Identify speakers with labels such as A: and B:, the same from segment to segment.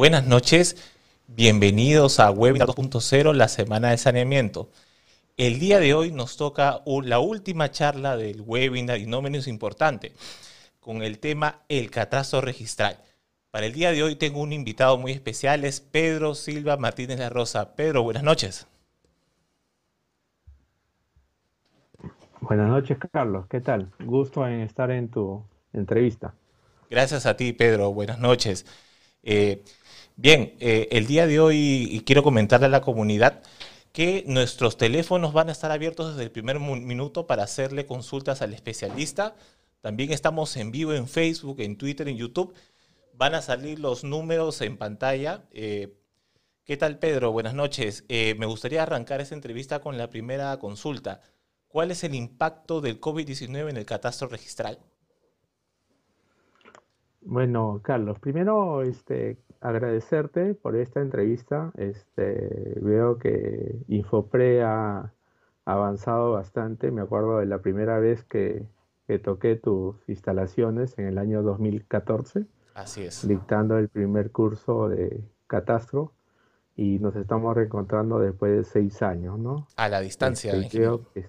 A: Buenas noches, bienvenidos a Webinar 2.0, la semana de saneamiento. El día de hoy nos toca la última charla del webinar y no menos importante, con el tema el catastro registral. Para el día de hoy tengo un invitado muy especial, es Pedro Silva Martínez La Rosa. Pedro, buenas noches.
B: Buenas noches, Carlos. ¿Qué tal? Gusto en estar en tu entrevista.
A: Gracias a ti, Pedro. Buenas noches. Eh, bien, eh, el día de hoy quiero comentarle a la comunidad que nuestros teléfonos van a estar abiertos desde el primer minuto para hacerle consultas al especialista. También estamos en vivo en Facebook, en Twitter, en YouTube. Van a salir los números en pantalla. Eh, ¿Qué tal, Pedro? Buenas noches. me gustaría arrancar esta entrevista con la primera consulta. ¿Cuál es el impacto del COVID-19 en el catastro registral?
B: Bueno, Carlos, primero este, agradecerte por esta entrevista. Este, veo que Infopre ha avanzado bastante. Me acuerdo de la primera vez que, toqué tus instalaciones en el año 2014.
A: Así es.
B: Dictando el primer curso de catastro y nos estamos reencontrando después de seis años, ¿no?
A: A la distancia.
B: Este, creo que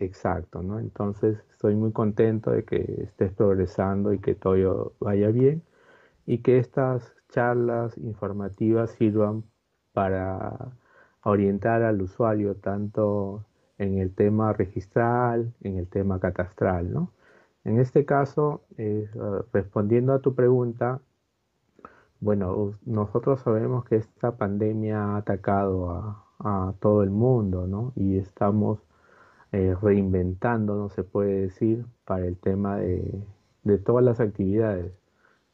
B: Exacto, ¿no? Entonces estoy muy contento de que estés progresando y que todo vaya bien y que estas charlas informativas sirvan para orientar al usuario tanto en el tema registral, en el tema catastral, ¿no? En este caso, eh, respondiendo a tu pregunta, bueno, nosotros sabemos que esta pandemia ha atacado a, a todo el mundo, ¿no? Y estamos eh, reinventando, no se puede decir, para el tema de, todas las actividades.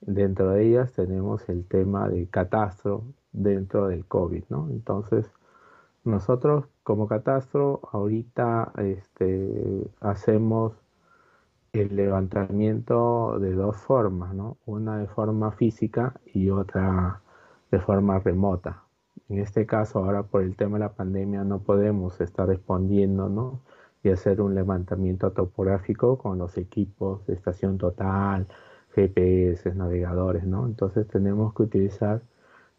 B: Dentro de ellas tenemos el tema de catastro dentro del COVID, ¿no? Entonces, nosotros como catastro ahorita este, hacemos el levantamiento de dos formas, ¿no? Una de forma física y otra de forma remota. En este caso, ahora por el tema de la pandemia no podemos estar respondiendo, ¿no? Y hacer un levantamiento topográfico con los equipos de estación total, GPS, navegadores, ¿no? Entonces tenemos que utilizar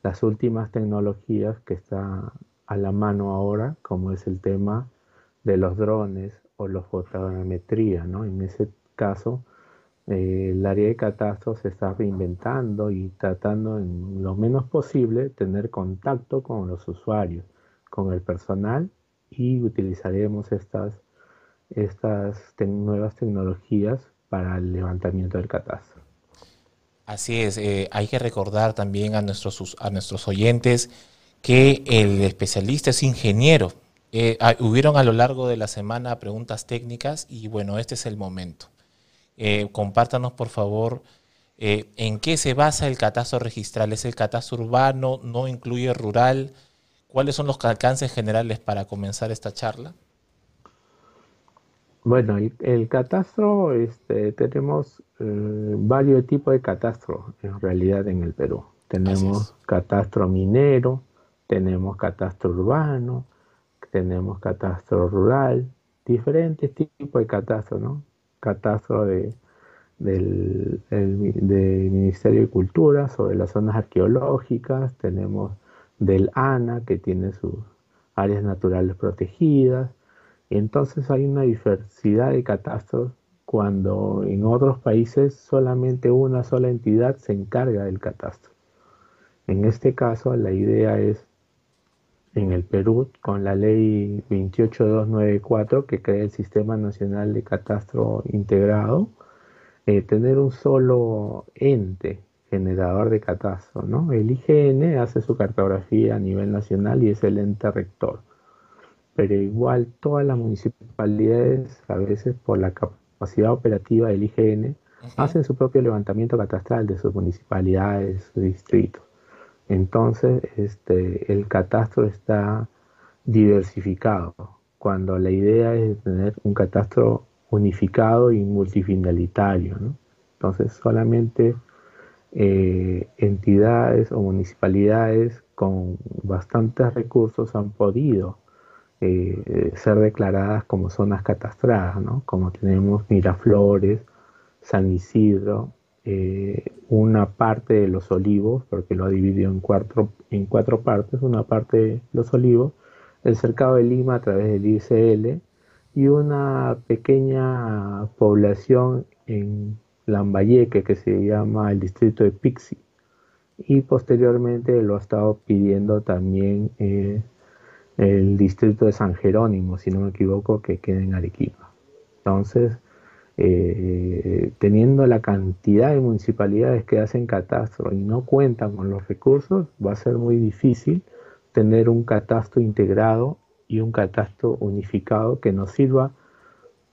B: las últimas tecnologías que están a la mano ahora, como es el tema de los drones o la fotogrametría, ¿no? En ese caso, eh, el área de catastro se está reinventando y tratando en lo menos posible tener contacto con los usuarios, con el personal y utilizaremos estas estas nuevas tecnologías para el levantamiento del catastro.
A: Así es, eh, hay que recordar también a nuestros, a nuestros oyentes que el especialista es ingeniero. Eh, ah, hubieron a lo largo de la semana preguntas técnicas y bueno, este es el momento. Eh, compártanos por favor en qué se basa el catastro registral. ¿Es el catastro urbano? ¿No incluye rural? ¿Cuáles son los alcances generales para comenzar esta charla?
B: Bueno, el, catastro, este, tenemos eh, varios tipos de catastro en realidad en el Perú. Tenemos catastro minero, tenemos catastro urbano, tenemos catastro rural, diferentes tipos de catastro, ¿no? Catastro de, del, del Ministerio de Cultura sobre las zonas arqueológicas, tenemos del ANA que tiene sus áreas naturales protegidas, entonces hay una diversidad de catastros cuando en otros países solamente una sola entidad se encarga del catastro. En este caso la idea es en el Perú con la ley 28294 que crea el Sistema Nacional de Catastro Integrado, eh, tener un solo ente generador de catastro. ¿no? El IGN hace su cartografía a nivel nacional y es el ente rector pero igual todas las municipalidades, a veces por la capacidad operativa del IGN, hacen su propio levantamiento catastral de sus municipalidades, sus distritos. Entonces, este, el catastro está diversificado, cuando la idea es tener un catastro unificado y multifinalitario. Entonces, solamente eh, entidades o municipalidades con bastantes recursos han podido eh, ser declaradas como zonas catastradas, ¿no? como tenemos Miraflores, San Isidro, eh, una parte de los olivos, porque lo ha dividido en cuatro, en cuatro partes, una parte de los olivos, el cercado de Lima a través del ICL y una pequeña población en Lambayeque que se llama el distrito de Pixi y posteriormente lo ha estado pidiendo también eh, el distrito de San Jerónimo, si no me equivoco, que quede en Arequipa. Entonces, eh, teniendo la cantidad de municipalidades que hacen catastro y no cuentan con los recursos, va a ser muy difícil tener un catastro integrado y un catastro unificado que nos sirva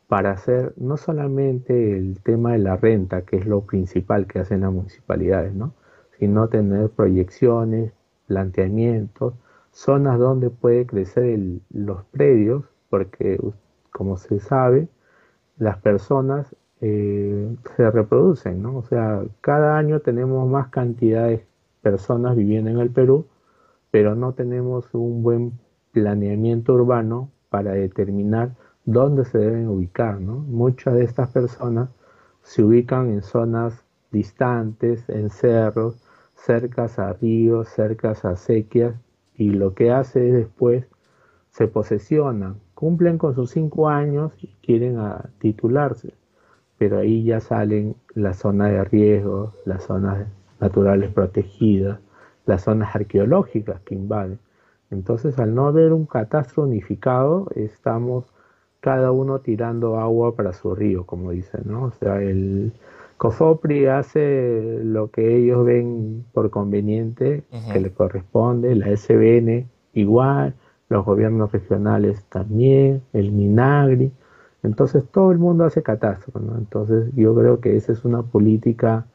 B: para hacer no solamente el tema de la renta, que es lo principal que hacen las municipalidades, ¿no? sino tener proyecciones, planteamientos, zonas donde puede crecer los predios, porque como se sabe, las personas eh, se reproducen, ¿no? O sea, cada año tenemos más cantidad de personas viviendo en el Perú, pero no tenemos un buen planeamiento urbano para determinar dónde se deben ubicar, ¿no? Muchas de estas personas se ubican en zonas distantes, en cerros, cercas a ríos, cercas a sequias, y lo que hace es después se posesionan cumplen con sus cinco años y quieren a titularse, pero ahí ya salen las zonas de riesgo, las zonas naturales protegidas, las zonas arqueológicas que invaden. Entonces, al no haber un catastro unificado, estamos cada uno tirando agua para su río, como dicen, ¿no? O sea, el COFOPRI hace lo que ellos ven por conveniente, que le corresponde, la SBN igual, los gobiernos regionales también, el Minagri. Entonces todo el mundo hace catástrofe. Entonces yo creo que esa es una política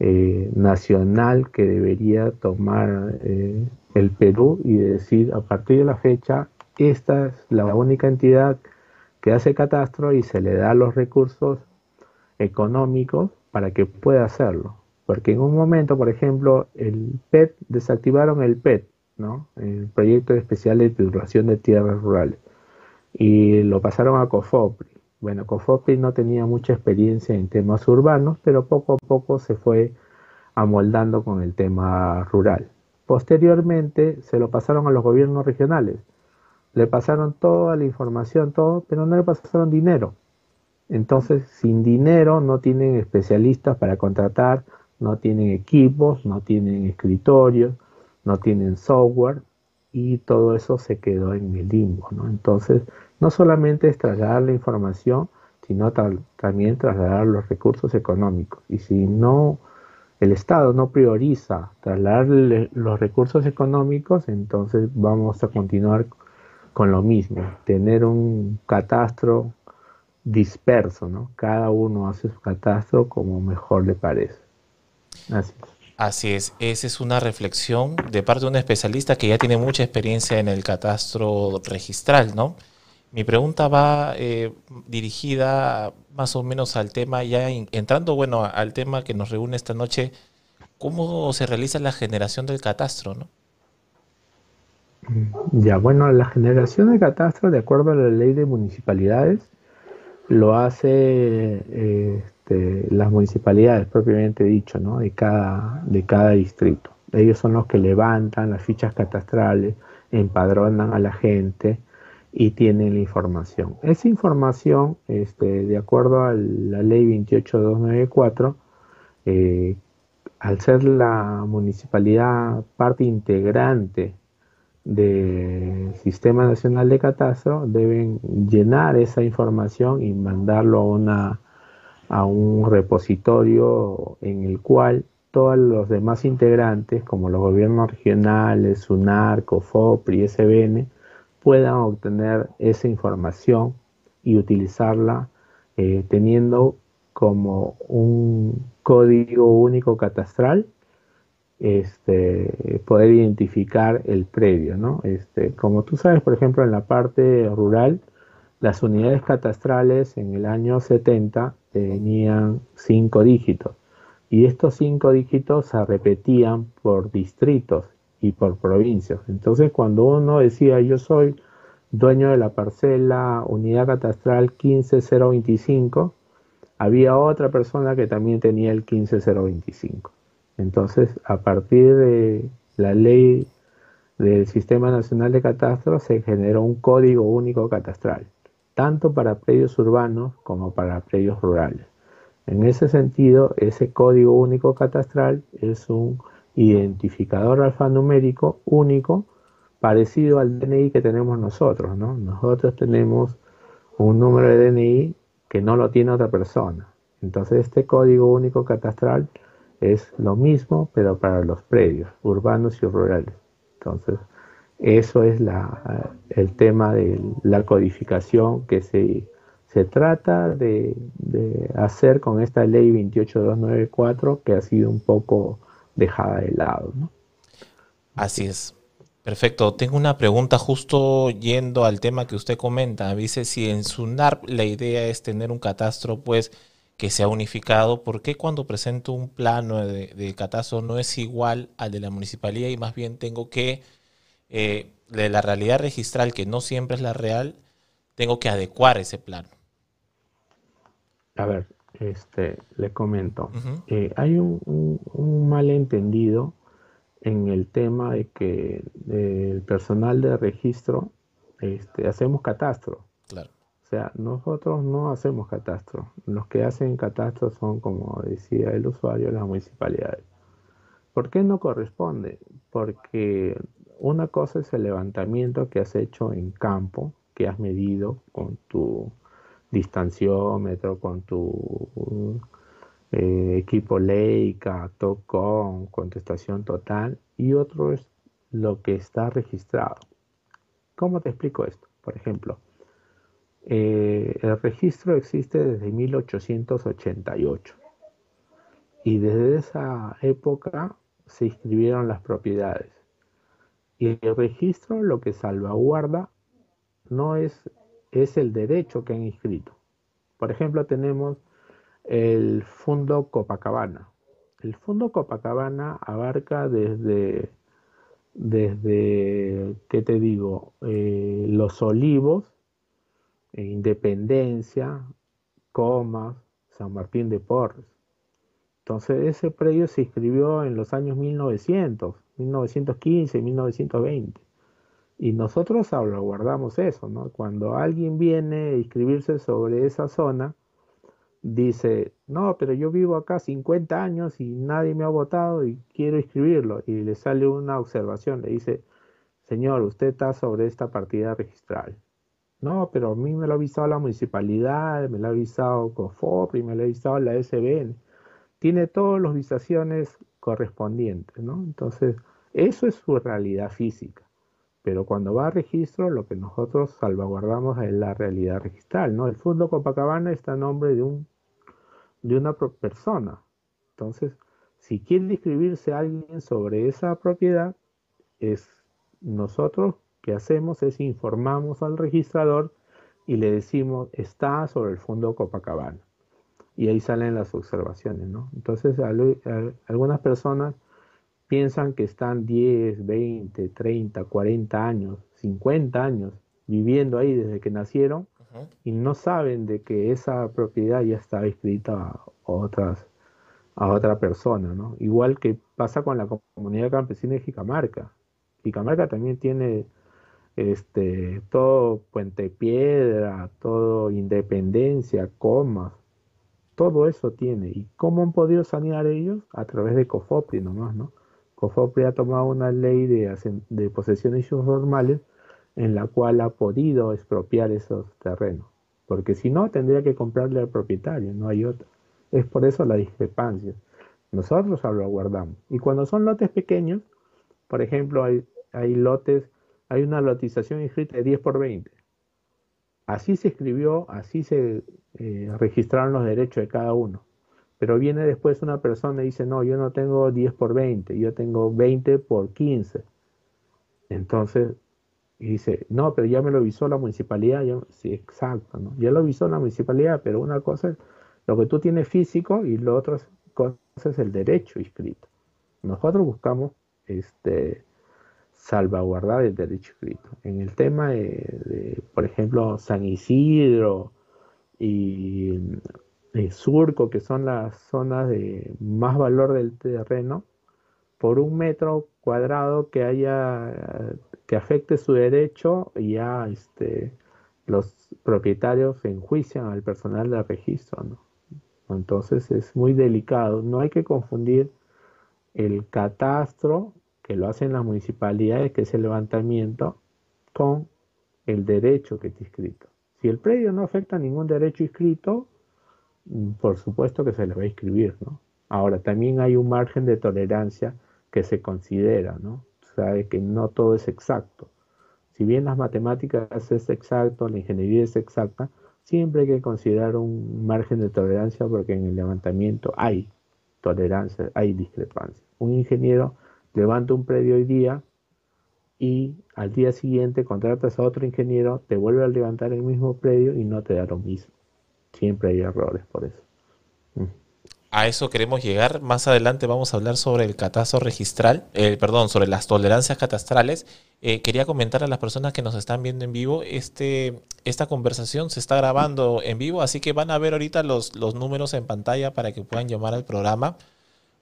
B: eh, nacional que debería tomar eh, el Perú y decir a partir de la fecha, esta es la única entidad que hace catastro y se le da los recursos económicos para que pueda hacerlo. Porque en un momento, por ejemplo, el PET, desactivaron el PET, el proyecto especial de titulación de tierras rurales. Y lo pasaron a COFOPRI. Bueno, COFOPRI no tenía mucha experiencia en temas urbanos, pero poco a poco se fue amoldando con el tema rural. Posteriormente se lo pasaron a los gobiernos regionales. Le pasaron toda la información, todo, pero no le pasaron dinero. Entonces, sin dinero no tienen especialistas para contratar, no tienen equipos, no tienen escritorios, no tienen software y todo eso se quedó en el limbo. ¿no? Entonces, no solamente es trasladar la información, sino también trasladar los recursos económicos. Y si no, el Estado no prioriza trasladar los recursos económicos, entonces vamos a continuar con lo mismo, tener un catastro disperso, ¿no? Cada uno hace su catastro como mejor le parece.
A: Así Así es, esa es una reflexión de parte de un especialista que ya tiene mucha experiencia en el catastro registral, ¿no? Mi pregunta va eh, dirigida más o menos al tema, ya entrando, bueno, al tema que nos reúne esta noche, ¿cómo se realiza la generación del catastro, no?
B: Ya, bueno, la generación del catastro, de acuerdo a la ley de municipalidades, lo hace este, las municipalidades propiamente dicho, ¿no? de, cada, de cada distrito. Ellos son los que levantan las fichas catastrales, empadronan a la gente y tienen la información. Esa información, este, de acuerdo a la ley 28294, eh, al ser la municipalidad parte integrante del Sistema Nacional de Catastro, deben llenar esa información y mandarlo a una a un repositorio en el cual todos los demás integrantes, como los gobiernos regionales, SUNAR, COFOPRI, SBN, puedan obtener esa información y utilizarla eh, teniendo como un código único catastral este, poder identificar el predio. ¿no? Este, como tú sabes, por ejemplo, en la parte rural, las unidades catastrales en el año 70 tenían cinco dígitos y estos cinco dígitos se repetían por distritos y por provincias. Entonces cuando uno decía yo soy dueño de la parcela unidad catastral 15025, había otra persona que también tenía el 15025. Entonces, a partir de la ley del Sistema Nacional de Catastro se generó un código único catastral, tanto para predios urbanos como para predios rurales. En ese sentido, ese código único catastral es un identificador alfanumérico único parecido al DNI que tenemos nosotros, ¿no? Nosotros tenemos un número de DNI que no lo tiene otra persona. Entonces este código único catastral es lo mismo, pero para los predios urbanos y rurales. Entonces, eso es la, el tema de la codificación que se, se trata de, de, hacer con esta ley 28294 que ha sido un poco dejada de lado. ¿no?
A: Así es. Perfecto. Tengo una pregunta justo yendo al tema que usted comenta. Dice, si en SUNARP la idea es tener un catastro, pues que sea unificado, ¿por qué cuando presento un plano de, catastro no es igual al de la municipalidad y más bien tengo que, eh, de la realidad registral, que no siempre es la real, tengo que adecuar ese plano?
B: A ver, este, le comento. Eh, hay un, un malentendido en el tema de que el personal de registro este, hacemos catastro. O sea, nosotros no hacemos catastro. Los que hacen catastro son, como decía el usuario, las municipalidades. ¿Por qué no corresponde? Porque una cosa es el levantamiento que has hecho en campo, que has medido con tu distanciómetro, con tu eh, equipo Leica, TOCON, contestación total, y otro es lo que está registrado. ¿Cómo te explico esto? Por ejemplo, eh, el registro existe desde 1888 y desde esa época se inscribieron las propiedades. Y el registro lo que salvaguarda no es, es el derecho que han inscrito. Por ejemplo, tenemos el Fondo Copacabana. El Fondo Copacabana abarca desde, desde ¿qué te digo? Eh, los Olivos, Independencia, Comas, San Martín de Porres. Entonces ese predio se inscribió en los años 1900, 1915, 1920. Y nosotros guardamos eso, ¿no? Cuando alguien viene a inscribirse sobre esa zona, dice, no, pero yo vivo acá 50 años y nadie me ha votado y quiero inscribirlo. Y le sale una observación, le dice, señor, usted está sobre esta partida registral. No, pero a mí me lo ha avisado la municipalidad, me lo ha avisado COFOPRI, me lo ha avisado la SBN. Tiene todas las visaciones correspondientes, ¿no? Entonces, eso es su realidad física. Pero cuando va a registro, lo que nosotros salvaguardamos es la realidad registral, ¿no? El Fondo Copacabana está a nombre de un de una persona. Entonces, si quiere inscribirse alguien sobre esa propiedad, es nosotros que hacemos es informamos al registrador y le decimos está sobre el fondo Copacabana. Y ahí salen las observaciones, ¿no? Entonces, algunas personas piensan que están 10, 20, 30, 40 años, 50 años viviendo ahí desde que nacieron y no saben de que esa propiedad ya está escrita a otras a otra persona, ¿no? Igual que pasa con la comunidad campesina de Jicamarca. Jicamarca también tiene este todo Puente Piedra, todo Independencia, Comas, todo eso tiene. ¿Y cómo han podido sanear ellos? A través de COFOPRI nomás, ¿no? COFOPRI ha tomado una ley de, de posesiones normales en la cual ha podido expropiar esos terrenos. Porque si no, tendría que comprarle al propietario, no hay otra. Es por eso la discrepancia. Nosotros lo guardamos. Y cuando son lotes pequeños, por ejemplo, hay, hay lotes, hay una lotización inscrita de 10 por 20. Así se escribió, así se eh, registraron los derechos de cada uno. Pero viene después una persona y dice, no, yo no tengo 10 por 20, yo tengo 20 por 15. Entonces dice, no, pero ya me lo avisó la municipalidad. sí, exacto. Ya lo avisó la municipalidad, pero una cosa es lo que tú tienes físico y lo otro es el derecho inscrito. Nosotros buscamos este, salvaguardar el derecho escrito. En el tema de, por ejemplo, San Isidro y surco, que son las zonas de más valor del terreno, por un metro cuadrado que haya que afecte su derecho, ya este, los propietarios enjuician al personal de registro. Entonces es muy delicado. No hay que confundir el catastro, que lo hacen las municipalidades, que es el levantamiento, con el derecho que está inscrito. Si el predio no afecta a ningún derecho inscrito, mm, por supuesto que se le va a inscribir, ¿no? Ahora, también hay un margen de tolerancia que se considera, ¿no? Sabe que no todo es exacto. Si bien las matemáticas es exacto, la ingeniería es exacta, siempre hay que considerar un margen de tolerancia porque en el levantamiento hay tolerancia, hay discrepancia. Un ingeniero levanta un predio hoy día y al día siguiente contratas a otro ingeniero, te vuelve a levantar el mismo predio y no te da lo mismo. Siempre hay errores por eso.
A: Mm. A eso queremos llegar. Más adelante vamos a hablar sobre el catastro registral, eh, perdón, sobre las tolerancias catastrales. Eh, quería comentar a las personas que nos están viendo en vivo, este, esta conversación se está grabando en vivo, así que van a ver ahorita los, los números en pantalla para que puedan llamar al programa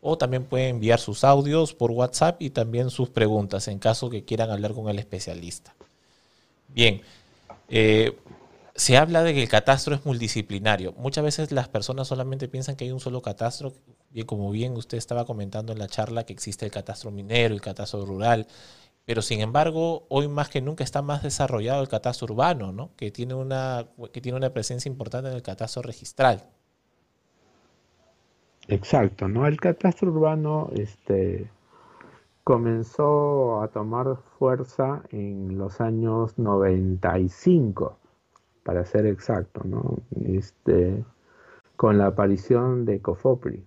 A: o también pueden enviar sus audios por WhatsApp y también sus preguntas en caso que quieran hablar con el especialista. Bien, eh, se habla de que el catastro es multidisciplinario. Muchas veces las personas solamente piensan que hay un solo catastro, bien como bien usted estaba comentando en la charla que existe el catastro minero, el catastro rural, pero sin embargo, hoy más que nunca está más desarrollado el catastro urbano, ¿no? que, tiene una, que tiene una presencia importante en el catastro registral.
B: Exacto, ¿no? El catastro urbano este, comenzó a tomar fuerza en los años 95, para ser exacto, ¿no? Este, con la aparición de Cofopri.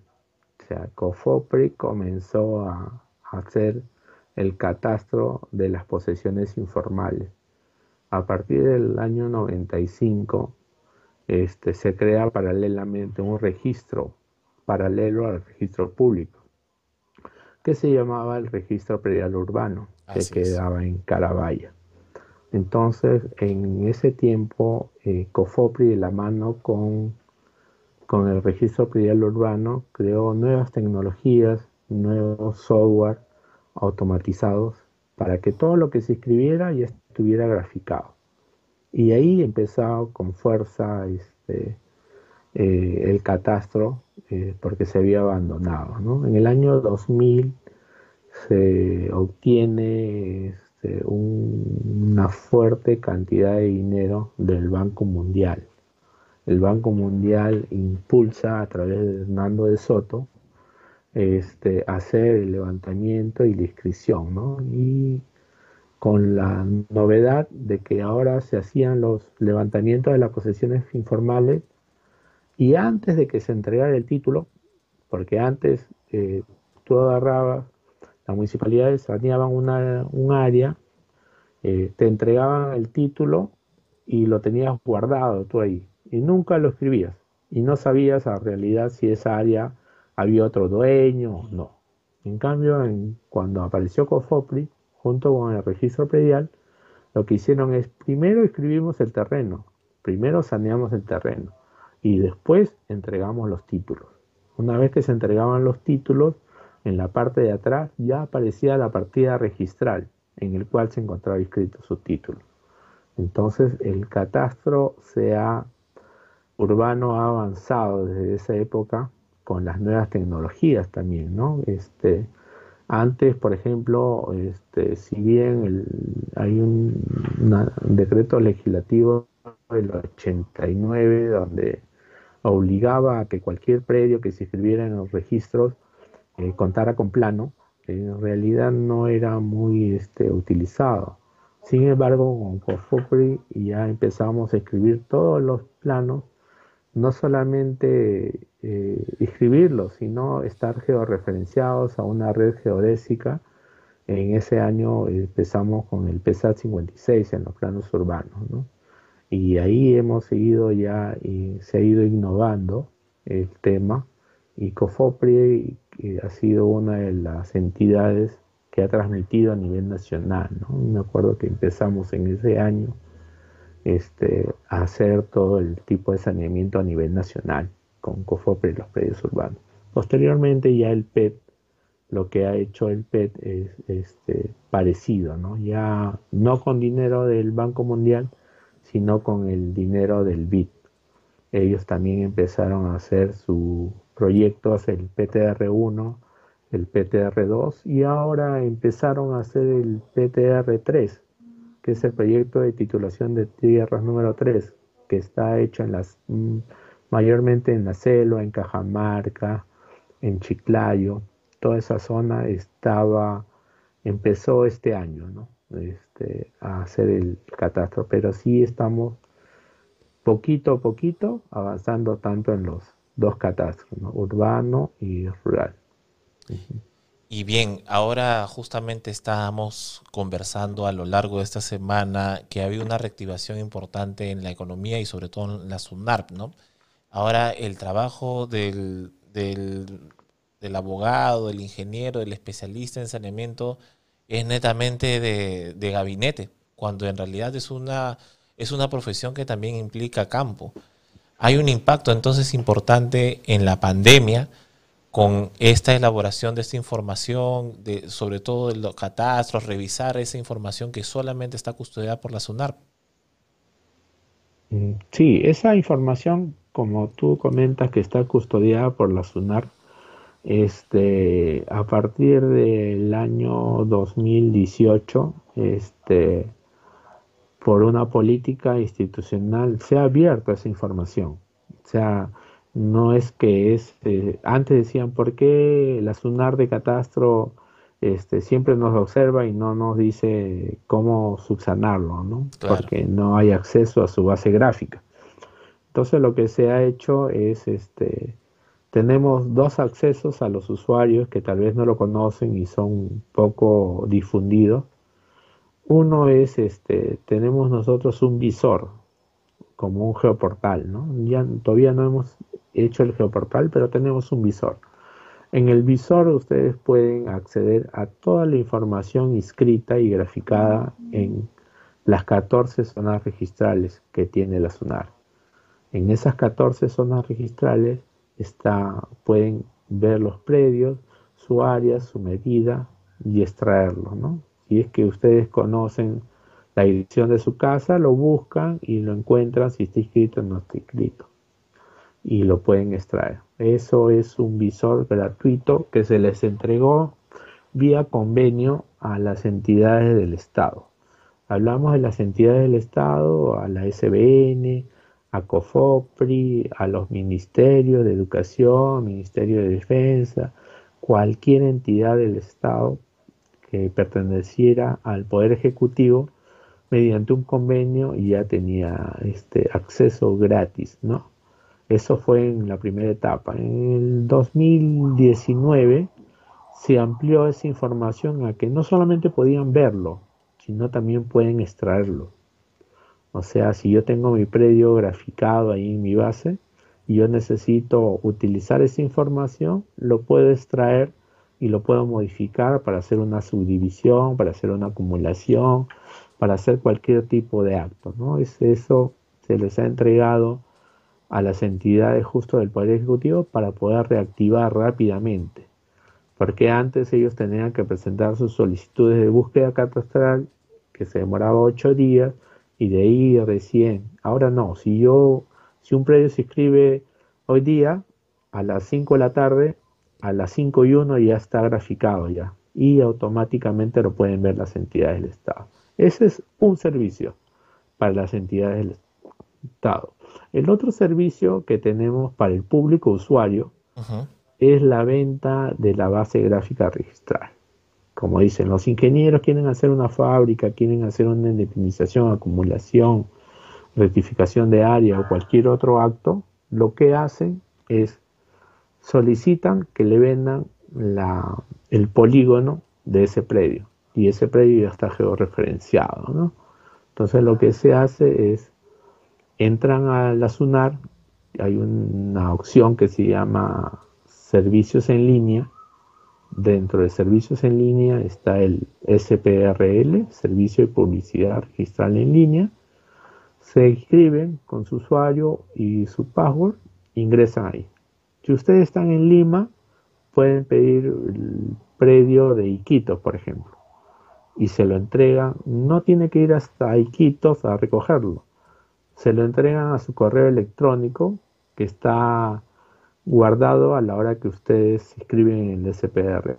B: O sea, Cofopri comenzó a, hacer el catastro de las posesiones informales. A partir del año 95, este, se crea paralelamente un registro paralelo al registro público, que se llamaba el registro predial urbano, que quedaba en Carabaya. Entonces, en ese tiempo, eh, COFOPRI de la mano con, con el registro predial urbano creó nuevas tecnologías, nuevos software automatizados para que todo lo que se escribiera ya estuviera graficado. Y ahí empezó con fuerza este, eh, el catastro eh, porque se había abandonado. En el año 2000 se obtiene este, una fuerte cantidad de dinero del Banco Mundial. El Banco Mundial impulsa a través de Hernando de Soto este, hacer el levantamiento y la inscripción, y con la novedad de que ahora se hacían los levantamientos de las posesiones informales y antes de que se entregara el título, porque antes eh, tú agarrabas, las municipalidades saneaban un área, eh, te entregaban el título y lo tenías guardado tú ahí, y nunca lo escribías, y no sabías a realidad si esa área había otro dueño o no. En cambio, cuando apareció COFOPRI, junto con el registro predial, lo que hicieron es primero escribimos el terreno, primero saneamos el terreno y después entregamos los títulos. Una vez que se entregaban los títulos, en la parte de atrás ya aparecía la partida registral en el cual se encontraba inscrito su título. Entonces el catastro se ha, urbano ha avanzado desde esa época con las nuevas tecnologías también, ¿no? Este, antes, por ejemplo, este, si bien hay un, un decreto legislativo del 89 donde obligaba a que cualquier predio que se escribiera en los registros eh, contara con plano, en realidad no era muy este, utilizado. Sin embargo, con COFOPRI ya empezamos a escribir todos los planos, no solamente eh, escribirlos, sino estar georreferenciados a una red geodésica. En ese año empezamos con el PSAT 56 en los planos urbanos. ¿no? Y ahí hemos seguido ya, y se ha ido innovando el tema y COFOPRI ha sido una de las entidades que ha transmitido a nivel nacional. ¿no? Me acuerdo que empezamos en ese año este, a hacer todo el tipo de saneamiento a nivel nacional con COFOPRE los predios urbanos. Posteriormente ya el PET, lo que ha hecho el PET es este, parecido, ¿no? Ya no con dinero del Banco Mundial, sino con el dinero del BID. Ellos también empezaron a hacer su proyecto, el PTR1, el PTR2 y ahora empezaron a hacer el PTR3, que es el proyecto de titulación de tierras número 3, que está hecho en las mm, mayormente en la selva, en Cajamarca, en Chiclayo, toda esa zona estaba, empezó este año, ¿no? Este, a hacer el catastro, pero sí estamos poquito a poquito avanzando tanto en los dos catastros, urbano y rural.
A: Y bien, ahora justamente estábamos conversando a lo largo de esta semana que ha habido una reactivación importante en la economía y sobre todo en la SUNARP, ¿no? Ahora el trabajo del, del, abogado, del ingeniero, del especialista en saneamiento es netamente de, de, gabinete, cuando en realidad es una, es una profesión que también implica campo. Hay un impacto entonces importante en la pandemia con esta elaboración de esta información, de, sobre todo de los catastros, revisar esa información que solamente está custodiada por la SUNAR.
B: Mm, sí, esa información, como tú comentas, que está custodiada por la SUNAR, este, a partir del año 2018, este, por una política institucional, se ha abierto esa información. O sea, no es que es, eh, antes decían, ¿por qué la SUNAR de Catastro este, siempre nos observa y no nos dice cómo subsanarlo, ¿no? Porque no hay acceso a su base gráfica. Entonces lo que se ha hecho es, este, tenemos dos accesos a los usuarios que tal vez no lo conocen y son poco difundidos. Uno es, este, tenemos nosotros un visor, como un geoportal, todavía no hemos hecho el geoportal, pero tenemos un visor. En el visor ustedes pueden acceder a toda la información inscrita y graficada en las 14 zonas registrales que tiene la SUNAR. En esas 14 zonas registrales pueden ver los predios, su área, su medida y extraerlo. Si es que ustedes conocen la dirección de su casa, lo buscan y lo encuentran si está inscrito o no está inscrito y lo pueden extraer. Eso es un visor gratuito que se les entregó vía convenio a las entidades del Estado. Hablamos de las entidades del Estado, a la SBN, a COFOPRI, a los ministerios de Educación, Ministerio de Defensa, cualquier entidad del Estado que perteneciera al Poder Ejecutivo mediante un convenio ya tenía este acceso gratis, ¿no? Eso fue en la primera etapa. En el 2019 se amplió esa información a que no solamente podían verlo, sino también pueden extraerlo. O sea, si yo tengo mi predio graficado ahí en mi base y yo necesito utilizar esa información, lo puedo extraer y lo puedo modificar para hacer una subdivisión, para hacer una acumulación, para hacer cualquier tipo de acto. ¿no? Es eso se les ha entregado a las entidades justo del Poder Ejecutivo para poder reactivar rápidamente. Porque antes ellos tenían que presentar sus solicitudes de búsqueda catastral, que se demoraba ocho días, y de ahí recién. Ahora no, si yo, si un predio se inscribe hoy día, a las 5 de la tarde, a las 5 y 1 ya está graficado ya. Y automáticamente lo pueden ver las entidades del Estado. Ese es un servicio para las entidades del Estado. El otro servicio que tenemos para el público usuario es la venta de la base gráfica registral. Como dicen, los ingenieros quieren hacer una fábrica, quieren hacer una independización, acumulación, rectificación de área o cualquier otro acto, lo que hacen es solicitan que le vendan el polígono de ese predio y ese predio ya está georreferenciado. Entonces lo que se hace es entran a la SUNAR, hay una opción que se llama servicios en línea. Dentro de servicios en línea está el SPRL, Servicio de Publicidad Registral en Línea. Se inscriben con su usuario y su password, ingresan ahí. Si ustedes están en Lima, pueden pedir el predio de Iquitos, por ejemplo, y se lo entregan. No tiene que ir hasta Iquitos a recogerlo. Se lo entregan a su correo electrónico que está guardado a la hora que ustedes escriben en el SPR.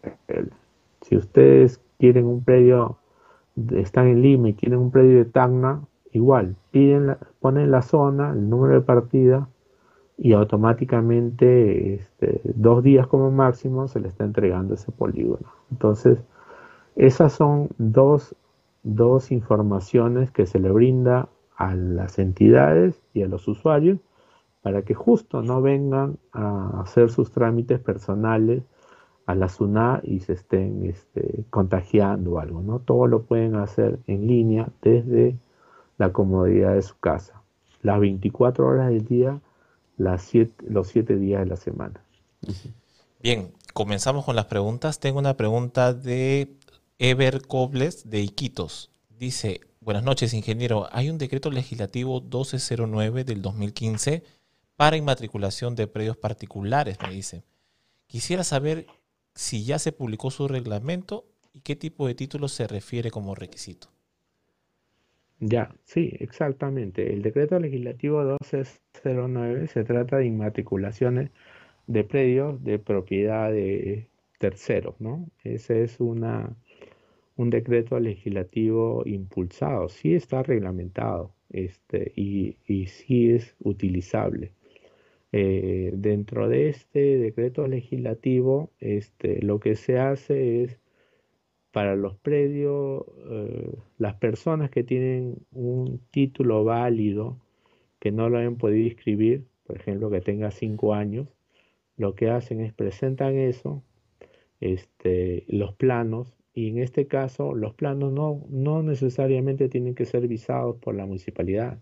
B: Si ustedes quieren un predio, están en Lima y quieren un predio de Tacna, igual, piden ponen la zona, el número de partida y automáticamente este, dos días como máximo se le está entregando ese polígono. Entonces, esas son dos, dos informaciones que se le brinda a las entidades y a los usuarios para que justo no vengan a hacer sus trámites personales a la SUNA y se estén este, contagiando o algo, ¿no? Todo lo pueden hacer en línea desde la comodidad de su casa, las 24 horas del día, las siete, los 7 días de la semana.
A: Bien, comenzamos con las preguntas. Tengo una pregunta de Ever Cobles de Iquitos. Dice, buenas noches, ingeniero. Hay un decreto legislativo 1209 del 2015 para inmatriculación de predios particulares, me dice. Quisiera saber si ya se publicó su reglamento y qué tipo de título se refiere como requisito.
B: Ya, sí, exactamente. El decreto legislativo 1209 se trata de inmatriculaciones de predios de propiedad de terceros, ¿no? Ese es una, un decreto legislativo impulsado, sí está reglamentado este, y, y sí es utilizable. Eh, dentro de este decreto legislativo, este, lo que se hace es para los predios, eh, las personas que tienen un título válido, que no lo hayan podido inscribir, por ejemplo, que tenga cinco años, lo que hacen es presentan eso, este, los planos, y en este caso los planos no, no necesariamente tienen que ser visados por la municipalidad.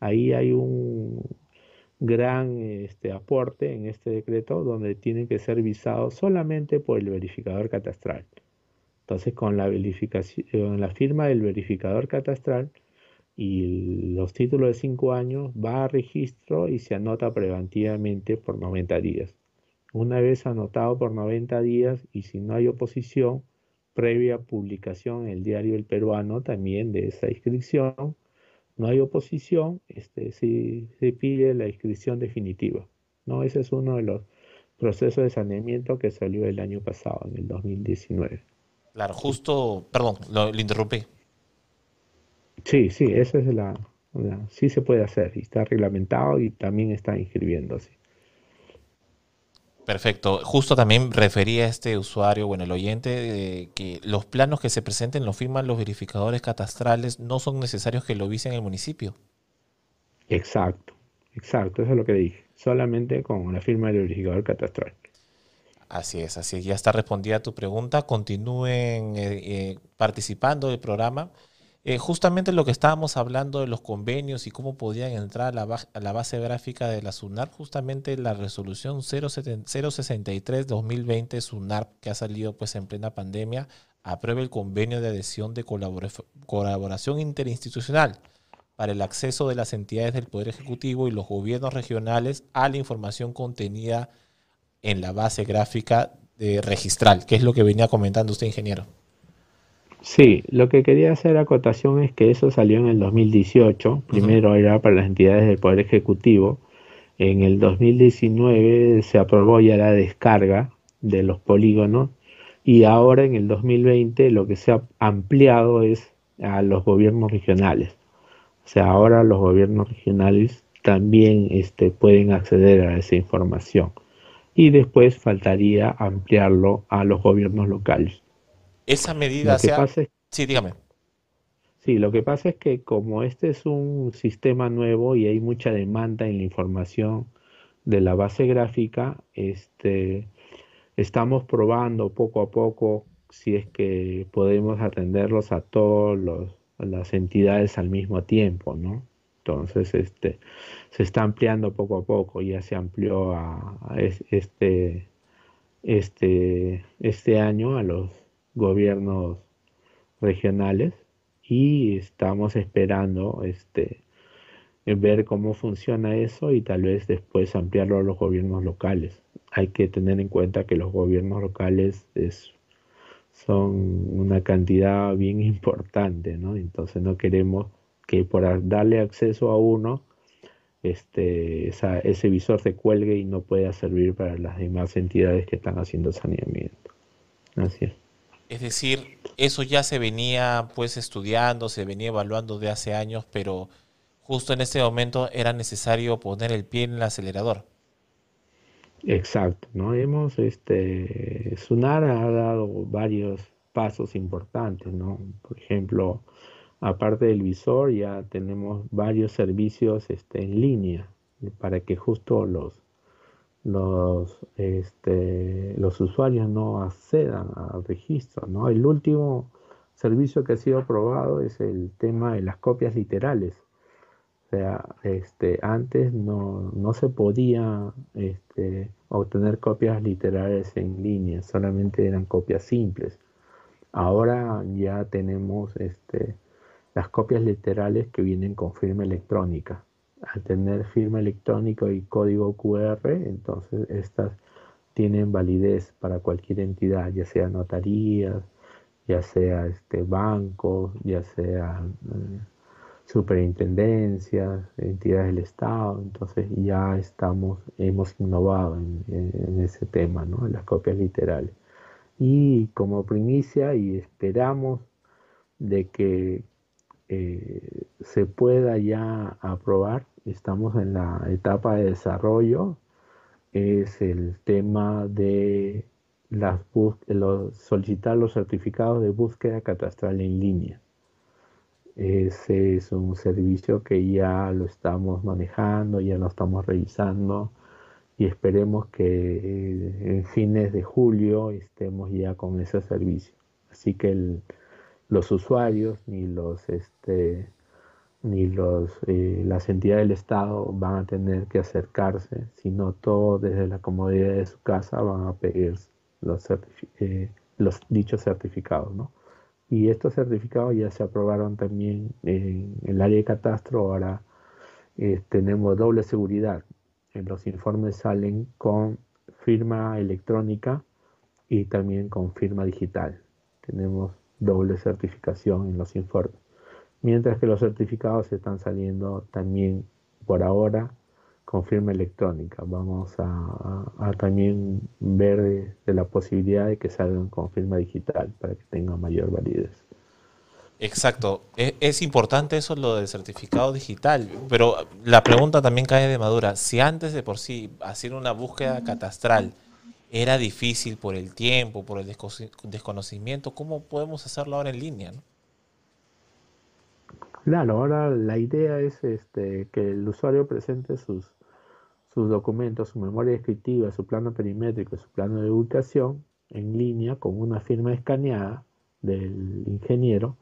B: Ahí hay un, gran este, aporte en este decreto donde tienen que ser visados solamente por el verificador catastral. Entonces, con la, verificación, la firma del verificador catastral y los títulos de 5 años, va a registro y se anota preventivamente por 90 días. Una vez anotado por 90 días y si no hay oposición, previa publicación en el diario El Peruano también de esa inscripción, no hay oposición, este, se pide la inscripción definitiva. ¿no? Ese es uno de los procesos de saneamiento que salió el año pasado, en el 2019.
A: Claro, justo, perdón, lo, interrumpí.
B: Sí, sí, esa es la, sí se puede hacer y está reglamentado y también está inscribiéndose.
A: Perfecto. Justo también refería a este usuario, bueno, el oyente, de que los planos que se presenten los firman los verificadores catastrales, no son necesarios que lo visen el municipio.
B: Exacto, exacto, eso es lo que dije. Solamente con la firma del verificador catastral.
A: Así es, así es. Ya está respondida tu pregunta. Continúen eh, eh, participando del programa. Eh, justamente lo que estábamos hablando de los convenios y cómo podían entrar a la, base gráfica de la SUNAR, justamente la resolución 063-2020 SUNAR, que ha salido pues en plena pandemia, aprueba el convenio de adhesión de colaboración interinstitucional para el acceso de las entidades del Poder Ejecutivo y los gobiernos regionales a la información contenida en la base gráfica de registral, que es lo que venía comentando usted, ingeniero.
B: Sí, lo que quería hacer acotación es que eso salió en el 2018, primero era para las entidades del Poder Ejecutivo, en el 2019 se aprobó ya la descarga de los polígonos y ahora en el 2020 lo que se ha ampliado es a los gobiernos regionales. O sea, ahora los gobiernos regionales también este, pueden acceder a esa información y después faltaría ampliarlo a los gobiernos locales.
A: Esa medida sí, dígame.
B: Sí, lo que pasa es que como este es un sistema nuevo y hay mucha demanda en la información de la base gráfica, este, estamos probando poco a poco si es que podemos atenderlos a todas las entidades al mismo tiempo, ¿no? Entonces, este, se está ampliando poco a poco, ya se amplió a, a este, este, este año a los gobiernos regionales y estamos esperando este ver cómo funciona eso y tal vez después ampliarlo a los gobiernos locales. hay que tener en cuenta que los gobiernos locales es, son una cantidad bien importante, ¿no? Entonces no queremos que por darle acceso a uno, este, ese visor se cuelgue y no pueda servir para las demás entidades que están haciendo saneamiento. Así es.
A: Es decir, eso ya se venía pues estudiando, se venía evaluando de hace años, pero justo en este momento era necesario poner el pie en el acelerador.
B: Exacto, ¿no? Hemos, este, Sunar ha dado varios pasos importantes, ¿no? Por ejemplo, aparte del visor ya tenemos varios servicios este, en línea para que justo los, los, este, los usuarios no accedan al registro, ¿no? El último servicio que ha sido aprobado es el tema de las copias literales o sea, este, antes no, no se podía este, obtener copias literales en línea, solamente eran copias simples. Ahora ya tenemos este, las copias literales que vienen con firma electrónica. Al tener firma electrónica y código QR, entonces estas tienen validez para cualquier entidad, ya sea notarías, ya sea este, bancos, ya sea... Eh, superintendencias, entidades del Estado, entonces ya estamos, hemos innovado en, ese tema, ¿no? en las copias literales. Y como primicia y esperamos de que eh, se pueda ya aprobar, estamos en la etapa de desarrollo, es el tema de los, solicitar los certificados de búsqueda catastral en línea. Ese es un servicio que ya lo estamos manejando, ya lo estamos revisando y esperemos que eh, en fines de julio estemos ya con ese servicio. Así que los usuarios ni los este, ni los eh, las entidades del Estado van a tener que acercarse, sino todo desde la comodidad de su casa van a pedir los, eh, los dichos certificados, ¿no? Y estos certificados ya se aprobaron también en, el área de catastro. Ahora eh, tenemos doble seguridad. En los informes salen con firma electrónica y también con firma digital. Tenemos doble certificación en los informes. Mientras que los certificados están saliendo también por ahora con firma electrónica. Vamos a, también ver de, la posibilidad de que salgan con firma digital para que tengan mayor validez.
A: Exacto. Es, es, importante eso, lo del certificado digital, pero la pregunta también cae de madura. Si antes de por sí hacer una búsqueda catastral era difícil por el tiempo, por el desconocimiento, ¿cómo podemos hacerlo ahora en línea?
B: Claro, ahora la idea es este, que el usuario presente sus, documentos, su memoria descriptiva, su plano perimétrico, su plano de ubicación en línea con una firma escaneada del ingeniero,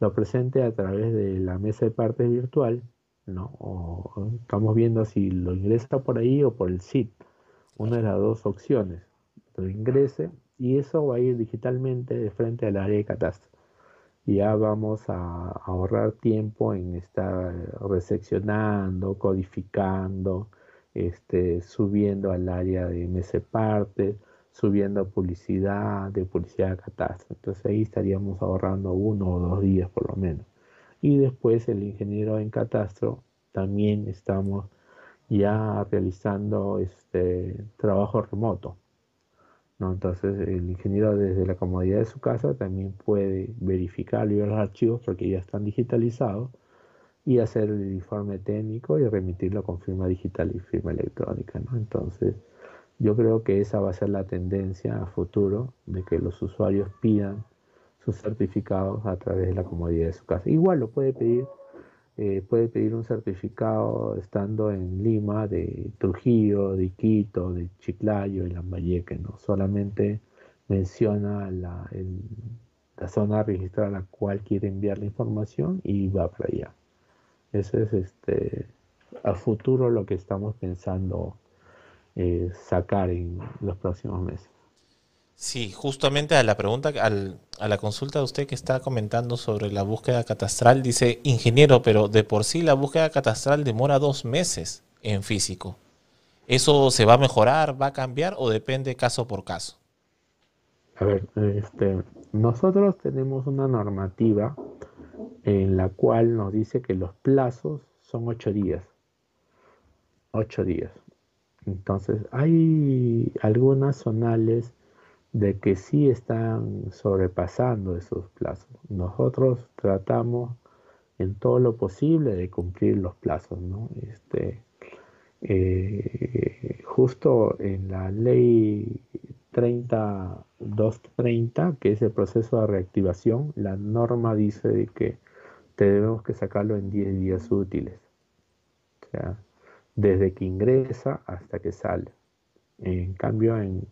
B: lo presente a través de la mesa de partes virtual, ¿no? O estamos viendo si lo ingresa por ahí o por el SIT, una de las dos opciones, lo ingrese y eso va a ir digitalmente de frente al área de Ya vamos a ahorrar tiempo en estar reseccionando, codificando, este, subiendo al área de MS Parte, subiendo publicidad, de publicidad de catastro. Entonces ahí estaríamos ahorrando uno o dos días por lo menos. Y después el ingeniero en catastro también estamos ya realizando este trabajo remoto. Entonces el ingeniero desde la comodidad de su casa también puede verificar los archivos porque ya están digitalizados y hacer el informe técnico y remitirlo con firma digital y firma electrónica. Entonces, yo creo que esa va a ser la tendencia a futuro de que los usuarios pidan sus certificados a través de la comodidad de su casa. Igual lo puede pedir, eh, puede pedir un certificado estando en Lima, de Trujillo, de Quito, de Chiclayo, de Lambayeque, ¿no? Solamente menciona la, la zona registrada a la cual quiere enviar la información y va para allá. Eso es este, a futuro lo que estamos pensando eh, sacar en los próximos meses.
A: Sí, justamente a la pregunta, a la consulta de usted que está comentando sobre la búsqueda catastral, dice, ingeniero, pero de por sí la búsqueda catastral demora dos meses en físico. ¿Eso se va a mejorar, va a cambiar o depende caso por caso?
B: A ver, este, nosotros tenemos una normativa en la cual nos dice que los plazos son ocho días. Ocho días. Entonces, hay algunas zonales de que sí están sobrepasando esos plazos. Nosotros tratamos en todo lo posible de cumplir los plazos, ¿no? Este, eh, justo en la ley 3230, que es el proceso de reactivación, la norma dice que tenemos que sacarlo en 10 días útiles. O sea, desde que ingresa hasta que sale. En cambio, en,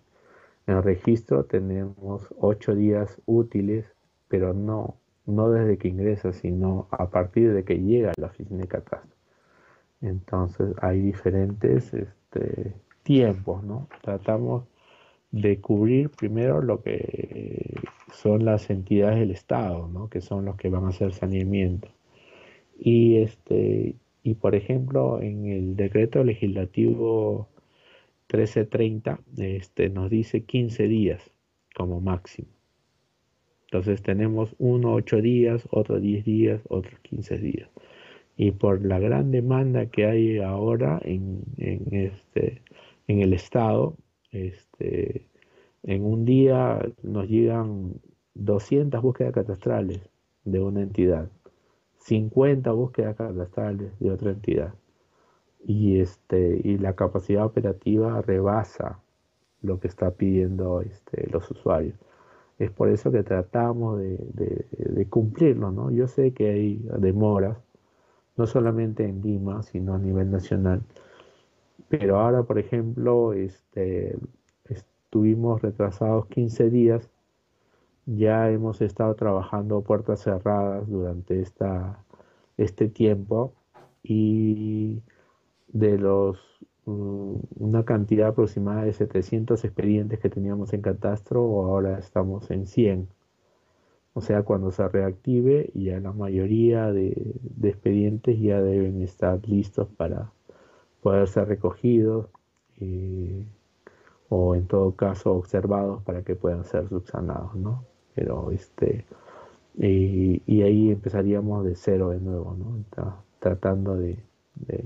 B: el registro tenemos 8 días útiles, pero no, no desde que ingresa, sino a partir de que llega a la oficina de catastro. Entonces hay diferentes este, tiempos, ¿no? Tratamos de cubrir primero lo que son las entidades del Estado, ¿no? que son los que van a hacer saneamiento. Y, este, y por ejemplo, en el decreto legislativo 1330 este, nos dice 15 días como máximo. Entonces tenemos uno 8 días, otro 10 días, otros 15 días. Y por la gran demanda que hay ahora en, en, este, en el Estado, este, en un día nos llegan 200 búsquedas catastrales de una entidad, 50 búsquedas catastrales de otra entidad. Y, este, y la capacidad operativa rebasa lo que está pidiendo este, los usuarios. Es por eso que tratamos de, de, cumplirlo. ¿no? Yo sé que hay demoras, no solamente en Lima, sino a nivel nacional. Pero ahora, por ejemplo, este, estuvimos retrasados 15 días ya hemos estado trabajando puertas cerradas durante esta, este tiempo y de los mm, una cantidad aproximada de 700 expedientes que teníamos en catastro ahora estamos en 100 o sea cuando se reactive ya la mayoría de, expedientes ya deben estar listos para poder ser recogidos eh, o en todo caso observados para que puedan ser subsanados ¿no? pero este y, ahí empezaríamos de cero de nuevo, ¿no? tratando de, de,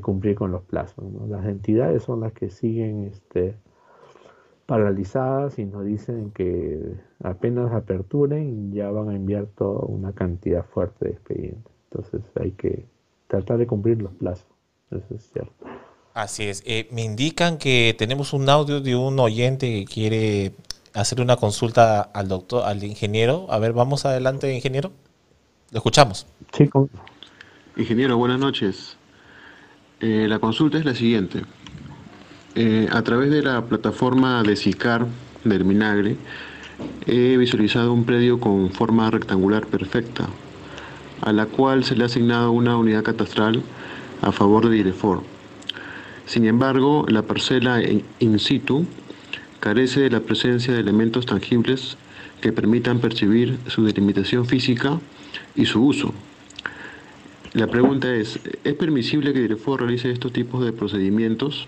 B: cumplir con los plazos. Las entidades son las que siguen este, paralizadas y nos dicen que apenas aperturen ya van a enviar toda una cantidad fuerte de expedientes. Entonces hay que tratar de cumplir los plazos, eso es cierto.
A: Así es. Eh, me indican que tenemos un audio de un oyente que quiere hacer una consulta al doctor, al ingeniero. A ver, vamos adelante, ingeniero. Lo escuchamos.
C: Sí. Ingeniero, buenas noches. Eh, la consulta es la siguiente. Eh, a través de la plataforma de SICAR del Minagre, he visualizado un predio con forma rectangular perfecta, a la cual se le ha asignado una unidad catastral a favor de Direcfor. Sin embargo, la parcela in situ carece de la presencia de elementos tangibles que permitan percibir su delimitación física y su uso. La pregunta es, ¿es permisible que Direcfor realice estos tipos de procedimientos?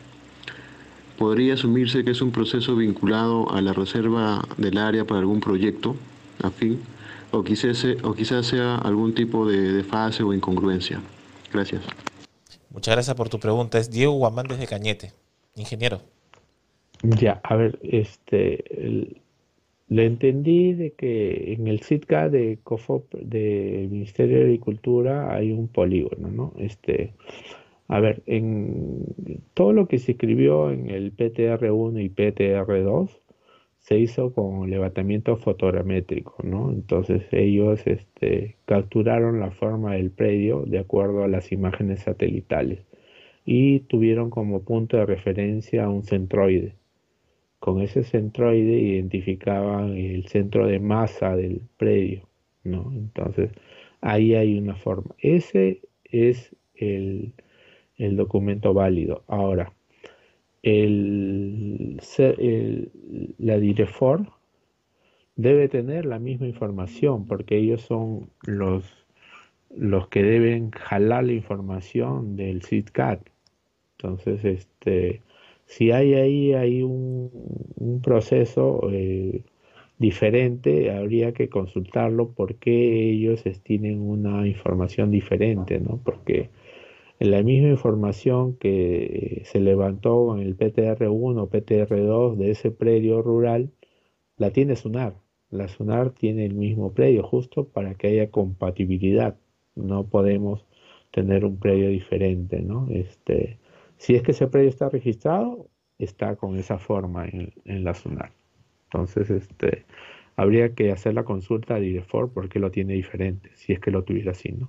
C: ¿Podría asumirse que es un proceso vinculado a la reserva del área para algún proyecto afín? ¿O quizás, o quizás sea algún tipo de, fase o incongruencia? Gracias.
A: Muchas gracias por tu pregunta. Es Diego Guamán desde Cañete. Ingeniero.
B: Ya, a ver, este, le entendí de que en el SITCA de COFOP del Ministerio de Agricultura hay un polígono, ¿no? Este, a ver, en todo lo que se escribió en el PTR1 y PTR2 se hizo con levantamiento fotogramétrico, ¿no? Entonces ellos este, capturaron la forma del predio de acuerdo a las imágenes satelitales y tuvieron como punto de referencia un centroide con ese centroide identificaban el centro de masa del predio, ¿no? Entonces, ahí hay una forma. Ese es el, documento válido. Ahora, el, la Direfor debe tener la misma información porque ellos son los, los que deben jalar la información del SITCAT. Entonces, este, si hay ahí hay un, proceso eh, diferente, habría que consultarlo porque ellos tienen una información diferente, ¿no? Porque la misma información que se levantó con el PTR1 o PTR2 de ese predio rural, la tiene SUNAR. La SUNAR tiene el mismo predio justo para que haya compatibilidad. No podemos tener un predio diferente, ¿no? Este, si es que ese predio está registrado, está con esa forma en, la SUNAR. Entonces, este, habría que hacer la consulta a DIREFOR porque lo tiene diferente, si es que lo tuviera así, ¿no?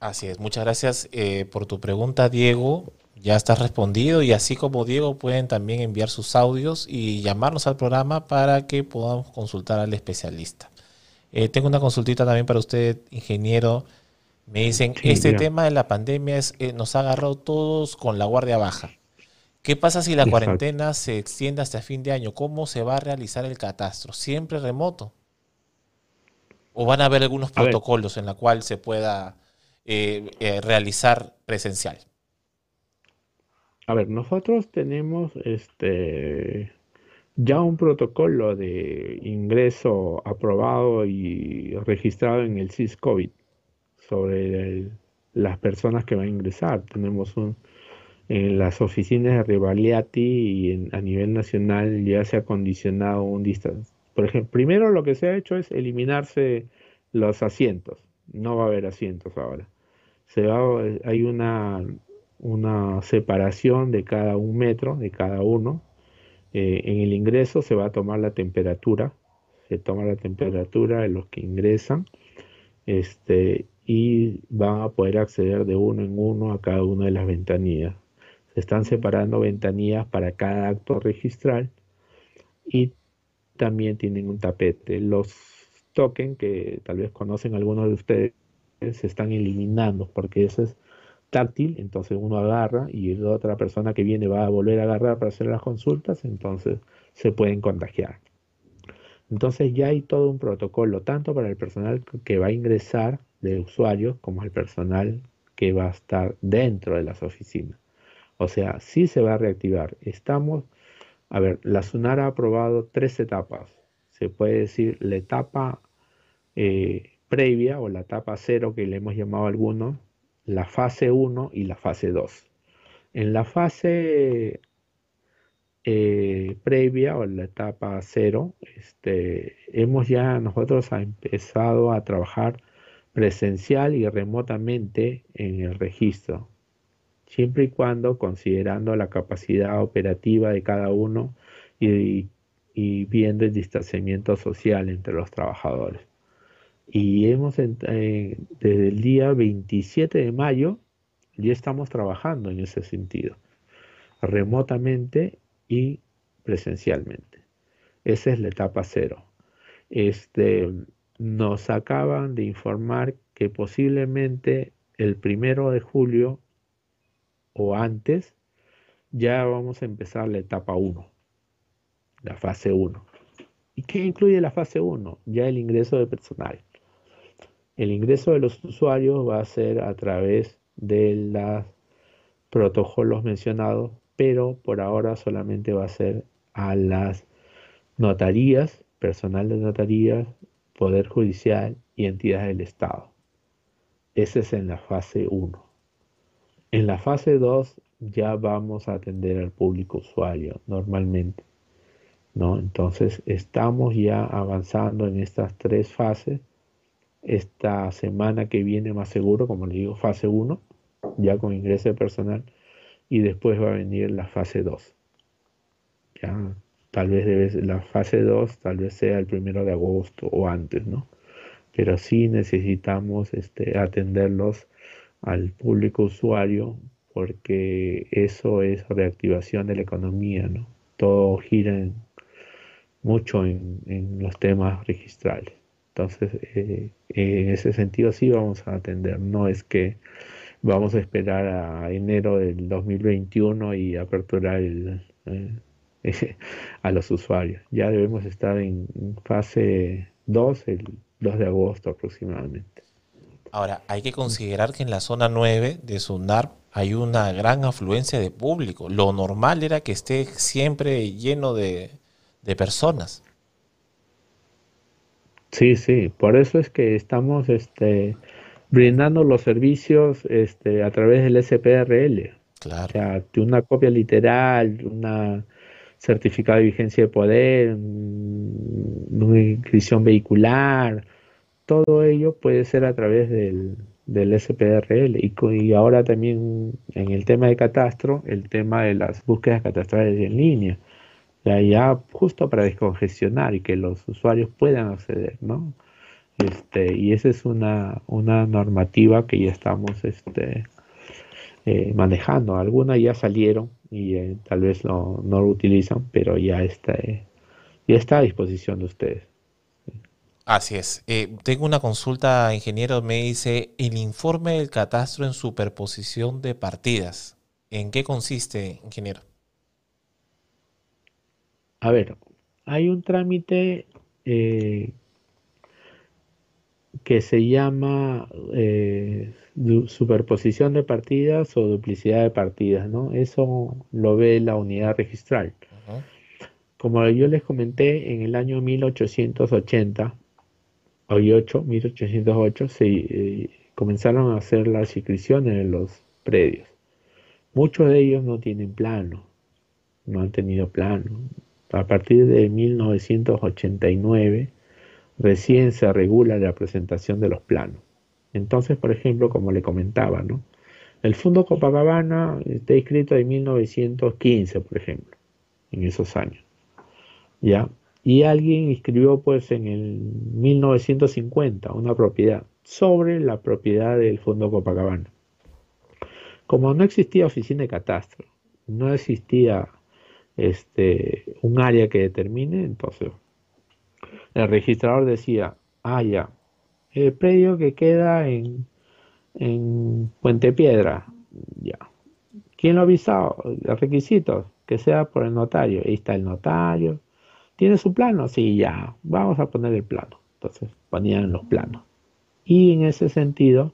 A: Así es, muchas gracias eh, por tu pregunta, Diego. Ya estás respondido y así como Diego pueden también enviar sus audios y llamarnos al programa para que podamos consultar al especialista. Eh, tengo una consultita también para usted, ingeniero. Me dicen, este tema de la pandemia es, eh, nos ha agarrado todos con la guardia baja. ¿Qué pasa si la cuarentena se extiende hasta fin de año? ¿Cómo se va a realizar el catastro? ¿Siempre remoto? ¿O van a haber algunos protocolos en la cual se pueda eh, eh, realizar presencial?
B: A ver, nosotros tenemos este ya un protocolo de ingreso aprobado y registrado en el CIS-COVID sobre las personas que van a ingresar. Tenemos un, en las oficinas de Rivaliati y a nivel nacional ya se ha condicionado un distancia. Por ejemplo, primero lo que se ha hecho es eliminarse los asientos. No va a haber asientos ahora. Se va, hay una, una separación de cada un metro, de cada uno. Eh, en el ingreso se va a tomar la temperatura. Se toma la temperatura de los que ingresan. Este, y van a poder acceder de uno en uno a cada una de las ventanillas están separando ventanillas para cada acto registral y también tienen un tapete. Los tokens que tal vez conocen algunos de ustedes se están eliminando porque eso es táctil, entonces uno agarra y la otra persona que viene va a volver a agarrar para hacer las consultas, entonces se pueden contagiar. Entonces ya hay todo un protocolo, tanto para el personal que va a ingresar de usuarios como el personal que va a estar dentro de las oficinas. O sea, sí se va a reactivar. Estamos, a ver, la SUNAR ha aprobado tres etapas. Se puede decir la etapa eh, previa o la etapa cero que le hemos llamado a algunos, la fase 1 y la fase 2. En la fase eh, previa o la etapa cero, este, hemos ya nosotros empezado a trabajar presencial y remotamente en el registro siempre y cuando considerando la capacidad operativa de cada uno y, viendo el distanciamiento social entre los trabajadores. Y hemos, eh, desde el día 27 de mayo, ya estamos trabajando en ese sentido, remotamente y presencialmente. Esa es la etapa cero. Este, nos acaban de informar que posiblemente el primero de julio o antes, ya vamos a empezar la etapa 1, la fase 1. ¿Y qué incluye la fase 1? Ya el ingreso de personal. El ingreso de los usuarios va a ser a través de los protocolos mencionados, pero por ahora solamente va a ser a las notarías, personal de notarías, Poder Judicial y entidades del Estado. Ese es en la fase 1. En la fase 2 ya vamos a atender al público usuario normalmente. ¿no? Entonces estamos ya avanzando en estas tres fases. Esta semana que viene más seguro, como le digo, fase 1, ya con ingreso de personal, y después va a venir la fase 2. Ya, tal vez debe, la fase 2 tal vez sea el primero de agosto o antes, ¿no? Pero sí necesitamos este, atenderlos al público usuario porque eso es reactivación de la economía, ¿no? Todo gira mucho en, los temas registrales. Entonces, eh, en ese sentido sí vamos a atender, no es que vamos a esperar a enero del 2021 y aperturar el, a los usuarios. Ya debemos estar en fase 2 el 2 de agosto aproximadamente.
A: Ahora, hay que considerar que en la zona 9 de Sundar hay una gran afluencia de público. Lo normal era que esté siempre lleno de, de personas.
B: Sí, sí, por eso es que estamos este, brindando los servicios este, a través del SPRL.
A: Claro.
B: O sea, de una copia literal, una certificado de vigencia de poder, una inscripción vehicular, todo ello puede ser a través del, del SPRL y, y, ahora también en el tema de catastro, el tema de las búsquedas catastrales en línea, ya, ya justo para descongestionar y que los usuarios puedan acceder, ¿no? Este, y esa es una, una normativa que ya estamos este, eh, manejando. Algunas ya salieron y eh, tal vez no, no, lo utilizan, pero ya está, eh, ya está a disposición de ustedes.
A: Así es. tengo una consulta, ingeniero, me dice, el informe del catastro en superposición de partidas. ¿En qué consiste, ingeniero?
B: A ver, hay un trámite que se llama eh, superposición de partidas o duplicidad de partidas, ¿no? Eso lo ve la unidad registral. Como yo les comenté, en el año 1880, 1808, se eh, comenzaron a hacer las inscripciones en los predios. Muchos de ellos no tienen plano, no han tenido plano. A partir de 1989, recién se regula la presentación de los planos. Entonces, por ejemplo, como le comentaba, ¿no? El Fondo Copacabana está inscrito en 1915, por ejemplo, en esos años. ¿Ya? Y alguien inscribió pues en el 1950 una propiedad sobre la propiedad del Fondo Copacabana. Como no existía oficina de catastro, no existía este, un área que determine, entonces el registrador decía, ah, ya, el predio que queda en, en Puente Piedra, ya. ¿Quién lo ha avisado? Los requisitos, que sea por el notario. Ahí está el notario. ¿Tiene su plano? Sí, ya. Vamos a poner el plano. Entonces ponían los planos. Y en ese sentido,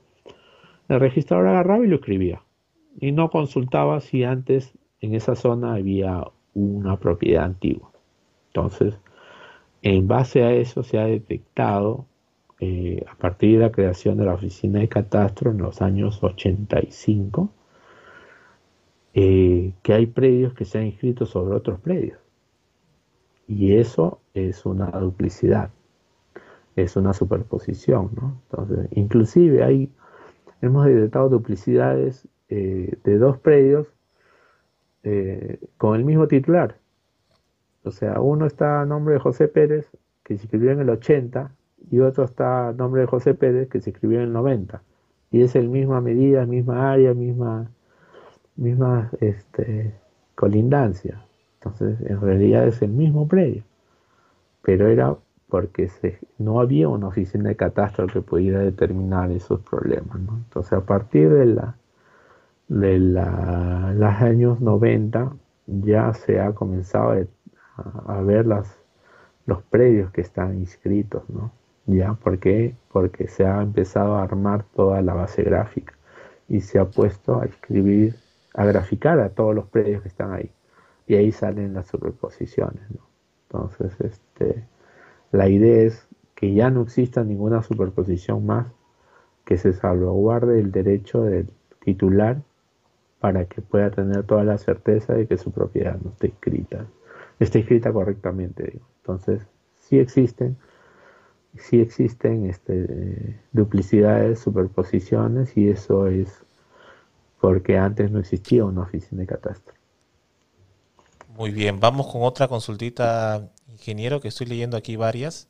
B: el registrador agarraba y lo escribía. Y no consultaba si antes en esa zona había una propiedad antigua. Entonces, en base a eso se ha detectado, eh, a partir de la creación de la oficina de catastro en los años 85, eh, que hay predios que se han inscrito sobre otros predios. Y eso es una duplicidad, es una superposición. ¿no? Entonces, inclusive hay, hemos detectado duplicidades eh, de dos predios con el mismo titular. O sea, uno está a nombre de José Pérez, que se escribió en el 80, y otro está a nombre de José Pérez, que se escribió en el 90. Y es el misma medida, misma área, misma, misma este, colindancia. Entonces, en realidad es el mismo predio. Pero era porque no había una oficina de catastro que pudiera determinar esos problemas. Entonces, a partir de la, los años 90 ya se ha comenzado a a, ver las, los predios que están inscritos, ¿no? ¿Ya? ¿Por qué? Porque se ha empezado a armar toda la base gráfica y se ha puesto a escribir, a graficar a todos los predios que están ahí. Y ahí salen las superposiciones, ¿no? Entonces, este, la idea es que ya no exista ninguna superposición más, que se salvaguarde el derecho del titular para que pueda tener toda la certeza de que su propiedad no esté escrita está escrita correctamente. Entonces, sí existen, sí existen este, duplicidades, superposiciones, y eso es porque antes no existía una oficina de catastro.
A: Muy bien, vamos con otra consultita, ingeniero, que estoy leyendo aquí varias.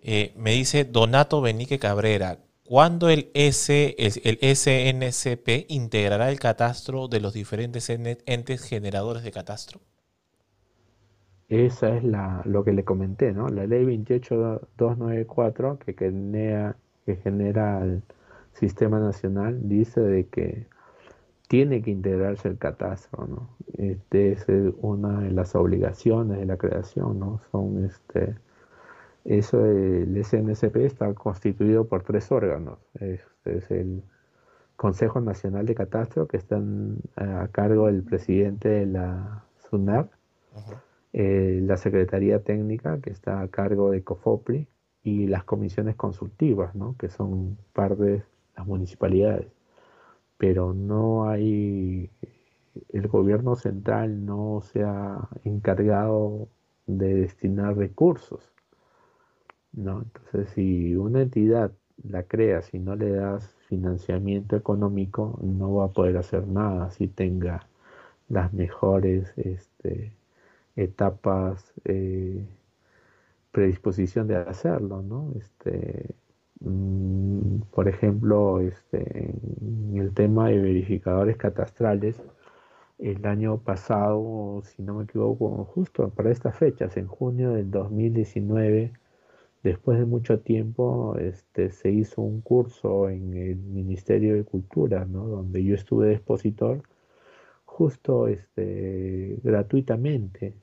A: Eh, me dice Donato Benique Cabrera, ¿cuándo el, S, el SNCP integrará el catastro de los diferentes entes generadores de catastro?
B: Esa es la, lo que le comenté, ¿no? La ley 28294 que genera, que genera el sistema nacional dice de que tiene que integrarse el catastro, ¿no? Este es una de las obligaciones de la creación, ¿no? Son este Eso, el SNSP está constituido por tres órganos. Este es el Consejo Nacional de Catastro, que están a cargo del presidente de la SUNAR, eh, la Secretaría Técnica, que está a cargo de COFOPRI, y las comisiones consultivas, ¿no? que son parte de las municipalidades. Pero no hay, el gobierno central no se ha encargado de destinar recursos. ¿no? Entonces, si una entidad la creas y no le das financiamiento económico, no va a poder hacer nada si tenga las mejores este, etapas eh, predisposición de hacerlo, ¿no? Este, mm, por ejemplo, este, en el tema de verificadores catastrales, el año pasado, si no me equivoco, justo para estas fechas, en junio del 2019, después de mucho tiempo, este, se hizo un curso en el Ministerio de Cultura, ¿no? donde yo estuve de expositor, justo este, gratuitamente,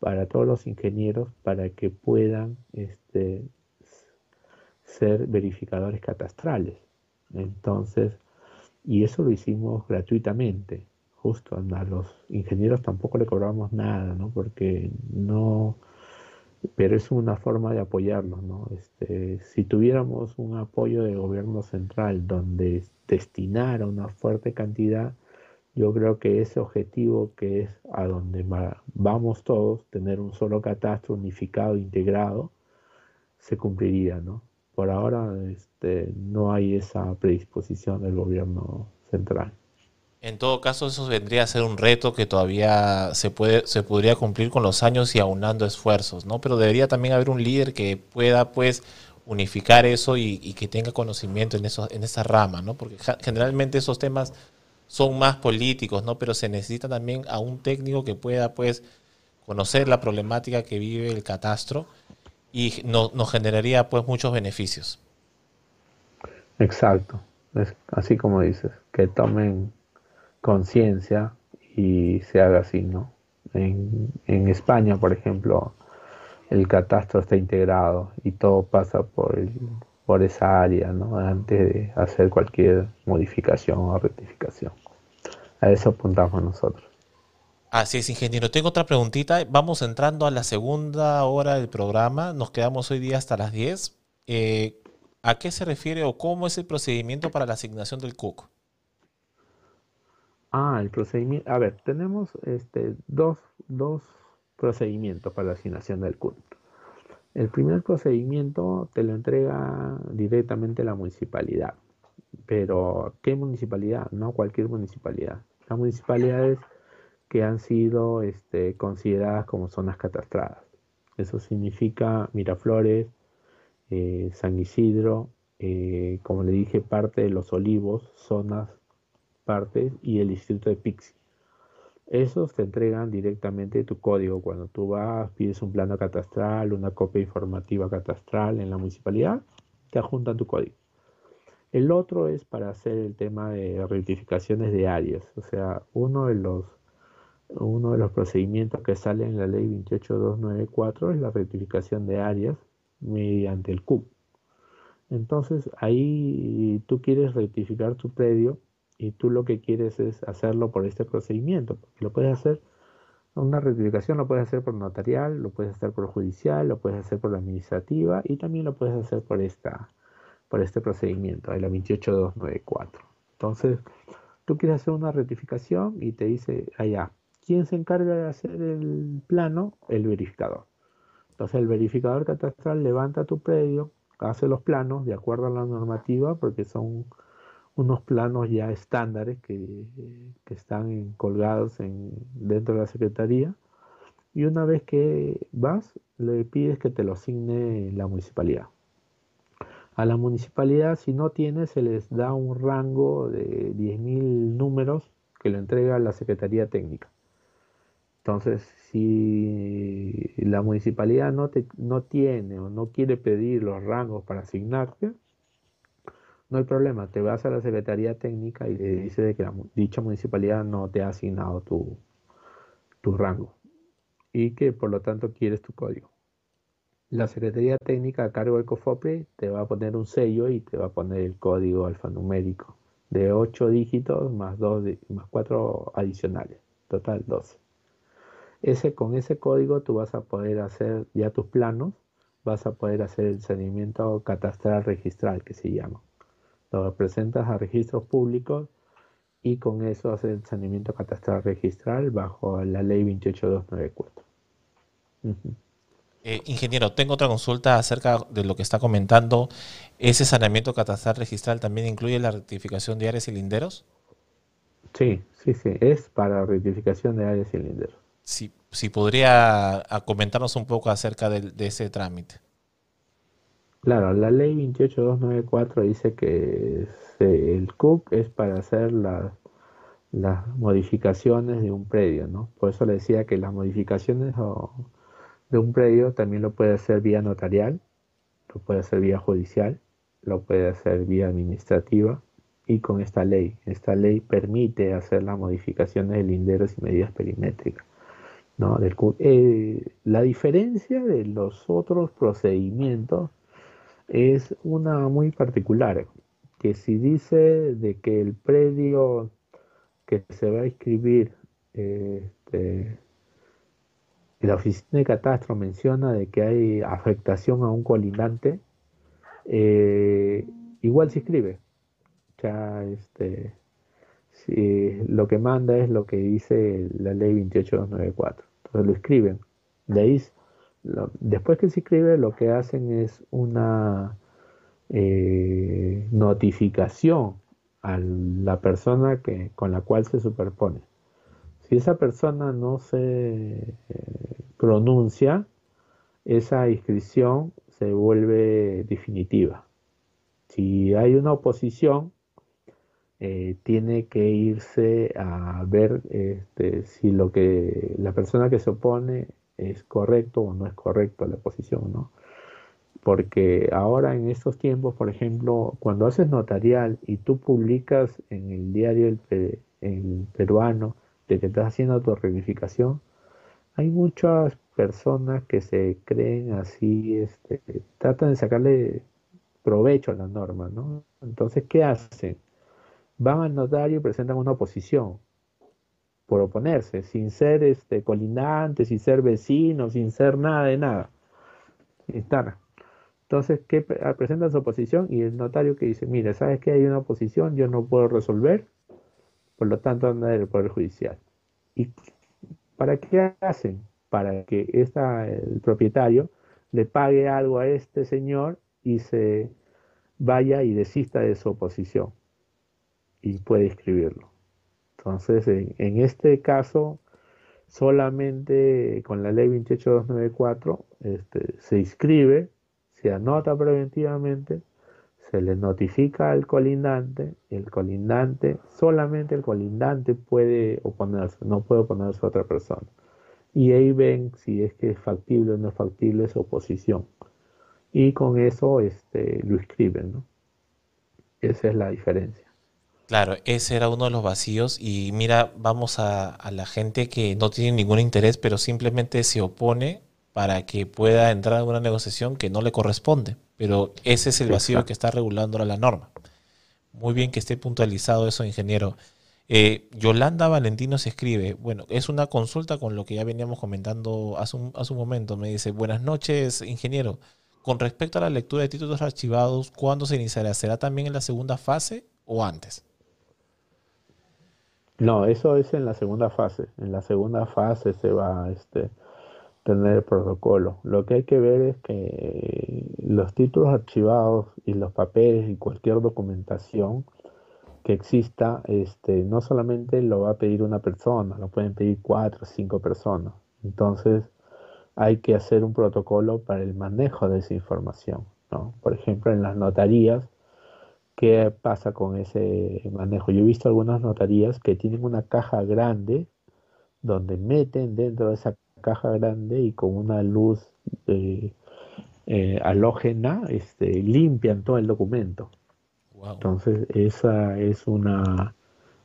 B: para todos los ingenieros para que puedan este, ser verificadores catastrales. Entonces, y eso lo hicimos gratuitamente, justo a los ingenieros tampoco le cobramos nada, ¿no? Porque no, pero es una forma de apoyarlos, ¿no? Este, si tuviéramos un apoyo del gobierno central donde destinara una fuerte cantidad, yo creo que ese objetivo que es a donde vamos todos, tener un solo catastro unificado, integrado, se cumpliría, ¿no? Por ahora este, no hay esa predisposición del gobierno central.
A: En todo caso, eso vendría a ser un reto que todavía se, puede, se podría cumplir con los años y aunando esfuerzos, ¿no? Pero debería también haber un líder que pueda, pues, unificar eso y, que tenga conocimiento en, eso, en esa rama, ¿no? Porque generalmente esos temas son más políticos, ¿no? Pero se necesita también a un técnico que pueda, pues, conocer la problemática que vive el catastro y nos generaría, pues, muchos beneficios.
B: Exacto, es así como dices, que tomen conciencia y se haga así, ¿no? En, en España, por ejemplo, el catastro está integrado y todo pasa por el, por esa área, ¿no? Antes de hacer cualquier modificación o rectificación. A eso apuntamos nosotros.
A: Así es, ingeniero. Tengo otra preguntita. Vamos entrando a la segunda hora del programa. Nos quedamos hoy día hasta las 10. Eh, ¿A qué se refiere o cómo es el procedimiento para la asignación del CUC?
B: Ah, el procedimiento. A ver, tenemos este, dos, dos procedimientos para la asignación del CUC. El primer procedimiento te lo entrega directamente la municipalidad. Pero, ¿qué municipalidad? No cualquier municipalidad. Las municipalidades que han sido este, consideradas como zonas catastradas. Eso significa Miraflores, eh, San Isidro, eh, como le dije, parte de los olivos, zonas, partes, y el distrito de Pixi. Esos te entregan directamente tu código. Cuando tú vas, pides un plano catastral, una copia informativa catastral en la municipalidad, te adjuntan tu código. El otro es para hacer el tema de rectificaciones de áreas. O sea, uno de los, uno de los procedimientos que sale en la ley 28294 es la rectificación de áreas mediante el CUP. Entonces, ahí tú quieres rectificar tu predio y tú lo que quieres es hacerlo por este procedimiento. Lo puedes hacer, una rectificación lo puedes hacer por notarial, lo puedes hacer por judicial, lo puedes hacer por administrativa y también lo puedes hacer por esta, por este procedimiento, de la 28294. Entonces, tú quieres hacer una rectificación y te dice allá, ¿quién se encarga de hacer el plano? El verificador. Entonces, el verificador catastral levanta tu predio, hace los planos de acuerdo a la normativa, porque son unos planos ya estándares que, están colgados en, dentro de la Secretaría. Y una vez que vas, le pides que te lo asigne la municipalidad. A la municipalidad, si no tiene, se les da un rango de 10.000 números que lo entrega la Secretaría Técnica. Entonces, si la municipalidad no, te, no tiene o no quiere pedir los rangos para asignarte, no hay problema, te vas a la Secretaría Técnica y le dices que la, dicha municipalidad no te ha asignado tu rango y que por lo tanto quieres tu código. La Secretaría Técnica a cargo del COFOPRE te va a poner un sello y te va a poner el código alfanumérico de 8 dígitos más, 2, más 4 adicionales, total 12. Ese, con ese código tú vas a poder hacer ya tus planos, vas a poder hacer el saneamiento catastral registral que se llama. Lo presentas a registros públicos y con eso haces el saneamiento catastral registral bajo la ley 28294.
A: Eh, ingeniero, tengo otra consulta acerca de lo que está comentando. ¿Ese saneamiento catastral registral también incluye la rectificación de áreas y linderos?
B: Sí, sí, sí, es para rectificación de áreas y linderos.
A: Si, si podría comentarnos un poco acerca de, ese trámite.
B: Claro, la ley 28294 dice que el CUC es para hacer las, las modificaciones de un predio, ¿no? Por eso le decía que las modificaciones o de un predio también lo puede hacer vía notarial, lo puede hacer vía judicial, lo puede hacer vía administrativa y con esta ley. Esta ley permite hacer las modificaciones de linderos y medidas perimétricas. ¿no? Eh, la diferencia de los otros procedimientos es una muy particular, que si dice de que el predio que se va a inscribir este, la oficina de catastro menciona de que hay afectación a un colindante, eh, igual se escribe. Ya este, lo que manda es lo que dice la ley 28294. Entonces lo escriben. De después que se escribe, lo que hacen es una eh, notificación a la persona que, con la cual se superpone. Si esa persona no se eh, pronuncia, esa inscripción se vuelve definitiva. Si hay una oposición, eh, tiene que irse a ver este, si lo que la persona que se opone es correcto o no es correcto la oposición, ¿no? Porque ahora en estos tiempos, por ejemplo, cuando haces notarial y tú publicas en el diario el peruano que estás haciendo tu reivindicación, hay muchas personas que se creen así, este, tratan de sacarle provecho a la norma, ¿no? Entonces, ¿qué hacen? Van al notario y presentan una oposición por oponerse, sin ser este, colindante, sin ser vecino, sin ser nada de nada. Entonces, ¿qué presentan su oposición? Y el notario que dice, mire, ¿sabes que hay una oposición? Yo no puedo resolver, por lo tanto anda del Poder Judicial. ¿Y para qué hacen? Para que el propietario le pague algo a este señor y se vaya y desista de su oposición y puede inscribirlo. Entonces, en, este caso, solamente con la ley 28294 este, se inscribe, se anota preventivamente se le notifica al colindante, el colindante, solamente el colindante puede oponerse, no puede oponerse a otra persona. Y ahí ven si es que es factible o no es factible su oposición. Y con eso este, lo escriben, ¿no? Esa es la diferencia.
A: Claro, ese era uno de los vacíos y mira, vamos a, a la gente que no tiene ningún interés, pero simplemente se opone para que pueda entrar en una negociación que no le corresponde. Pero ese es el vacío que está regulando ahora la norma. Muy bien que esté puntualizado eso, ingeniero. Eh, Yolanda Valentino se escribe, bueno, es una consulta con lo que ya veníamos comentando hace un, hace un momento. Me dice, buenas noches, ingeniero. Con respecto a la lectura de títulos archivados, ¿cuándo se iniciará? ¿Será también en la segunda fase o antes?
B: No, eso es en la segunda fase. En la segunda fase se va este, tener protocolo. Lo que hay que ver es que los títulos archivados y los papeles y cualquier documentación que exista, este, no solamente lo va a pedir una persona, lo pueden pedir cuatro o cinco personas. Entonces hay que hacer un protocolo para el manejo de esa información. ¿no? Por ejemplo, en las notarías, ¿qué pasa con ese manejo? Yo he visto algunas notarías que tienen una caja grande donde meten dentro de esa caja grande y con una luz eh, eh, halógena este, limpian todo el documento. Entonces, esa es una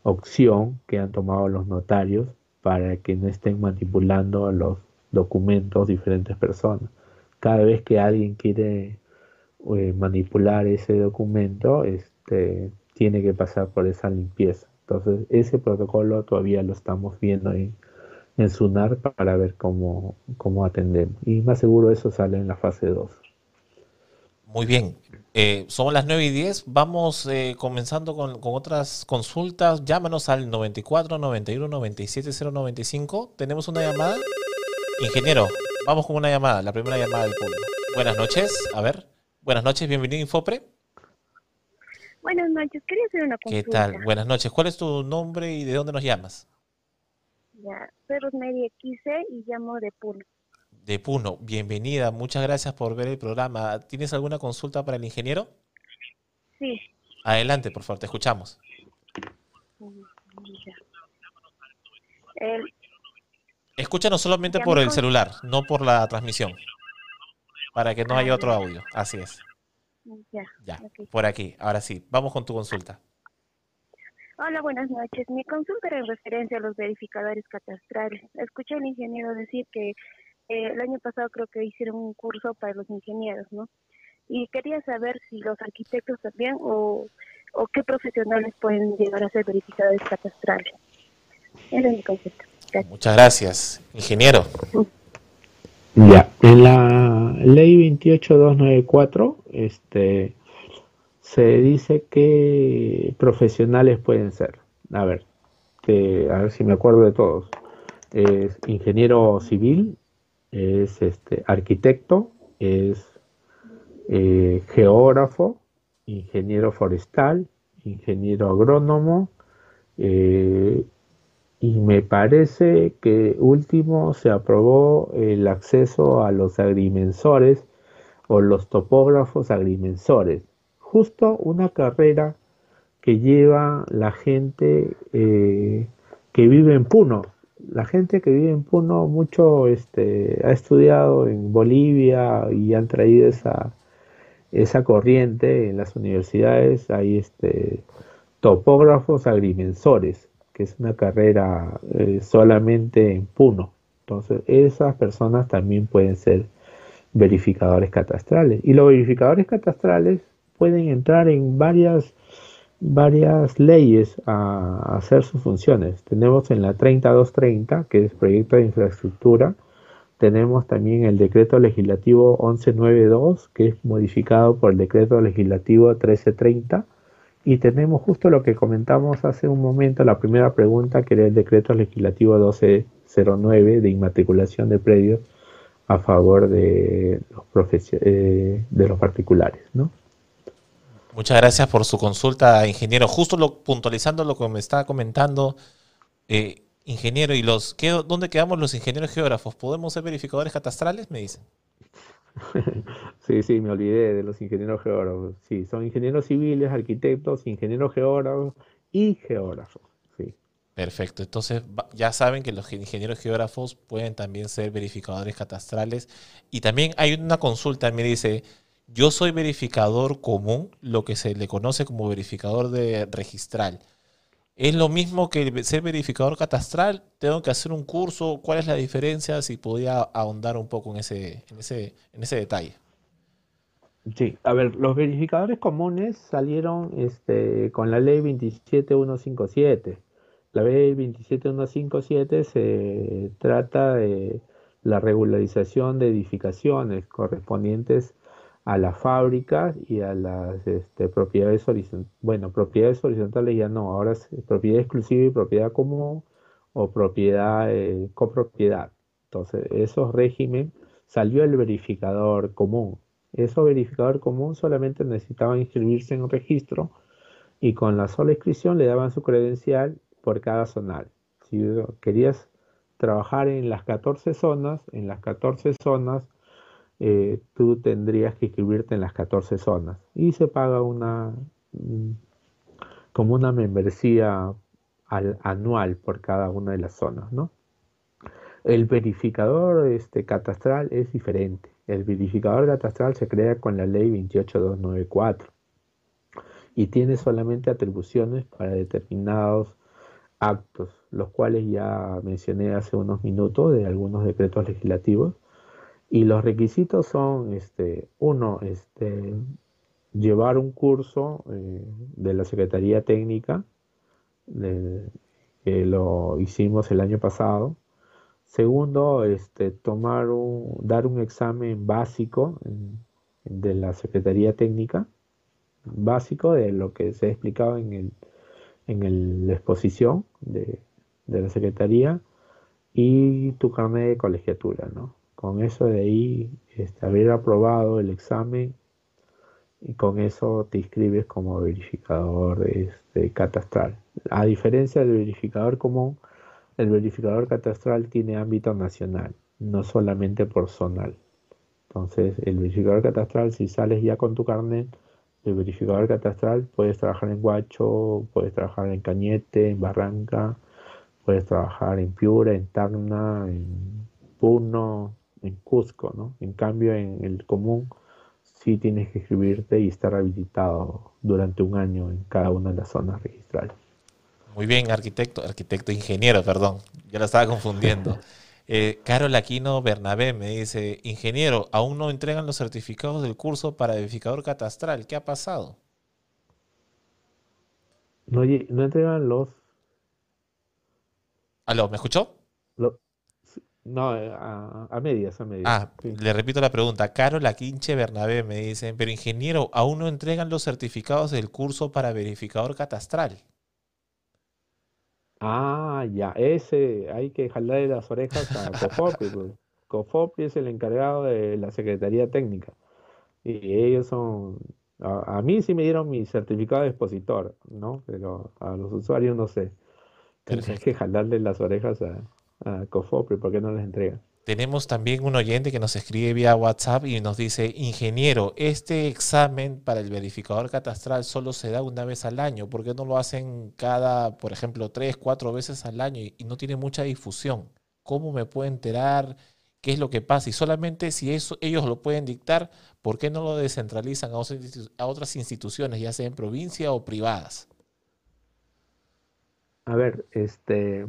B: opción que han tomado los notarios para que no estén manipulando los documentos diferentes personas, cada vez que alguien quiere eh, manipular ese documento, este, tiene que pasar por esa limpieza. Entonces, ese protocolo todavía lo estamos viendo en, en SUNAR para ver cómo, cómo atendemos. Y más seguro eso sale en la fase 2.
A: Muy bien. Eh, somos las 9 y 10. Vamos eh, comenzando con, otras consultas. Llámanos al 94 91 97 095. Tenemos una llamada. Ingeniero, vamos con una llamada. La primera llamada del público. Buenas noches. A ver. Buenas noches. Bienvenido a Infopre.
D: Buenas noches. Quería hacer una consulta.
A: ¿Qué tal? Buenas noches. ¿Cuál es tu nombre y de dónde nos llamas?
D: Ya, soy Rosemary Quise y llamo de Puno
A: de Puno. Bienvenida, muchas gracias por ver el programa. ¿Tienes alguna consulta para el ingeniero?
D: Sí.
A: Adelante, por favor, te escuchamos. Escúchanos solamente por el celular, no por la transmisión, para que no haya otro audio. Así es.
D: Ya.
A: Ya, por aquí. Ahora sí, vamos con tu consulta.
D: Hola, buenas noches. Mi consulta era en referencia a los verificadores catastrales. Escuché al ingeniero decir que eh, el año pasado creo que hicieron un curso para los ingenieros, ¿no? Y quería saber si los arquitectos también o, o qué profesionales pueden llegar a ser verificadores catastrales. Ese es mi concepto.
A: Muchas gracias, ingeniero.
B: Ya, en la ley 28294 este, se dice que profesionales pueden ser. A ver, a ver si me acuerdo de todos. Es ingeniero civil, es este, arquitecto, es eh, geógrafo, ingeniero forestal, ingeniero agrónomo, eh, y me parece que último se aprobó el acceso a los agrimensores o los topógrafos agrimensores, justo una carrera que lleva la gente eh, que vive en Puno, la gente que vive en Puno mucho este, ha estudiado en Bolivia y han traído esa, esa corriente en las universidades. Hay este, topógrafos agrimensores, que es una carrera eh, solamente en Puno. Entonces, esas personas también pueden ser verificadores catastrales. Y los verificadores catastrales pueden entrar en varias varias leyes a hacer sus funciones. Tenemos en la 30230, que es proyecto de infraestructura, tenemos también el decreto legislativo 1192, que es modificado por el decreto legislativo 1330, y tenemos justo lo que comentamos hace un momento, la primera pregunta, que era el decreto legislativo 1209 de inmatriculación de predios a favor de los, eh, de los particulares, ¿no?
A: Muchas gracias por su consulta, ingeniero. Justo lo, puntualizando lo que me estaba comentando, eh, ingeniero, ¿y los qué, dónde quedamos los ingenieros geógrafos? ¿Podemos ser verificadores catastrales? Me dicen.
B: Sí, sí, me olvidé de los ingenieros geógrafos. Sí, son ingenieros civiles, arquitectos, ingenieros geógrafos y geógrafos. Sí.
A: Perfecto. Entonces ya saben que los ingenieros geógrafos pueden también ser verificadores catastrales. Y también hay una consulta, me dice, yo soy verificador común, lo que se le conoce como verificador de registral. ¿Es lo mismo que ser verificador catastral? ¿Tengo que hacer un curso? ¿Cuál es la diferencia? Si podía ahondar un poco en ese, en ese, en ese detalle.
B: Sí, a ver, los verificadores comunes salieron este, con la ley 27157. La ley 27157 se trata de la regularización de edificaciones correspondientes a las fábricas y a las este, propiedades horizontales. Bueno, propiedades horizontales ya no, ahora es propiedad exclusiva y propiedad común o propiedad eh, copropiedad. Entonces, esos régimen salió el verificador común. Esos verificador común solamente necesitaban inscribirse en un registro y con la sola inscripción le daban su credencial por cada zonal. Si querías trabajar en las 14 zonas, en las 14 zonas eh, tú tendrías que inscribirte en las 14 zonas y se paga una mm, como una membresía anual por cada una de las zonas, ¿no? El verificador este, catastral es diferente. El verificador catastral se crea con la ley 28294 y tiene solamente atribuciones para determinados actos, los cuales ya mencioné hace unos minutos de algunos decretos legislativos Y los requisitos son, este, uno, este, llevar un curso eh, de la Secretaría Técnica, que lo hicimos el año pasado. Segundo, este, tomar un, dar un examen básico de la Secretaría Técnica, básico de lo que se ha explicado en, el, en la exposición de, de la Secretaría y tu carnet de colegiatura, ¿no? Con eso de ahí, este, haber aprobado el examen y con eso te inscribes como verificador este, catastral. A diferencia del verificador común, el verificador catastral tiene ámbito nacional, no solamente por zonal. Entonces, el verificador catastral, si sales ya con tu carnet, el verificador catastral puedes trabajar en Guacho, puedes trabajar en Cañete, en Barranca, puedes trabajar en Piura, en Tacna, en Puno, en Cusco, ¿no? En cambio, en el común sí tienes que escribirte y estar habilitado durante un año en cada una de las zonas registrales.
A: Muy bien, arquitecto, arquitecto, ingeniero, perdón, ya lo estaba confundiendo. Eh, Carol Aquino Bernabé me dice, ingeniero, aún no entregan los certificados del curso para edificador catastral. ¿Qué ha pasado?
B: No, no entregan los
A: ¿Aló? ¿Me escuchó?
B: No, eh, a, medias, a medias.
A: Ah, le repito la pregunta. Caro La Quinche Bernabé me dicen, pero ingeniero, aún no entregan los certificados del curso para verificador catastral.
B: Ah, ya, ese hay que jalarle las orejas a Cofopri. Pues. Es el encargado de la Secretaría Técnica. Y ellos son, a, a, mí sí me dieron mi certificado de expositor, ¿no? Pero a los usuarios no sé. Tienes que jalarle las orejas a, a Cofopri, ¿por qué no les entregan?
A: Tenemos también un oyente que nos escribe vía WhatsApp y nos dice, ingeniero, este examen para el verificador catastral solo se da una vez al año, ¿por qué no lo hacen cada, por ejemplo, tres, cuatro veces al año y, no tiene mucha difusión? ¿Cómo me puedo enterar qué es lo que pasa? Y solamente si eso, ellos lo pueden dictar, ¿por qué no lo descentralizan a otras instituciones, ya sea en provincia o privadas?
B: A ver, este,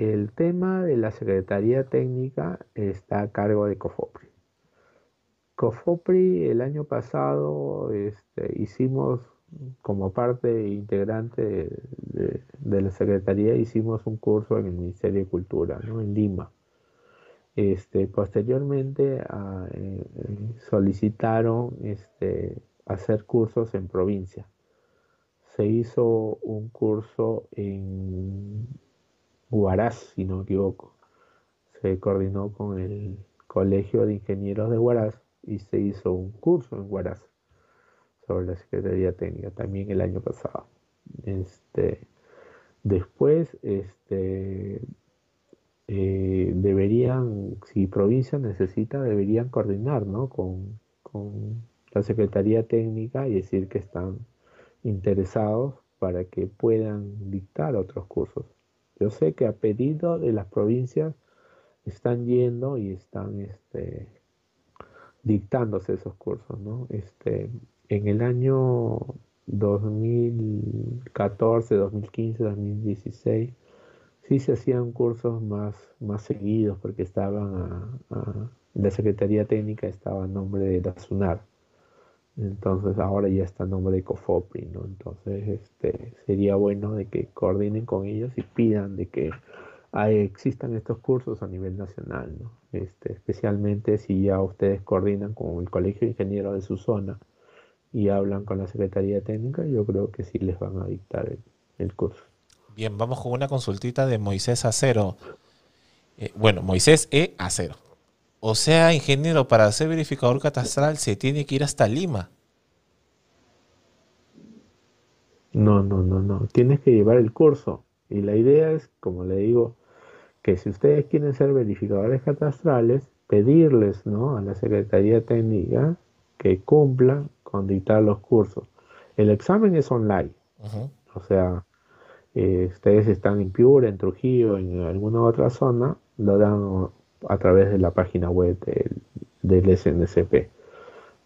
B: el tema de la Secretaría Técnica está a cargo de COFOPRI. COFOPRI el año pasado este, hicimos como parte integrante de, la Secretaría hicimos un curso en el Ministerio de Cultura, ¿no? en Lima. Este, posteriormente eh, solicitaron este, hacer cursos en provincia se hizo un curso en Huaraz, si no me equivoco. Se coordinó con el Colegio de Ingenieros de Huaraz y se hizo un curso en Huaraz sobre la Secretaría Técnica también el año pasado. Este, después, este, eh, deberían, si provincia necesita, deberían coordinar ¿no? con, con la Secretaría Técnica y decir que están interesados para que puedan dictar otros cursos. Yo sé que a pedido de las provincias están yendo y están este, dictándose esos cursos, ¿no? Este, en el año 2014, 2015, 2016, sí se hacían cursos más, más seguidos porque estaban la Secretaría Técnica estaba a nombre de la SUNAR. Entonces ahora ya está el nombre de COFOPRI, ¿no? Entonces este, sería bueno de que coordinen con ellos y pidan de que existan estos cursos a nivel nacional, ¿no? Este, especialmente si ya ustedes coordinan con el Colegio de Ingenieros de su zona y hablan con la Secretaría Técnica, yo creo que sí les van a dictar el, curso.
A: Bien, vamos con una consultita de Moisés Acero. Eh, bueno, Moisés E. Acero. O sea, ingeniero, para ser verificador catastral se tiene que ir hasta Lima.
B: No, no, no, no. Tienes que llevar el curso. Y la idea es, como le digo, que si ustedes quieren ser verificadores catastrales, pedirles ¿no? a la Secretaría Técnica que cumpla con dictar los cursos. El examen es online. O sea, eh, ustedes están en Piura, en Trujillo, en alguna otra zona, lo dan a través de la página web del, SNCP.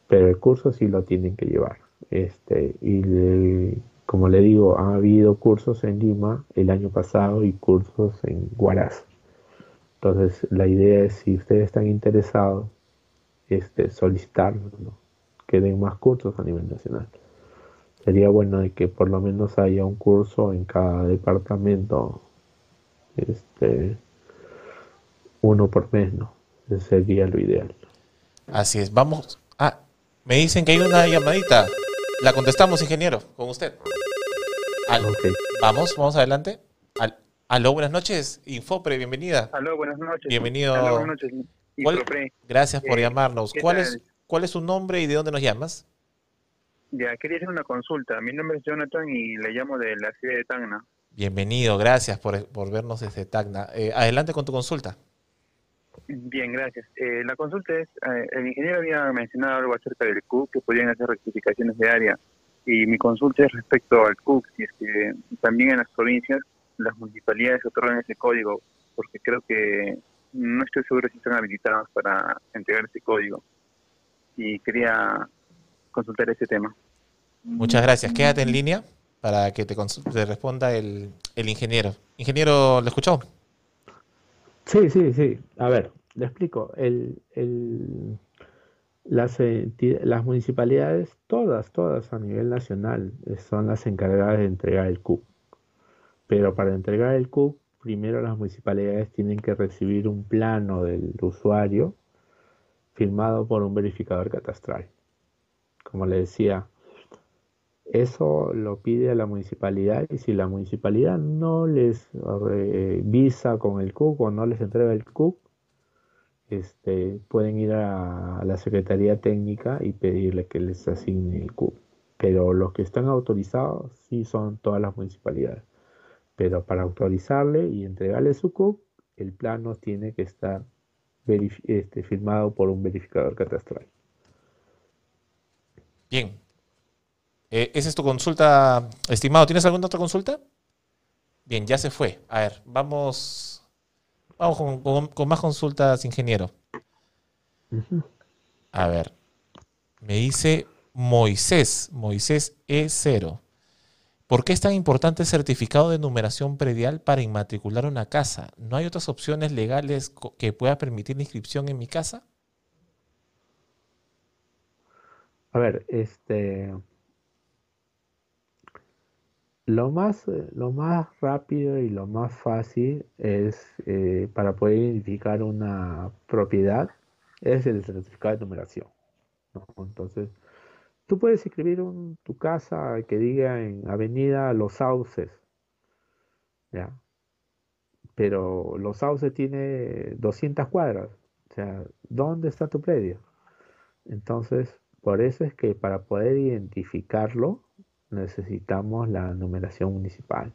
B: Pero el curso sí lo tienen que llevar. Este, y como le digo, ha habido cursos en Lima el año pasado y cursos en Huaraz. Entonces, la idea es, si ustedes están interesados, este, solicitarlo, que den más cursos a nivel nacional. Sería bueno de que por lo menos haya un curso en cada departamento, este, uno por mes, ¿no? Ese sería lo ideal.
A: Así es, vamos. Ah, me dicen que hay una llamadita. La contestamos, ingeniero, con usted. Vamos, vamos adelante. Al, aló, buenas noches. Infopre, bienvenida.
E: Aló, buenas noches.
A: Bienvenido.
E: Aló, buenas noches.
A: Gracias por eh, llamarnos. ¿Cuál es, ¿Cuál es su nombre y de dónde nos llamas?
E: Ya, quería hacer una consulta. Mi nombre es Jonathan y le llamo de la ciudad de Tacna.
A: Bienvenido, gracias por, por vernos desde Tacna. Eh, adelante con tu consulta.
E: Bien, gracias. Eh, la consulta es, eh, el ingeniero había mencionado algo acerca del CUC, que podían hacer rectificaciones de área. Y mi consulta es respecto al CUC, si es que también en las provincias las municipalidades otorgan ese código, porque creo que no estoy seguro si están habilitados para entregar ese código. Y quería consultar ese tema.
A: Muchas gracias. Quédate en línea para que te, te responda el, el ingeniero. Ingeniero, ¿lo escuchó?
B: Sí, sí, sí. A ver, le explico. El, las, las municipalidades, todas, todas a nivel nacional, son las encargadas de entregar el CUP. Pero para entregar el CUP, primero las municipalidades tienen que recibir un plano del usuario firmado por un verificador catastral. Como le decía, eso lo pide a la municipalidad y si la municipalidad no les visa con el CUC o no les entrega el CUC, este, pueden ir a, la Secretaría Técnica y pedirle que les asigne el CUC. Pero los que están autorizados sí son todas las municipalidades. Pero para autorizarle y entregarle su CUC, el plano tiene que estar este, firmado por un verificador catastral.
A: Bien, eh, esa es tu consulta, estimado. ¿Tienes alguna otra consulta? Bien, ya se fue. A ver, vamos, vamos con, más consultas, ingeniero. A ver, me dice Moisés, Moisés E0. ¿Por qué es tan importante el certificado de numeración predial para inmatricular una casa? ¿No hay otras opciones legales que pueda permitir la inscripción en mi casa?
B: A ver, este, lo más, eh, lo más rápido y lo más fácil es eh, para poder identificar una propiedad es el certificado de numeración. Entonces, tú puedes escribir tu casa que diga en Avenida Los Sauces, ¿ya? Pero Los Sauces tiene 200 cuadras. O sea, ¿dónde está tu predio? Entonces, por eso es que para poder identificarlo, necesitamos la numeración municipal.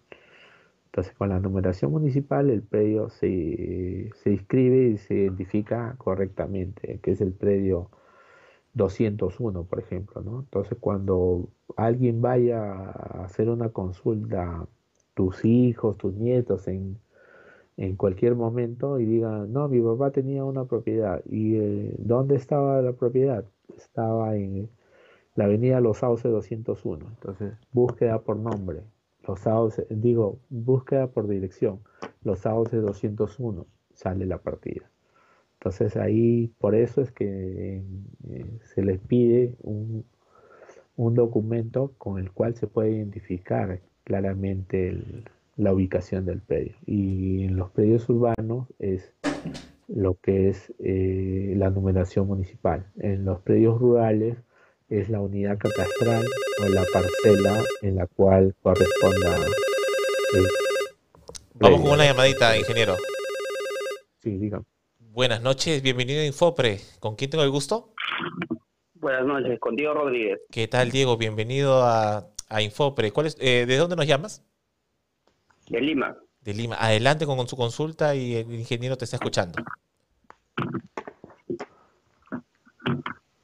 B: Entonces, con la numeración municipal, el predio se, se inscribe y se identifica correctamente, que es el predio 201, por ejemplo. ¿no? Entonces, cuando alguien vaya a hacer una consulta, tus hijos, tus nietos, en, en cualquier momento, y digan, no, mi papá tenía una propiedad. ¿Y eh, dónde estaba la propiedad? Estaba en la avenida Los Sauces 201. Entonces, búsqueda por nombre. Los Sauces, digo, búsqueda por dirección. Los Sauces 201 sale la partida. Entonces ahí, por eso es que eh, se les pide un, documento con el cual se puede identificar claramente la ubicación del predio. Y en los predios urbanos es lo que es eh, la numeración municipal. En los predios rurales es la unidad catastral o la parcela en la cual corresponda.
A: Vamos con una llamadita, ingeniero.
B: Sí, dígame.
A: Buenas noches, bienvenido a Infopre. ¿Con quién tengo el gusto?
F: Buenas noches, con Diego Rodríguez.
A: ¿Qué tal, Diego? Bienvenido a, Infopre. ¿Cuál es, eh, ¿De dónde nos llamas?
F: De Lima.
A: De Lima. Adelante con su consulta y el ingeniero te está escuchando.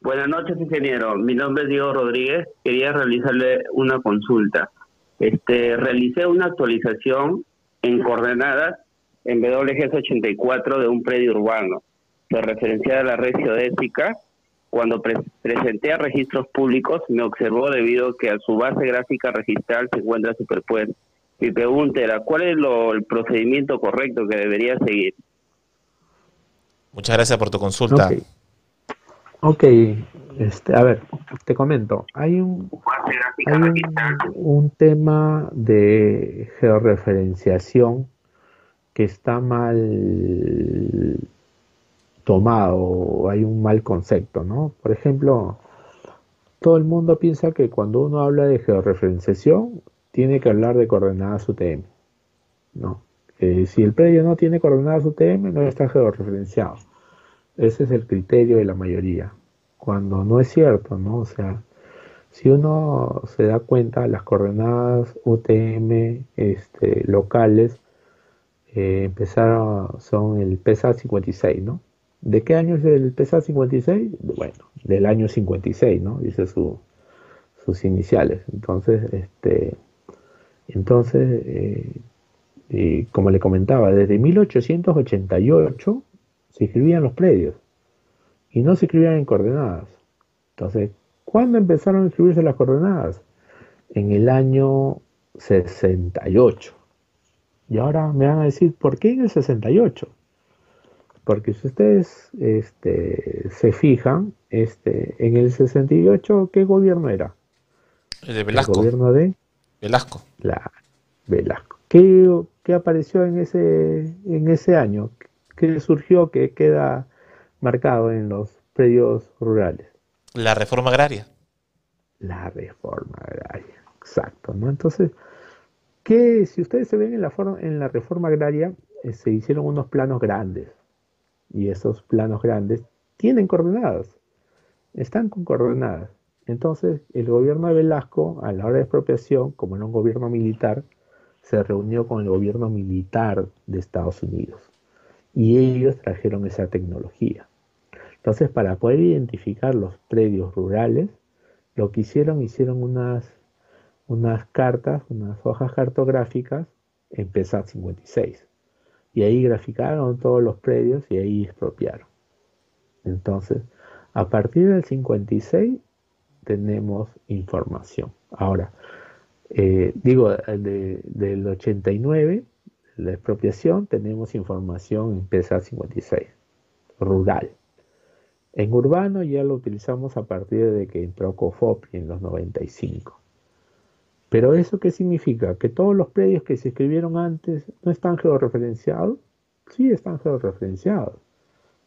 F: Buenas noches, ingeniero. Mi nombre es Diego Rodríguez. Quería realizarle una consulta. Este, realicé una actualización en coordenadas en WGS 84 de un predio urbano, de referenciada a la red geodésica. Cuando presenté a registros públicos, me observó debido a que a su base gráfica registral se encuentra superpuesta. Mi pregunta era, ¿cuál es el procedimiento correcto que debería seguir?
A: Muchas gracias por tu consulta.
B: Ok, este, a ver, te comento, hay un, hay un, tema de georreferenciación que está mal tomado, hay un mal concepto, ¿no? Por ejemplo, todo el mundo piensa que cuando uno habla de georreferenciación, tiene que hablar de coordenadas UTM, ¿no? si el predio no tiene coordenadas UTM, no está georreferenciado. Ese es el criterio de la mayoría, cuando no es cierto, ¿no? O sea, si uno se da cuenta, las coordenadas UTM este, locales eh, empezaron, son el PESA 56, ¿no? ¿De qué año es el PESA 56? Bueno, del año 56, ¿no? Dice su, sus iniciales. Entonces, este, entonces eh, como le comentaba, desde 1888 se escribían los predios y no se escribían en coordenadas. Entonces, ¿cuándo empezaron a escribirse las coordenadas? En el año 68. Y ahora me van a decir, ¿por qué en el 68? Porque si ustedes este, se fijan, este, en el 68, ¿qué gobierno era?
A: El de Velasco.
B: El gobierno de
A: Velasco.
B: La Velasco. ¿Qué, qué apareció en ese, en ese año? ¿Qué surgió que queda marcado en los predios rurales?
A: La reforma agraria.
B: La reforma agraria, exacto, ¿no? Entonces, ¿qué, si ustedes se ven en la, en la reforma agraria, eh, se hicieron unos planos grandes, y esos planos grandes tienen coordenadas, están con coordenadas. Entonces, el gobierno de Velasco, a la hora de expropiación, como era un gobierno militar, se reunió con el gobierno militar de Estados Unidos y ellos trajeron esa tecnología. Entonces, para poder identificar los predios rurales, lo que hicieron, hicieron unas, unas cartas, unas hojas cartográficas en PESAT 56. Y ahí graficaron todos los predios y ahí expropiaron. Entonces, a partir del 56 tenemos información. Ahora, eh, digo, del 89, la expropiación, tenemos información en PESA 56, rural. En urbano ya lo utilizamos a partir de que entró COFOPI en los 95. Pero ¿eso qué significa? ¿Que todos los predios que se escribieron antes no están georreferenciados? Sí, están georreferenciados.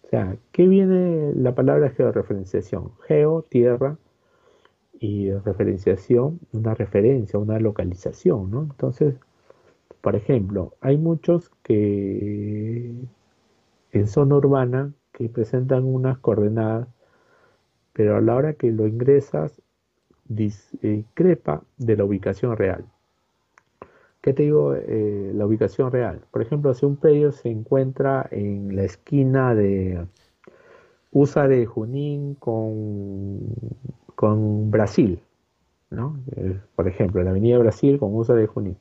B: O sea, ¿qué viene la palabra georreferenciación? Geo, tierra, y referenciación, una referencia, una localización, ¿no? Entonces, por ejemplo, hay muchos que en zona urbana que presentan unas coordenadas, pero a la hora que lo ingresas discrepa de la ubicación real. ¿Qué te digo? Eh, la ubicación real. Por ejemplo, si un predio se encuentra en la esquina de USA de Junín con, con Brasil, ¿no? Eh, por ejemplo, la avenida Brasil con USA de Junín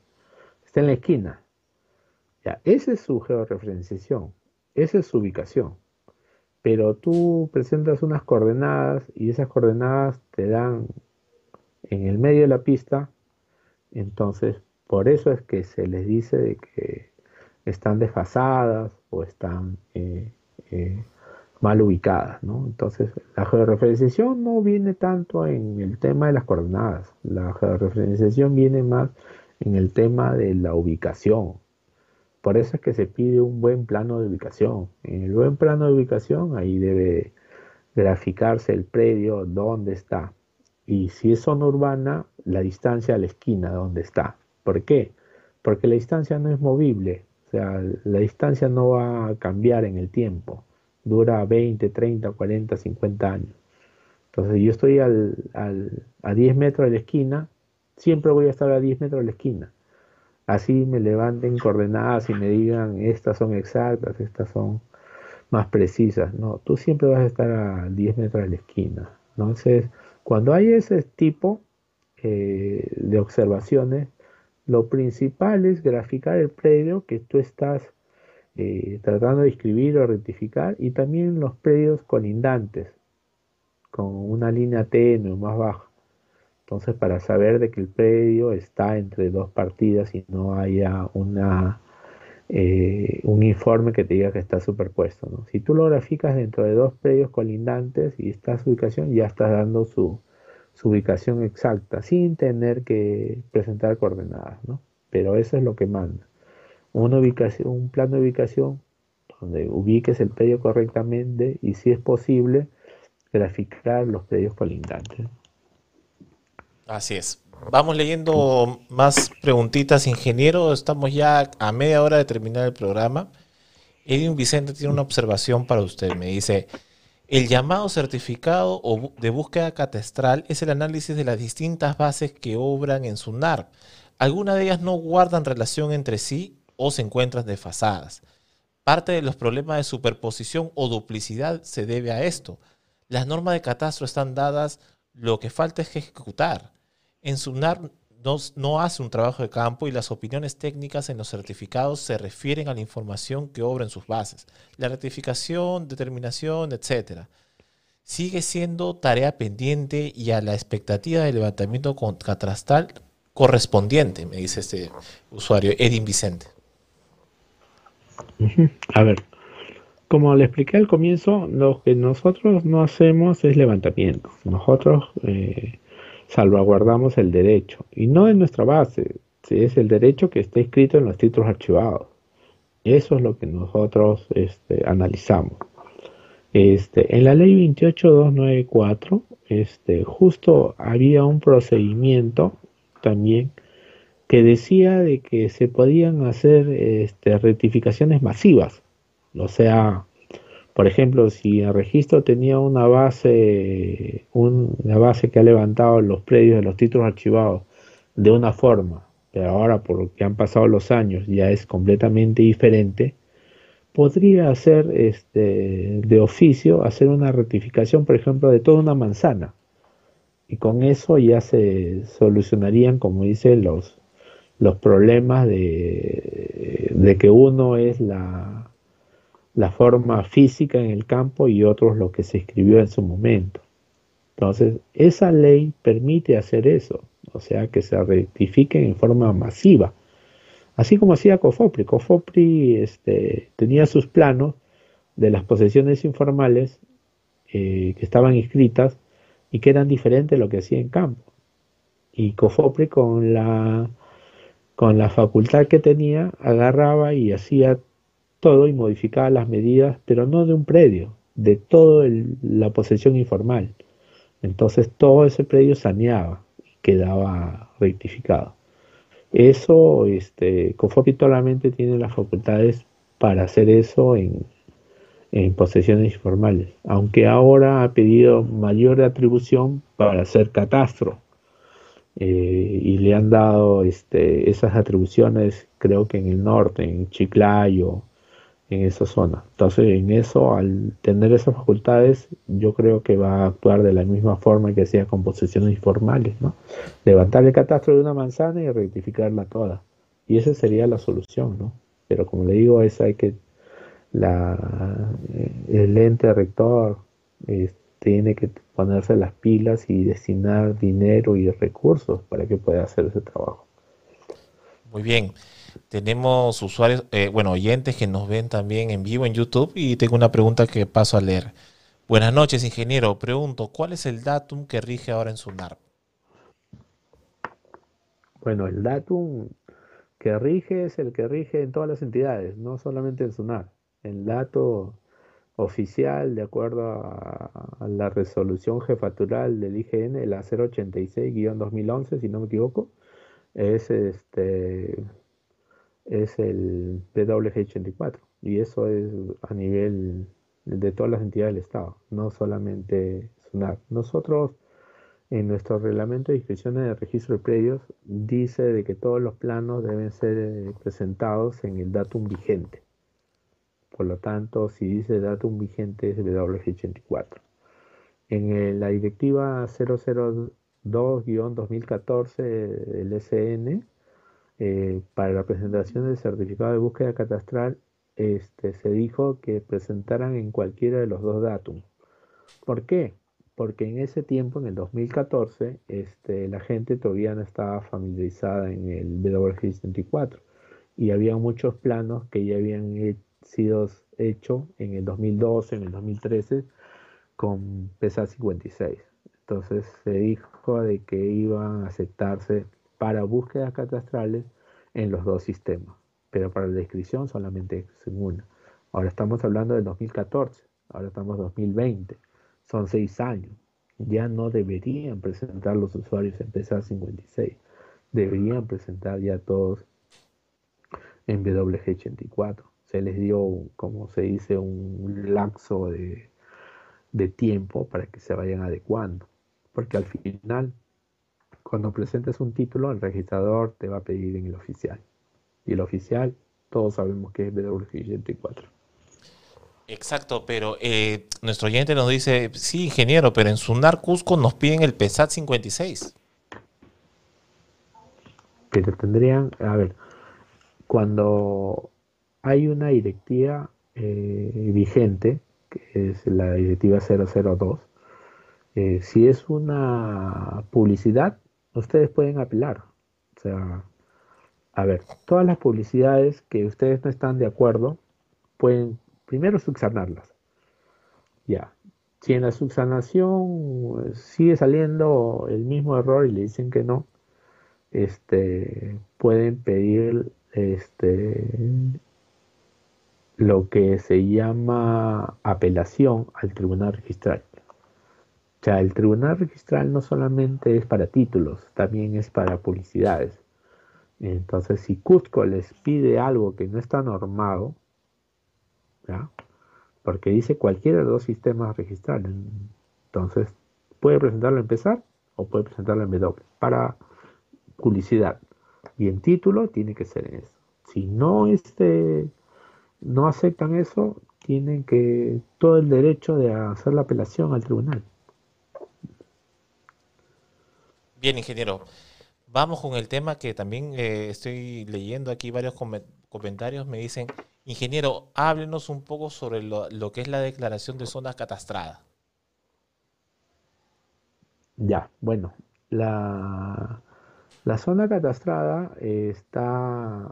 B: en la esquina. Ya, esa es su georreferenciación, esa es su ubicación. Pero tú presentas unas coordenadas y esas coordenadas te dan en el medio de la pista, entonces por eso es que se les dice de que están desfasadas o están eh, eh, mal ubicadas. ¿no? Entonces, la georreferenciación no viene tanto en el tema de las coordenadas, la georreferenciación viene más en el tema de la ubicación. Por eso es que se pide un buen plano de ubicación. En el buen plano de ubicación, ahí debe graficarse el predio, dónde está. Y si es zona urbana, la distancia a la esquina, dónde está. ¿Por qué? Porque la distancia no es movible. O sea, la distancia no va a cambiar en el tiempo. Dura 20, 30, 40, 50 años. Entonces, yo estoy al, a 10 metros de la esquina, siempre voy a estar a 10 metros de la esquina. Así me levanten coordenadas y me digan, estas son exactas, estas son más precisas. No, tú siempre vas a estar a 10 metros de la esquina. Entonces, cuando hay ese tipo eh, de observaciones, lo principal es graficar el predio que tú estás eh, tratando de escribir o rectificar y también los predios colindantes con una línea tenue más baja. Entonces, para saber de que el predio está entre dos partidas y no haya una eh, un informe que te diga que está superpuesto. ¿no? Si tú lo graficas dentro de dos predios colindantes y está su ubicación, ya estás dando su, su ubicación exacta, sin tener que presentar coordenadas. ¿no? Pero eso es lo que manda. Una ubicación, un plano de ubicación donde ubiques el predio correctamente y si es posible, graficar los predios colindantes.
A: Así es. Vamos leyendo más preguntitas, ingeniero. Estamos ya a media hora de terminar el programa. Edwin Vicente tiene una observación para usted. Me dice, el llamado certificado de búsqueda catastral es el análisis de las distintas bases que obran en SUNAR. Algunas de ellas no guardan relación entre sí o se encuentran desfasadas. Parte de los problemas de superposición o duplicidad se debe a esto. Las normas de catastro están dadas, lo que falta es ejecutar. En SUNAR no, hace un trabajo de campo y las opiniones técnicas en los certificados se refieren a la información que obra en sus bases, la rectificación, determinación, etc. Sigue siendo tarea pendiente y a la expectativa de levantamiento catastral correspondiente, me dice este usuario, Edin Vicente.
B: A ver, como le expliqué al comienzo, lo que nosotros no hacemos es levantamiento. Nosotros eh, salvaguardamos el derecho. Y no en nuestra base, es el derecho que está escrito en los títulos archivados. Eso es lo que nosotros este, analizamos. Este, en la ley 28294, este, justo había un procedimiento también que decía de que se podían hacer este, rectificaciones masivas. O sea, por ejemplo, si el registro tenía una base, una base que ha levantado los predios de los títulos archivados de una forma, pero ahora porque han pasado los años ya es completamente diferente, podría hacer este, de oficio hacer una rectificación, por ejemplo, de toda una manzana. Y con eso ya se solucionarían, como dice, los, los problemas de, de que uno es la, la forma física en el campo y otros lo que se escribió en su momento. Entonces, esa ley permite hacer eso, o sea, que se rectifiquen en forma masiva, así como hacía Cofopri. Cofopri este, tenía sus planos de las posesiones informales eh, que estaban inscritas y que eran diferentes de lo que hacía en campo. Y Cofopri con la, con la facultad que tenía agarraba y hacía todo y modificaba las medidas, pero no de un predio, de toda la posesión informal. Entonces todo ese predio saneaba y quedaba rectificado. Eso, este, solamente tiene las facultades para hacer eso en, en posesiones informales, aunque ahora ha pedido mayor atribución para hacer catastro. Eh, y le han dado este, esas atribuciones, creo que en el norte, en Chiclayo, en esa zona. Entonces, en eso, al tener esas facultades, yo creo que va a actuar de la misma forma que hacía con posesiones informales, ¿no? Levantar el catastro de una manzana y rectificarla toda. Y esa sería la solución, ¿no? Pero como le digo, es hay que la el ente rector tiene que ponerse las pilas y destinar dinero y recursos para que pueda hacer ese trabajo.
A: Muy bien. Tenemos usuarios, eh, bueno, oyentes que nos ven también en vivo en YouTube y tengo una pregunta que paso a leer. Buenas noches, ingeniero. Pregunto, ¿cuál es el datum que rige ahora en SUNAR?
B: Bueno, el datum que rige es el que rige en todas las entidades, no solamente en SUNAR. El dato oficial, de acuerdo a, a la resolución jefatural del IGN, la 086-2011, si no me equivoco, es este es el PWG84 y eso es a nivel de todas las entidades del Estado, no solamente SUNAR. Nosotros en nuestro reglamento de inscripciones de registro de predios dice de que todos los planos deben ser eh, presentados en el datum vigente. Por lo tanto, si dice datum vigente es WG84. En la directiva 002-2014 el SN eh, para la presentación del certificado de búsqueda catastral este, se dijo que presentaran en cualquiera de los dos datos. ¿Por qué? Porque en ese tiempo, en el 2014, este, la gente todavía no estaba familiarizada en el WG64 y había muchos planos que ya habían sido hechos en el 2012, en el 2013 con PESA 56. Entonces se dijo de que iban a aceptarse para búsquedas catastrales en los dos sistemas, pero para la descripción solamente en una. Ahora estamos hablando del 2014, ahora estamos en 2020, son seis años. Ya no deberían presentar los usuarios en PESA 56, deberían presentar ya todos en WG84. Se les dio, como se dice, un laxo de tiempo para que se vayan adecuando. Porque al final, cuando presentes un título, el registrador te va a pedir en el oficial. Y el oficial, todos sabemos que es BW84.
A: Exacto, pero eh, nuestro oyente nos dice, sí, ingeniero, pero en Sunar Cusco nos piden el PESAT 56.
B: Pero tendrían, a ver, cuando hay una directiva eh, vigente, que es la directiva 002, eh, si es una publicidad, ustedes pueden apelar. O sea, a ver, todas las publicidades que ustedes no están de acuerdo, pueden primero subsanarlas. Ya. Si en la subsanación sigue saliendo el mismo error y le dicen que no, este, pueden pedir este, lo que se llama apelación al tribunal registral. O sea, el tribunal registral no solamente es para títulos, también es para publicidades. Entonces, si Cusco les pide algo que no está normado, porque dice cualquiera de los dos sistemas registrales, entonces puede presentarlo en empezar o puede presentarlo en W para publicidad. Y en título tiene que ser en eso. Si no este, no aceptan eso, tienen que todo el derecho de hacer la apelación al tribunal.
A: Bien, ingeniero. Vamos con el tema que también eh, estoy leyendo aquí varios comentarios. Me dicen, ingeniero, háblenos un poco sobre lo, que es la declaración de zona catastrada.
B: Ya, bueno, la, la zona catastrada está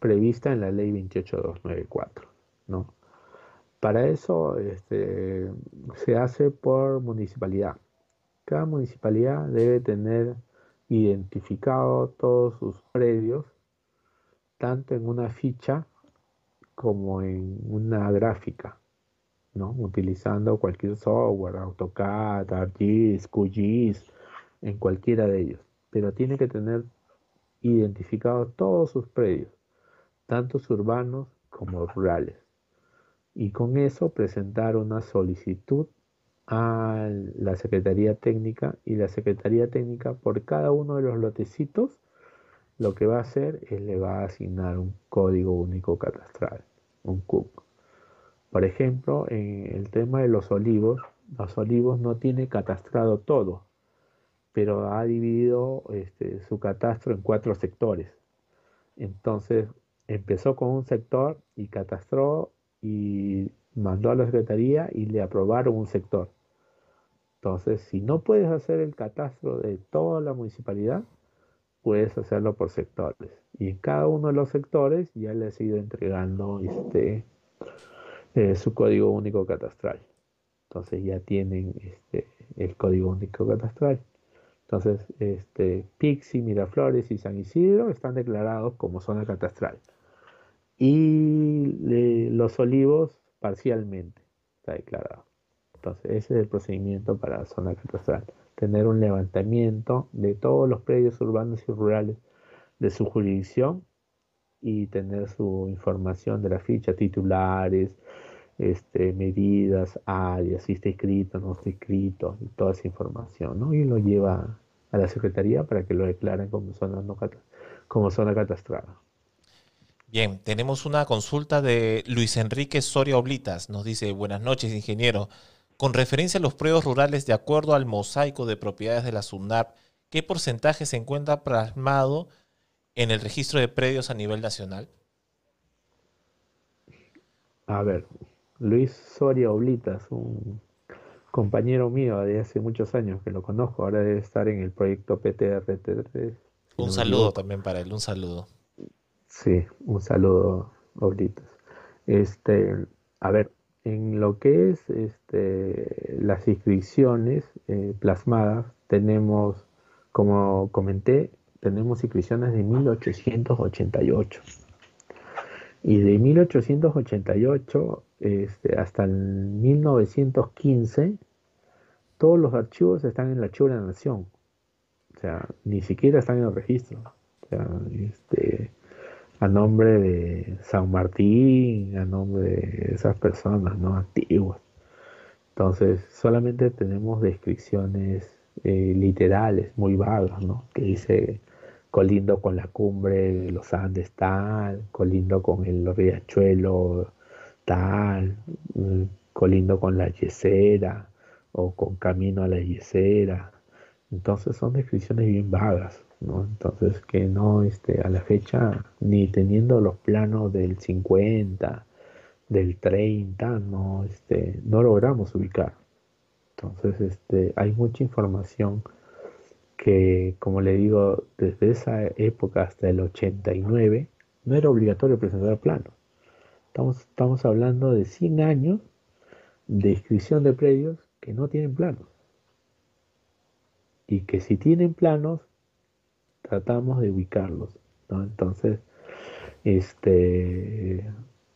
B: prevista en la ley 28294, ¿no? Para eso este, se hace por municipalidad. Cada municipalidad debe tener identificado todos sus predios, tanto en una ficha como en una gráfica, ¿no? Utilizando cualquier software, AutoCAD, ArcGIS, QGIS, en cualquiera de ellos. Pero tiene que tener identificados todos sus predios tantos urbanos como rurales. Y con eso presentar una solicitud a la Secretaría Técnica y la Secretaría Técnica por cada uno de los lotecitos lo que va a hacer es le va a asignar un código único catastral, un CUC. Por ejemplo, en el tema de los olivos, los olivos no tiene catastrado todo, pero ha dividido este, su catastro en cuatro sectores. Entonces, empezó con un sector y catastró y mandó a la secretaría y le aprobaron un sector. Entonces, si no puedes hacer el catastro de toda la municipalidad, puedes hacerlo por sectores. Y en cada uno de los sectores ya le has ido entregando este, eh, su código único catastral. Entonces ya tienen este, el código único catastral. Entonces, este, Pixi, Miraflores y San Isidro están declarados como zona catastral y los olivos parcialmente está declarado. Entonces, ese es el procedimiento para zona catastral. Tener un levantamiento de todos los predios urbanos y rurales de su jurisdicción y tener su información de la ficha, titulares, este, medidas, áreas, si está escrito, no está escrito, y toda esa información, ¿no? Y lo lleva a la Secretaría para que lo declaren como zona, no, como zona catastrada.
A: Bien, tenemos una consulta de Luis Enrique Soria Oblitas. Nos dice, buenas noches, ingeniero. Con referencia a los predios rurales, de acuerdo al mosaico de propiedades de la SUNAP, ¿qué porcentaje se encuentra plasmado en el registro de predios a nivel nacional?
B: A ver, Luis Soria Oblitas, un compañero mío de hace muchos años que lo conozco, ahora debe estar en el proyecto PTRT3.
A: Un saludo también para él, un saludo.
B: Sí, un saludo, Oblitos. Este, a ver, en lo que es este, las inscripciones eh, plasmadas, tenemos, como comenté, tenemos inscripciones de 1888. Y de 1888 este, hasta el 1915, todos los archivos están en el archivo de la nación. O sea, ni siquiera están en el registro. O sea, este, a nombre de San Martín, a nombre de esas personas no antiguas. Entonces, solamente tenemos descripciones eh, literales muy vagas, ¿no? Que dice colindo con la cumbre de los Andes tal, colindo con el riachuelo tal, mm, colindo con la yesera o con camino a la yesera. Entonces son descripciones bien vagas, ¿no? Entonces que no este, a la fecha, ni teniendo los planos del 50, del 30, no, este, no logramos ubicar. Entonces este, hay mucha información que, como le digo, desde esa época hasta el 89, no era obligatorio presentar planos. Estamos, estamos hablando de 100 años de inscripción de predios que no tienen planos. Y que si tienen planos, tratamos de ubicarlos. Entonces, este,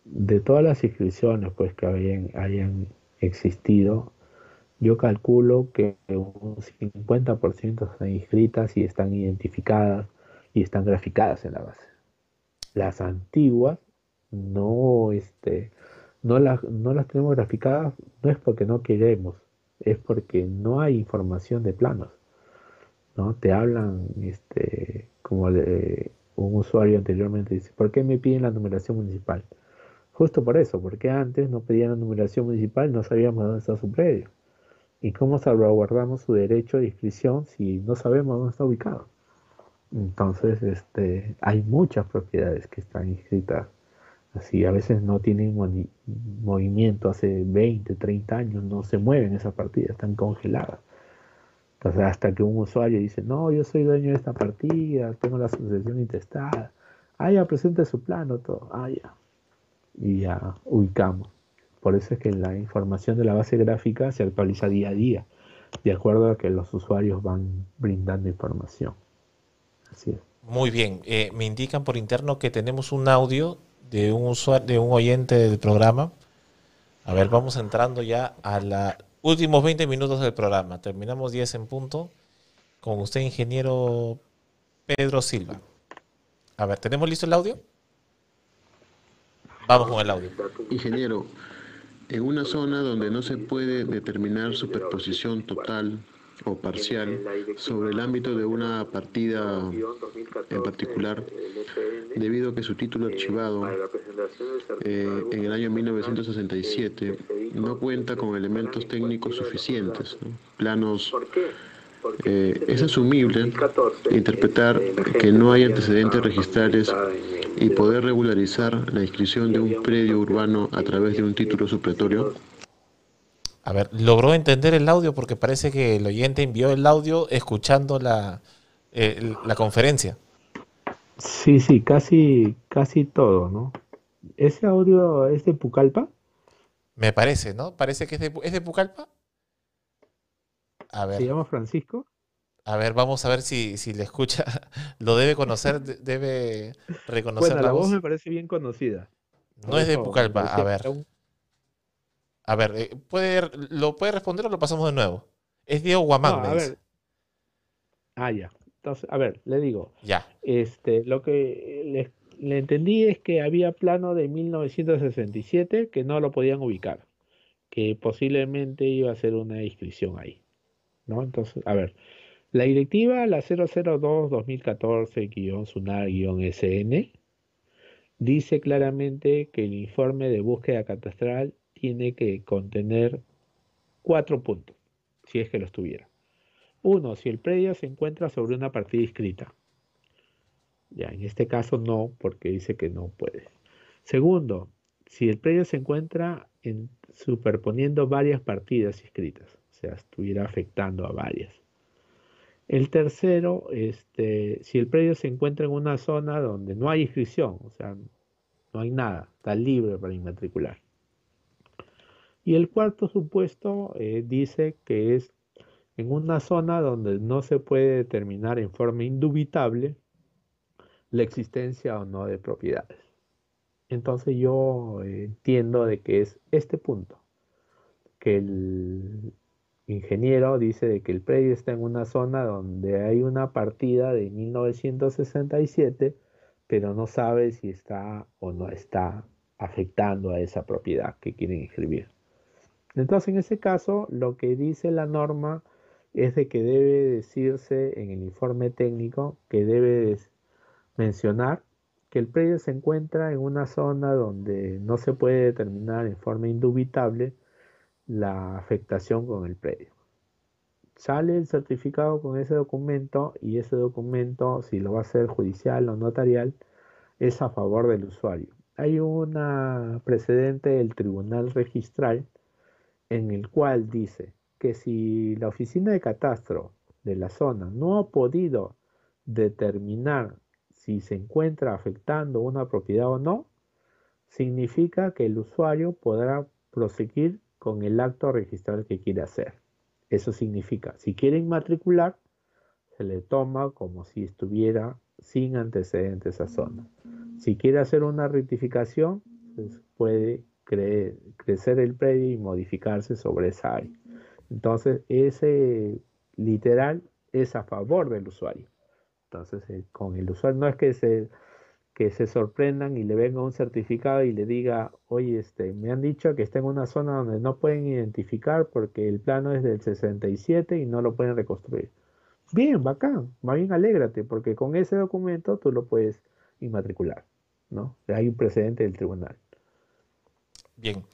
B: de todas las inscripciones pues, que hayan, existido, yo calculo que un 50% están inscritas y están identificadas y están graficadas en la base. Las antiguas este, no, las, no las tenemos graficadas, no es porque no queremos, es porque no hay información de planos. ¿No? Te hablan, este, como un usuario anteriormente dice, ¿por qué me piden la numeración municipal? Justo por eso, porque antes no pedían la numeración municipal, no sabíamos dónde está su predio. ¿Y cómo salvaguardamos su derecho de inscripción si no sabemos dónde está ubicado? Entonces, este, hay muchas propiedades que están inscritas así, a veces no tienen movimiento, hace 20, 30 años no se mueven esas partidas, están congeladas. Hasta que un usuario dice, no, yo soy dueño de esta partida, tengo la sucesión intestada, ah, ya presente su plano, todo, ah, ya. Y ya ubicamos. Por eso es que la información de la base gráfica se actualiza día a día, de acuerdo a que los usuarios van brindando información. Así es.
A: Muy bien. Eh, me indican por interno que tenemos un audio de un usuario, de un oyente del programa. A ver, vamos entrando ya a los últimos 20 minutos del programa. Terminamos 10 en punto. Con usted, ingeniero Pedro Silva. A ver, ¿tenemos listo el audio? Vamos con el audio.
C: Ingeniero, en una zona donde no se puede determinar superposición total o parcial sobre el ámbito de una partida en particular, debido a que su título archivado eh, en el año 1967 no cuenta con elementos técnicos suficientes, planos eh, es asumible interpretar que no hay antecedentes registrales y poder regularizar la inscripción de un predio urbano a través de un título supletorio?
A: A ver, ¿logró entender el audio? Porque parece que el oyente envió el audio escuchando la, eh, la conferencia.
B: Sí, sí, casi, casi todo, ¿no? ¿Ese audio es de Pucallpa?
A: Me parece, ¿no? Parece que es de, ¿es de Pucallpa.
B: A ver. ¿Se llama Francisco?
A: A ver, vamos a ver si, si le escucha. Lo debe conocer, debe reconocer
B: bueno, la, voz. me parece bien conocida.
A: No es de Pucallpa, a ver. A ver, eh, ¿puede, ¿lo puede responder o lo pasamos de nuevo? Es Diego Guamán, a ver.
B: Ah, ya. Entonces, a ver, le digo.
A: Ya.
B: Este, lo que le, le entendí es que había plano de 1967 que no lo podían ubicar. Que posiblemente iba a ser una inscripción ahí. ¿No? Entonces, a ver. La directiva, la 002-2014-SUNAR-SN, dice claramente que el informe de búsqueda catastral tiene que contener cuatro puntos, si es que los tuviera. Uno, si el predio se encuentra sobre una partida inscrita. Ya, en este caso no, porque dice que no puede. Segundo, si el predio se encuentra en, superponiendo varias partidas inscritas, o sea, estuviera afectando a varias. El tercero, este, si el predio se encuentra en una zona donde no hay inscripción, o sea, no hay nada, está libre para inmatricular. Y el cuarto supuesto eh, dice que es en una zona donde no se puede determinar en forma indubitable la existencia o no de propiedades. Entonces yo eh, entiendo de que es este punto, que el ingeniero dice de que el predio está en una zona donde hay una partida de 1967, pero no sabe si está o no está afectando a esa propiedad que quieren inscribir. Entonces, en ese caso, lo que dice la norma es de que debe decirse en el informe técnico que debe mencionar que el predio se encuentra en una zona donde no se puede determinar en forma indubitable la afectación con el predio. Sale el certificado con ese documento y ese documento, si lo va a hacer judicial o notarial, es a favor del usuario. Hay una precedente del Tribunal Registral en el cual dice que si la oficina de catastro de la zona no ha podido determinar si se encuentra afectando una propiedad o no, significa que el usuario podrá proseguir con el acto registral que quiere hacer. Eso significa, si quiere inmatricular, se le toma como si estuviera sin antecedentes a zona. Si quiere hacer una rectificación, pues puede crecer el predio y modificarse sobre esa área. Entonces, ese literal es a favor del usuario. Entonces, eh, con el usuario no es que se, que se sorprendan y le venga un certificado y le diga, oye, este, me han dicho que está en una zona donde no pueden identificar porque el plano es del 67 y no lo pueden reconstruir. Bien, bacán, más bien alégrate, porque con ese documento tú lo puedes inmatricular, ¿no? Hay un precedente del tribunal.
A: Bien,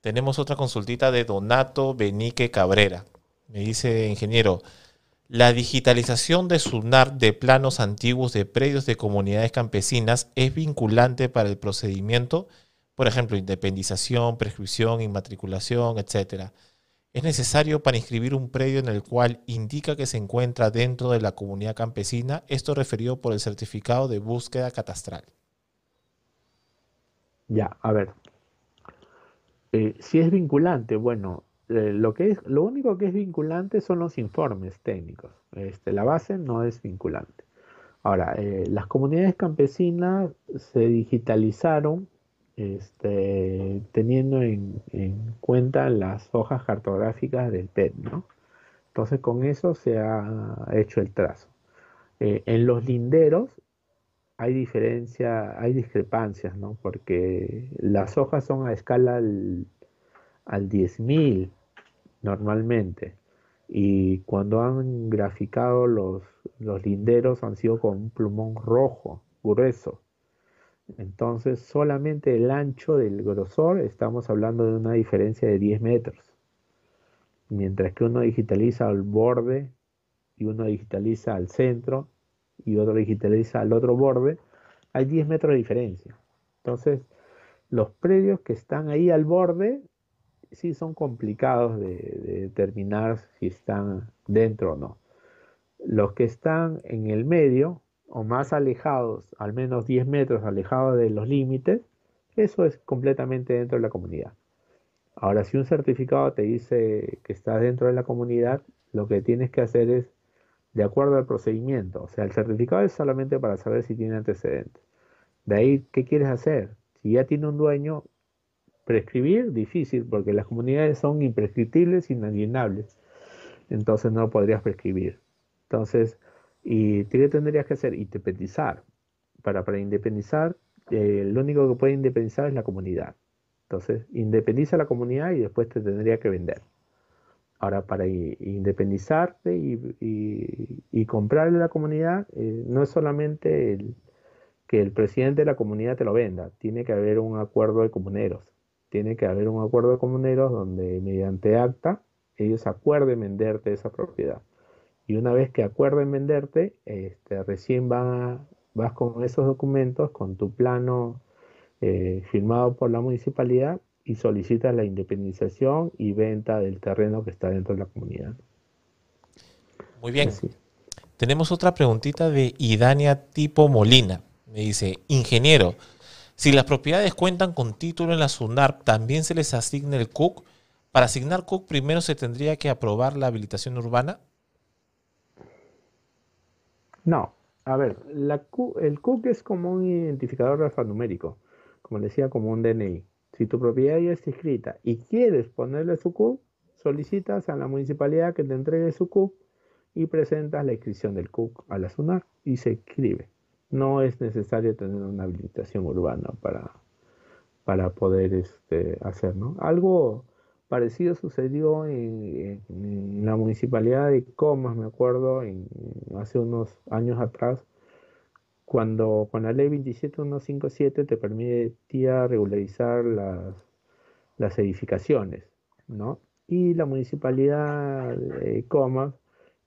A: tenemos otra consultita de Donato Benique Cabrera. Me dice, ingeniero, la digitalización de SUNAR de planos antiguos de predios de comunidades campesinas es vinculante para el procedimiento, por ejemplo, independización, prescripción, inmatriculación, etc. Es necesario para inscribir un predio en el cual indica que se encuentra dentro de la comunidad campesina, esto referido por el certificado de búsqueda catastral.
B: Ya, a ver, eh, si es vinculante, bueno, eh, lo, que es, lo único que es vinculante son los informes técnicos. Este, la base no es vinculante. Ahora, eh, las comunidades campesinas se digitalizaron este, teniendo en, cuenta las hojas cartográficas del PET, ¿no? Entonces con eso se ha hecho el trazo. en los linderos hay diferencia, hay discrepancias, ¿no? Porque las hojas son a escala al, al 10.000 normalmente. Y cuando han graficado los, linderos han sido con un plumón rojo, grueso. Entonces solamente el ancho del grosor estamos hablando de una diferencia de 10 metros. Mientras que uno digitaliza al borde y uno digitaliza al centro, y otro digitaliza al otro borde, hay 10 metros de diferencia. Entonces, los predios que están ahí al borde sí son complicados de, determinar si están dentro o no. Los que están en el medio o más alejados, al menos 10 metros alejados de los límites, eso es completamente dentro de la comunidad. Ahora, si un certificado te dice que estás dentro de la comunidad, lo que tienes que hacer es de acuerdo al procedimiento. O sea, el certificado es solamente para saber si tiene antecedentes. De ahí, ¿qué quieres hacer? Si ya tiene un dueño, prescribir, difícil, porque las comunidades son imprescriptibles, inalienables. Entonces no podrías prescribir. Entonces, ¿y qué tendrías que hacer? Independizar. Para, para independizar, eh, lo único que puede independizar es la comunidad. Entonces, independiza la comunidad y después te tendría que vender. Ahora, para independizarte y, comprarle a la comunidad, eh, no es solamente que el presidente de la comunidad te lo venda, tiene que haber un acuerdo de comuneros. Tiene que haber un acuerdo de comuneros donde mediante acta ellos acuerden venderte esa propiedad. Y una vez que acuerden venderte, este, recién vas con esos documentos, con tu plano eh, firmado por la municipalidad y solicita la independización y venta del terreno que está dentro de la comunidad.
A: Muy bien. Tenemos otra preguntita de Idania Tipo Molina. Me dice, ingeniero, si las propiedades cuentan con título en la SUNARP, ¿también se les asigna el CUC? Para asignar CUC primero se tendría que aprobar la habilitación urbana.
B: No, a ver, la el CUC es como un identificador alfanumérico, como decía, como un DNI. Si tu propiedad ya está inscrita y quieres ponerle su CUC, solicitas a la municipalidad que te entregue su CUC y presentas la inscripción del CUC a la SUNAR y se inscribe. No es necesario tener una habilitación urbana para, para poder este, hacer. Algo parecido sucedió en, la municipalidad de Comas, me acuerdo, hace unos años atrás, cuando con la ley 27157 te permitía regularizar las, edificaciones, ¿no? Y la municipalidad Comas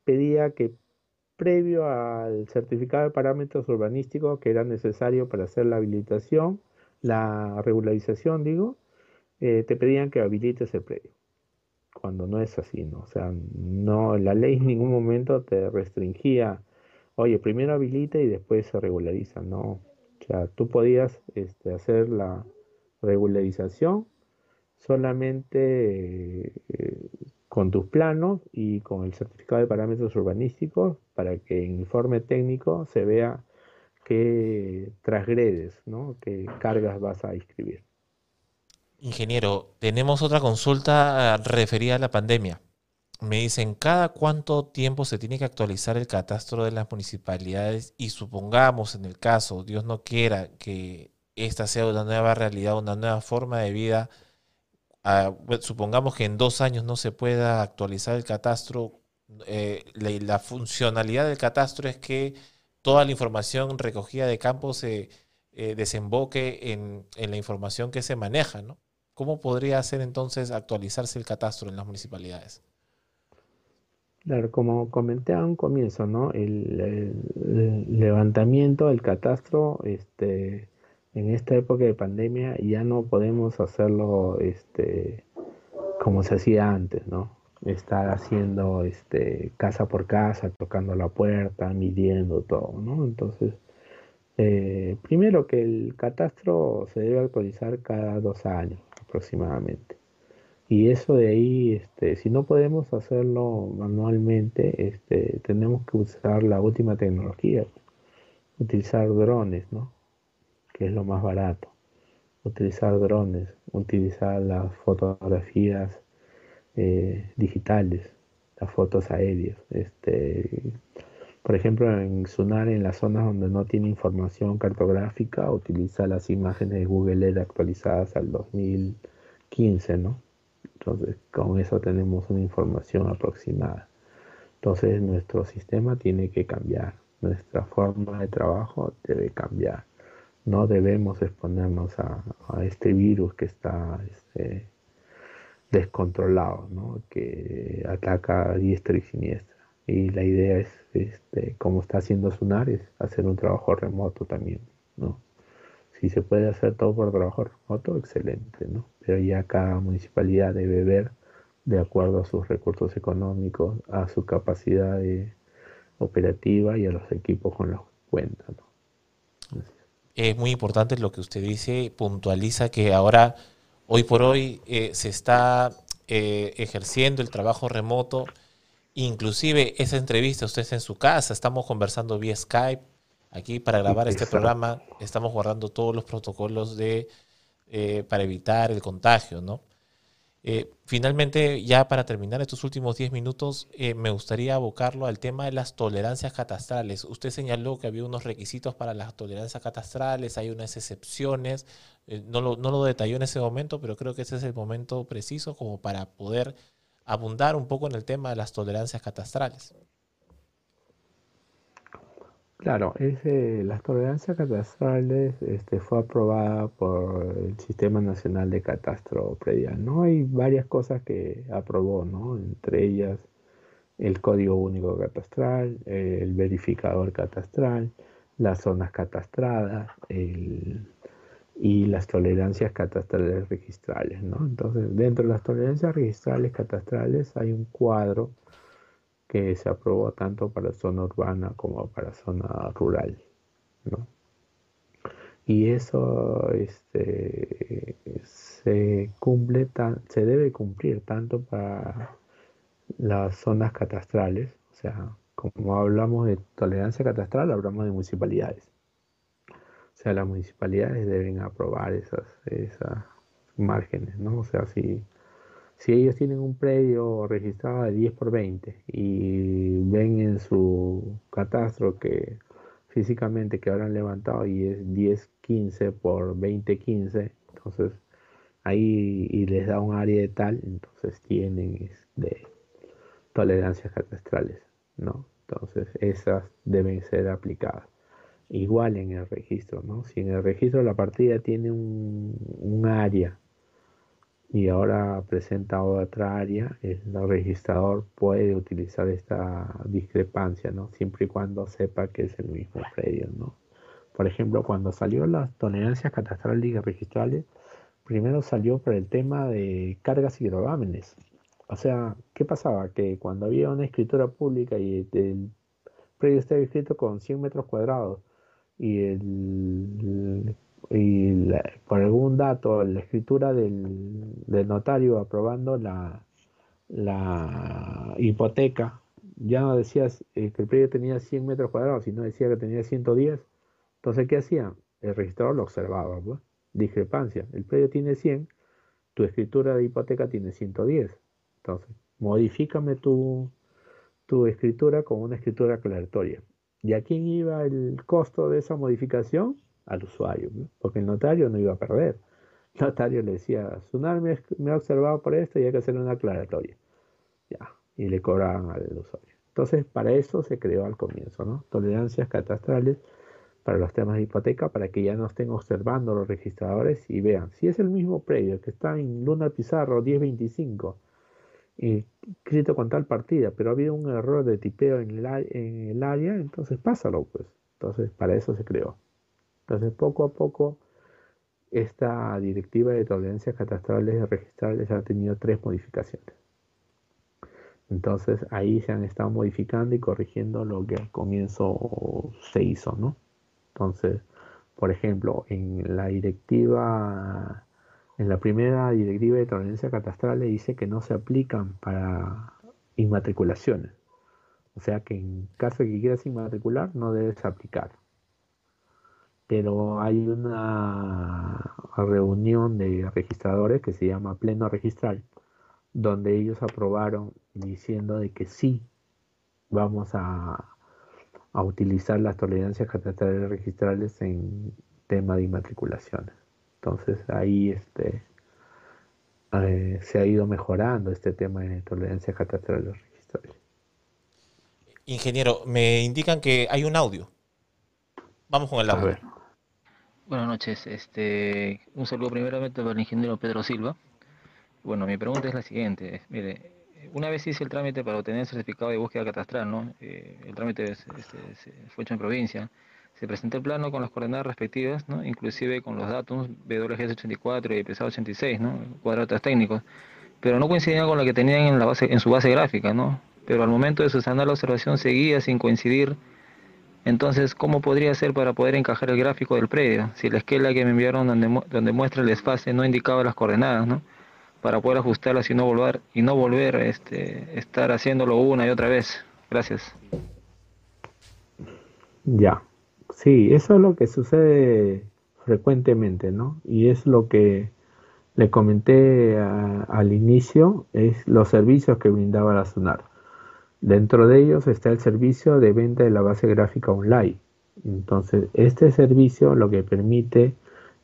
B: pedía que previo al certificado de parámetros urbanísticos que era necesario para hacer la habilitación, la regularización, digo, eh, te pedían que habilites el predio. Cuando no es así, ¿no? O sea, no, la ley en ningún momento te restringía oye, primero habilita y después se regulariza, no. O sea, tú podías este, hacer la regularización solamente eh, con tus planos y con el certificado de parámetros urbanísticos para que en informe técnico se vea qué transgredes, ¿no? qué cargas vas a inscribir.
A: Ingeniero, tenemos otra consulta referida a la pandemia me dicen, ¿cada cuánto tiempo se tiene que actualizar el catastro de las municipalidades? Y supongamos, en el caso, Dios no quiera, que esta sea una nueva realidad, una nueva forma de vida, ah, supongamos que en dos años no se pueda actualizar el catastro, eh, la, funcionalidad del catastro es que toda la información recogida de campo se eh, desemboque en, en, la información que se maneja, ¿no? ¿Cómo podría hacer entonces actualizarse el catastro en las municipalidades?
B: Claro, como comenté a un comienzo, ¿no? El, levantamiento del catastro, este, en esta época de pandemia ya no podemos hacerlo, este, como se hacía antes, ¿no? Estar haciendo, este, casa por casa, tocando la puerta, midiendo todo, ¿no? Entonces, eh, primero que el catastro se debe actualizar cada dos años aproximadamente. Y eso de ahí, este, si no podemos hacerlo manualmente, este, tenemos que usar la última tecnología, utilizar drones, ¿no? Que es lo más barato. Utilizar drones, utilizar las fotografías eh, digitales, las fotos aéreas. Este, por ejemplo, en Sunar, en las zonas donde no tiene información cartográfica, utiliza las imágenes de Google Earth actualizadas al 2015, ¿no? Entonces, con eso tenemos una información aproximada. Entonces, nuestro sistema tiene que cambiar. Nuestra forma de trabajo debe cambiar. No debemos exponernos a, este virus que está este, descontrolado, ¿no? que ataca a diestra y siniestra. Y la idea es, este, como está haciendo Sunar, es hacer un trabajo remoto también. ¿no? Si se puede hacer todo por trabajo remoto, excelente, ¿no? Pero ya cada municipalidad debe ver de acuerdo a sus recursos económicos, a su capacidad operativa y a los equipos con los que cuenta, ¿no?
A: Es. Muy importante lo que usted dice, puntualiza que ahora, hoy por hoy, eh, se está eh, ejerciendo el trabajo remoto, inclusive esa entrevista, usted está en su casa, estamos conversando vía Skype, Aquí para grabar este programa. Estamos guardando todos los protocolos de, eh, para evitar el contagio, ¿no? Eh, finalmente, ya para terminar estos últimos 10 minutos, eh, me gustaría abocarlo al tema de las tolerancias catastrales. Usted señaló que había unos requisitos para las tolerancias catastrales, hay unas excepciones, no lo, no, lo, detalló en ese momento, pero creo que ese es el momento preciso como para poder abundar un poco en el tema de las tolerancias catastrales.
B: Claro, es, las tolerancias catastrales este, fue aprobada por el Sistema Nacional de Catastro Predial. ¿no? Hay varias cosas que aprobó, ¿no? entre ellas el Código Único Catastral, el verificador catastral, las zonas catastradas y las tolerancias catastrales registrales. ¿no? Entonces, dentro de las tolerancias registrales catastrales hay un cuadro que se aprobó tanto para zona urbana como para zona rural. ¿no? Y eso este, se cumple, se debe cumplir tanto para las zonas catastrales, o sea, como hablamos de tolerancia catastral, hablamos de municipalidades. O sea, las municipalidades deben aprobar esas, esas márgenes, ¿no? O sea, si, si ellos tienen un predio registrado de 10 por 20 y ven en su catastro que físicamente que habrán levantado y es 10, 15 por 20, 15, entonces ahí y les da un área de tal, entonces tienen de tolerancias catastrales, ¿no? Entonces esas deben ser aplicadas. Igual en el registro, ¿no? Si en el registro la partida tiene un, un área y ahora presenta otra área, el registrador puede utilizar esta discrepancia, ¿no? Siempre y cuando sepa que es el mismo predio, ¿no? Por ejemplo, cuando salió las tolerancias catastrales y registrales, primero salió por el tema de cargas y gravámenes. O sea, ¿qué pasaba? Que cuando había una escritura pública y el predio estaba escrito con 100 metros cuadrados y el y por algún dato, la escritura del, notario aprobando la, la hipoteca, ya no decía eh, que el predio tenía 100 metros cuadrados, sino decía que tenía 110. Entonces, ¿qué hacía? El registrador lo observaba, pues. discrepancia. El predio tiene 100, tu escritura de hipoteca tiene 110. Entonces, modifícame tu, tu escritura con una escritura aclaratoria. ¿Y a quién iba el costo de esa modificación? Al usuario, porque el notario no iba a perder. El notario le decía, Sunar me, ha observado por esto y hay que hacer una aclaratoria. Ya, y le cobraban al usuario. Entonces, para eso se creó al comienzo, ¿no? Tolerancias catastrales para los temas de hipoteca, para que ya no estén observando los registradores y vean, si es el mismo predio que está en Luna Pizarro 1025, escrito con tal partida, pero ha habido un error de tipeo en en el área, entonces pásalo, pues. Entonces, para eso se creó. Entonces, poco a poco, esta directiva de tolerancias catastrales y registrales ha tenido tres modificaciones. Entonces, ahí se han estado modificando y corrigiendo lo que al comienzo se hizo, ¿no? Entonces, por ejemplo, en la directiva, en la primera directiva de tolerancia catastral dice que no se aplican para inmatriculaciones. O sea que en caso de que quieras inmatricular, no debes aplicar pero hay una reunión de registradores que se llama Pleno Registral, donde ellos aprobaron diciendo de que sí vamos a, utilizar las tolerancias catastrales registrales en tema de inmatriculaciones. Entonces ahí este, eh, se ha ido mejorando este tema de tolerancias catastrales registrales.
A: Ingeniero, me indican que hay un audio. Vamos con el audio.
G: Buenas noches. Este, un saludo primeramente para el ingeniero Pedro Silva. Bueno, mi pregunta es la siguiente. Mire, una vez hice el trámite para obtener el certificado de búsqueda catastral, ¿no? Eh, el trámite este, fue hecho en provincia. Se presentó el plano con las coordenadas respectivas, ¿no? Inclusive con los datos WGS84 y PSA 86, ¿no? Cuadrados técnicos. Pero no coincidían con lo que tenían en, la base, en su base gráfica, ¿no? Pero al momento de sustanciar la observación seguía sin coincidir entonces, ¿cómo podría ser para poder encajar el gráfico del predio? Si la esquela que me enviaron donde, donde muestra el desfase no indicaba las coordenadas, ¿no? Para poder ajustarlas y no volver, y no volver este, estar haciéndolo una y otra vez. Gracias.
B: Ya. Sí, eso es lo que sucede frecuentemente, ¿no? Y es lo que le comenté al inicio, es los servicios que brindaba la SUNAR. Dentro de ellos está el servicio de venta de la base gráfica online. Entonces, este servicio lo que permite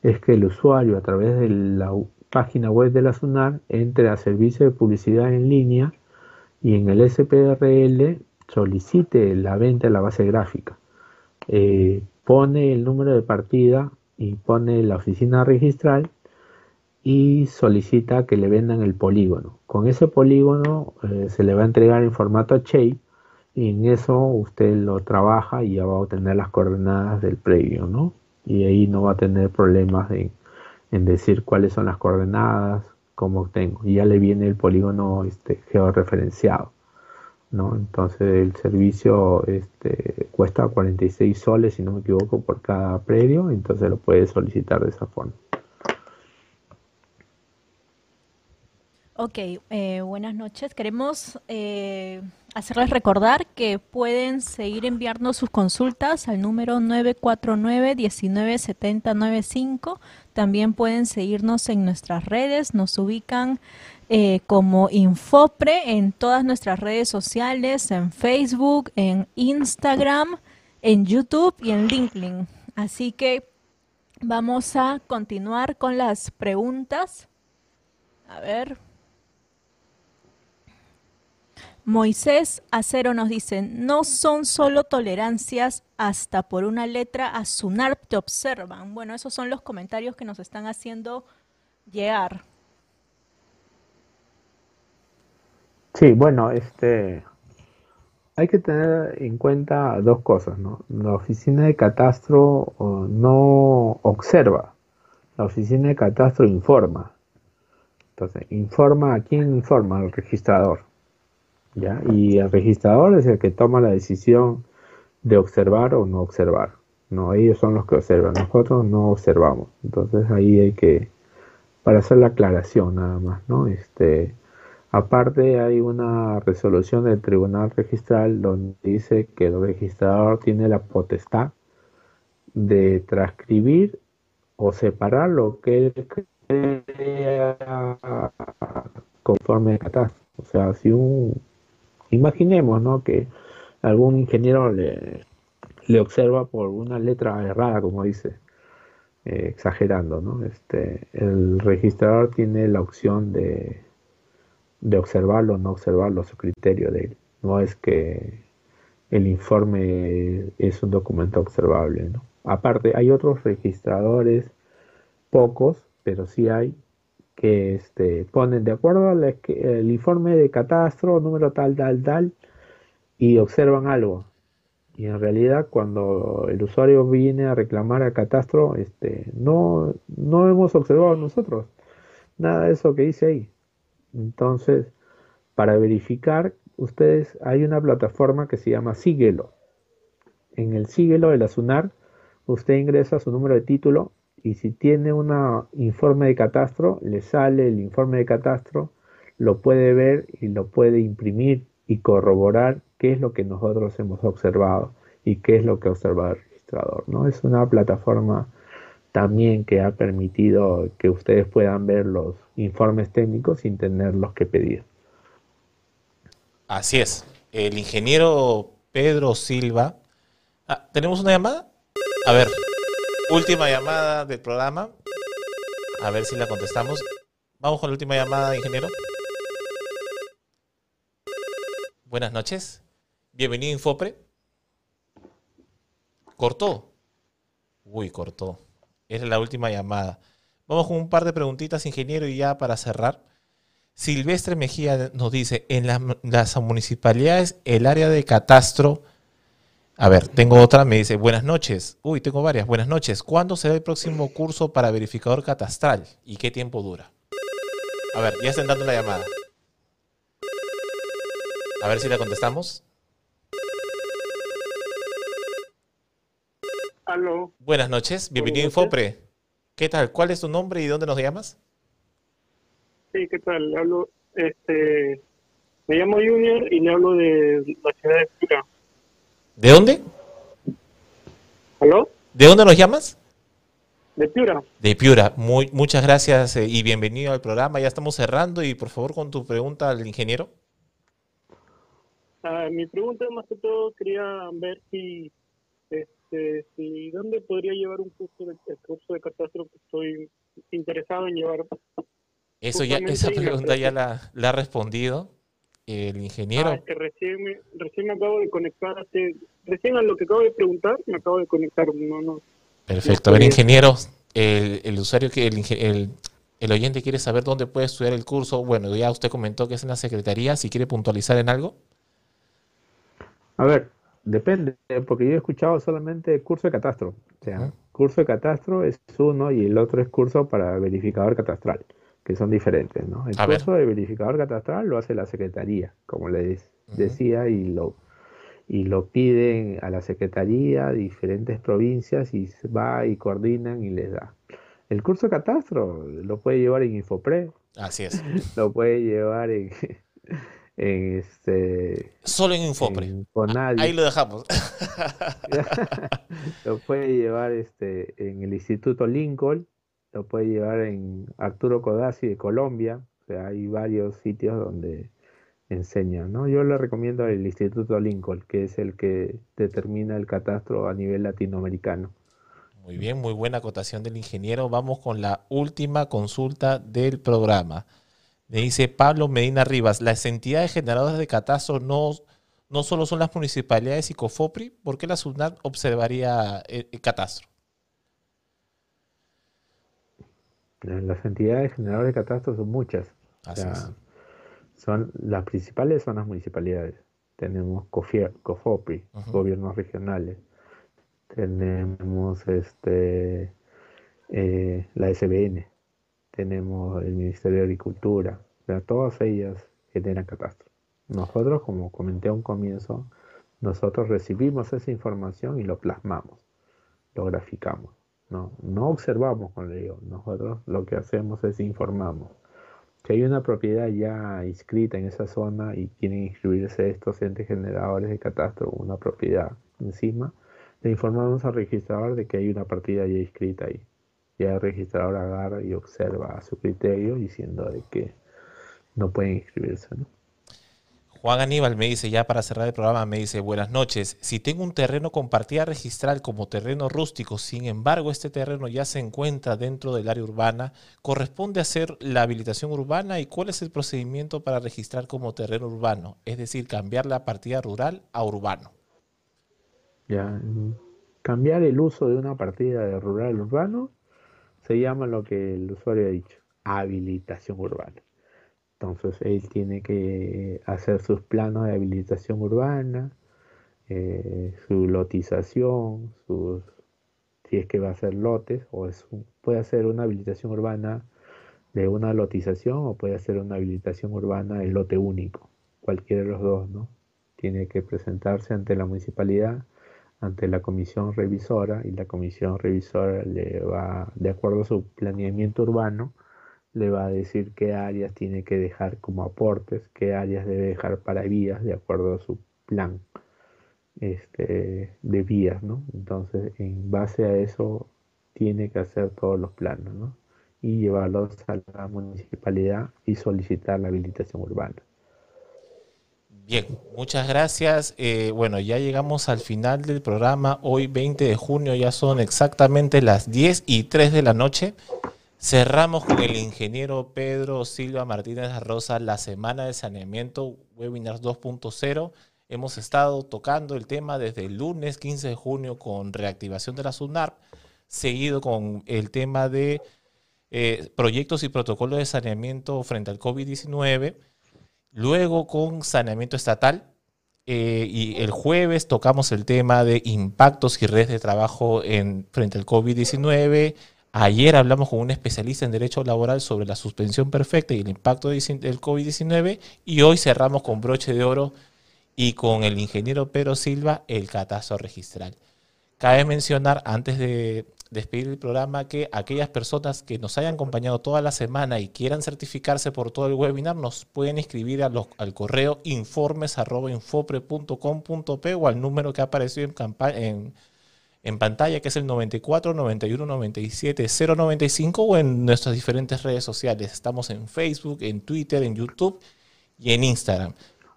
B: es que el usuario a través de la página web de la SUNAR entre a servicio de publicidad en línea y en el SPRL solicite la venta de la base gráfica. Eh, pone el número de partida y pone la oficina registral y solicita que le vendan el polígono. Con ese polígono eh, se le va a entregar en formato shape y en eso usted lo trabaja y ya va a obtener las coordenadas del previo, ¿no? Y ahí no va a tener problemas en decir cuáles son las coordenadas, cómo tengo. Y ya le viene el polígono este, georreferenciado. ¿no? Entonces el servicio este, cuesta 46 soles, si no me equivoco, por cada predio, entonces lo puedes solicitar de esa forma.
H: Ok, eh, buenas noches. Queremos eh, hacerles recordar que pueden seguir enviando sus consultas al número 949-197095. También pueden seguirnos en nuestras redes, nos ubican eh, como Infopre en todas nuestras redes sociales, en Facebook, en Instagram, en YouTube y en LinkedIn. Así que vamos a continuar con las preguntas. A ver. Moisés Acero nos dice, no son solo tolerancias, hasta por una letra a SUNARP te observan. Bueno, esos son los comentarios que nos están haciendo llegar.
B: Sí, bueno, este, hay que tener en cuenta dos cosas, ¿no? La oficina de catastro no observa, la oficina de catastro informa. Entonces, informa a quién informa, al registrador. Y el registrador es el que toma la decisión de observar o no observar. No, ellos son los que observan, nosotros no observamos. Entonces ahí hay que, para hacer la aclaración nada más, ¿no? Este, aparte hay una resolución del tribunal registral donde dice que el registrador tiene la potestad de transcribir o separar lo que él crea conforme a catástrofe. O sea, si un Imaginemos, ¿no? Que algún ingeniero le, observa por una letra errada, como dice, eh, exagerando, ¿no? Este, el registrador tiene la opción de, de observarlo o no observarlo su criterio de él. No es que el informe es un documento observable. Aparte, hay otros registradores, pocos, pero sí hay, que este, ponen de acuerdo al el informe de catastro, número tal, tal, tal, y observan algo. Y en realidad cuando el usuario viene a reclamar a catastro, este, no, no hemos observado nosotros nada de eso que dice ahí. Entonces, para verificar, ustedes, hay una plataforma que se llama Síguelo. En el Síguelo de la SUNAR, usted ingresa su número de título y si tiene un informe de catastro, le sale el informe de catastro, lo puede ver y lo puede imprimir y corroborar qué es lo que nosotros hemos observado y qué es lo que ha observado el registrador. ¿no? Es una plataforma también que ha permitido que ustedes puedan ver los informes técnicos sin tenerlos que pedir.
A: Así es. El ingeniero Pedro Silva. Ah, ¿Tenemos una llamada? A ver, Última llamada del programa. A ver si la contestamos. Vamos con la última llamada, ingeniero. Buenas noches. Bienvenido Infopre. ¿Cortó? Uy, cortó. Es la última llamada. Vamos con un par de preguntitas, ingeniero, y ya para cerrar. Silvestre Mejía nos dice, en las municipalidades el área de catastro a ver, tengo otra, me dice, buenas noches. Uy, tengo varias. Buenas noches. ¿Cuándo será el próximo curso para verificador catastral? ¿Y qué tiempo dura? A ver, ya están dando la llamada. A ver si la contestamos.
I: Aló.
A: Buenas noches, bienvenido a Infopre. ¿Qué tal? ¿Cuál es tu nombre y dónde nos llamas?
I: Sí, ¿qué tal? Hablo, este, me llamo Junior y le hablo de la ciudad de Piura.
A: ¿De dónde?
I: ¿Aló?
A: ¿De dónde nos llamas?
I: De Piura.
A: De Piura. Muy, muchas gracias eh, y bienvenido al programa. Ya estamos cerrando y por favor con tu pregunta al ingeniero.
I: Ah, mi pregunta más que todo quería ver si, este, si dónde podría llevar un curso de, el curso de catastro que estoy interesado en llevar.
A: Eso ya, esa pregunta ya la, la ha respondido el ingeniero.
I: Ah, que recién me, recién me acabo de conectar, recién a lo que acabo de preguntar, me acabo de conectar. No, no,
A: Perfecto. a ver, ingeniero, el, el usuario, que el, el, el, oyente quiere saber dónde puede estudiar el curso. Bueno, ya usted comentó que es en la secretaría. Si quiere puntualizar en algo.
B: A ver, depende, porque yo he escuchado solamente curso de catastro. O sea, curso de catastro es uno y el otro es curso para verificador catastral que son diferentes, ¿no? El curso de verificador catastral lo hace la Secretaría, como les decía, y lo, y lo piden a la Secretaría, diferentes provincias, y va y coordinan y les da. El curso de catastro lo puede llevar en Infopre.
A: Así es.
B: Lo puede llevar en, en este.
A: Solo en Infopre. Ahí lo dejamos.
B: lo puede llevar este en el Instituto Lincoln lo puede llevar en Arturo Codazzi de Colombia, o sea, hay varios sitios donde enseña, ¿no? Yo le recomiendo el Instituto Lincoln, que es el que determina el catastro a nivel latinoamericano.
A: Muy bien, muy buena acotación del ingeniero. Vamos con la última consulta del programa. Me dice Pablo Medina Rivas, las entidades generadoras de catastro no, no solo son las municipalidades y COFOPRI, ¿por qué la SUNAT observaría el catastro?
B: Las entidades generadoras de catastro son muchas. son las principales son las municipalidades. Tenemos COFOPRI, gobiernos regionales. Tenemos este eh, la SBN. Tenemos el Ministerio de Agricultura. O sea, todas ellas generan catastro. Nosotros, como comenté a un comienzo, nosotros recibimos esa información y lo plasmamos, lo graficamos. No, no observamos con ello. Nosotros lo que hacemos es informamos. Si hay una propiedad ya inscrita en esa zona y que inscribirse estos entes generadores de catastro, una propiedad encima, le informamos al registrador de que hay una partida ya inscrita ahí. Ya el registrador agarra y observa a su criterio diciendo de que no pueden inscribirse.
A: Juan Aníbal me dice, ya para cerrar el programa, me dice, buenas noches, si tengo un terreno con partida registral como terreno rústico, sin embargo este terreno ya se encuentra dentro del área urbana, ¿corresponde hacer la habilitación urbana y cuál es el procedimiento para registrar como terreno urbano? Es decir, cambiar la partida rural a urbano.
B: Ya, cambiar el uso de una partida de rural a urbano se llama lo que el usuario ha dicho, habilitación urbana. Entonces él tiene que hacer sus planos de habilitación urbana, eh, su lotización, sus, si es que va a hacer lotes, o es puede hacer una habilitación urbana de una lotización o puede hacer una habilitación urbana de lote único, cualquiera de los dos, ¿no? Tiene que presentarse ante la municipalidad, ante la comisión revisora y la comisión revisora le va, de acuerdo a su planeamiento urbano, le va a decir qué áreas tiene que dejar como aportes, qué áreas debe dejar para vías de acuerdo a su plan este, de vías, ¿no? Entonces, en base a eso, tiene que hacer todos los planos, ¿no? Y llevarlos a la municipalidad y solicitar la habilitación urbana.
A: Bien, muchas gracias. Eh, bueno, ya llegamos al final del programa. Hoy, 20 de junio, ya son exactamente las 10 y 3 de la noche. Cerramos con el ingeniero Pedro Silva Martínez Rosa la semana de saneamiento Webinars 2.0. Hemos estado tocando el tema desde el lunes 15 de junio con reactivación de la SUNARP, seguido con el tema de eh, proyectos y protocolos de saneamiento frente al COVID-19, luego con saneamiento estatal, eh, y el jueves tocamos el tema de impactos y redes de trabajo en, frente al COVID-19, Ayer hablamos con un especialista en derecho laboral sobre la suspensión perfecta y el impacto del COVID-19 y hoy cerramos con broche de oro y con el ingeniero Pedro Silva el catastro registral. Cabe mencionar antes de despedir el programa que aquellas personas que nos hayan acompañado toda la semana y quieran certificarse por todo el webinar nos pueden escribir a al correo informes.infopre.com.p o al número que ha aparecido en, en en pantalla, que es el 94 91 97 095 o en nuestras diferentes redes sociales. Estamos en Facebook, en Twitter, en YouTube y en Instagram.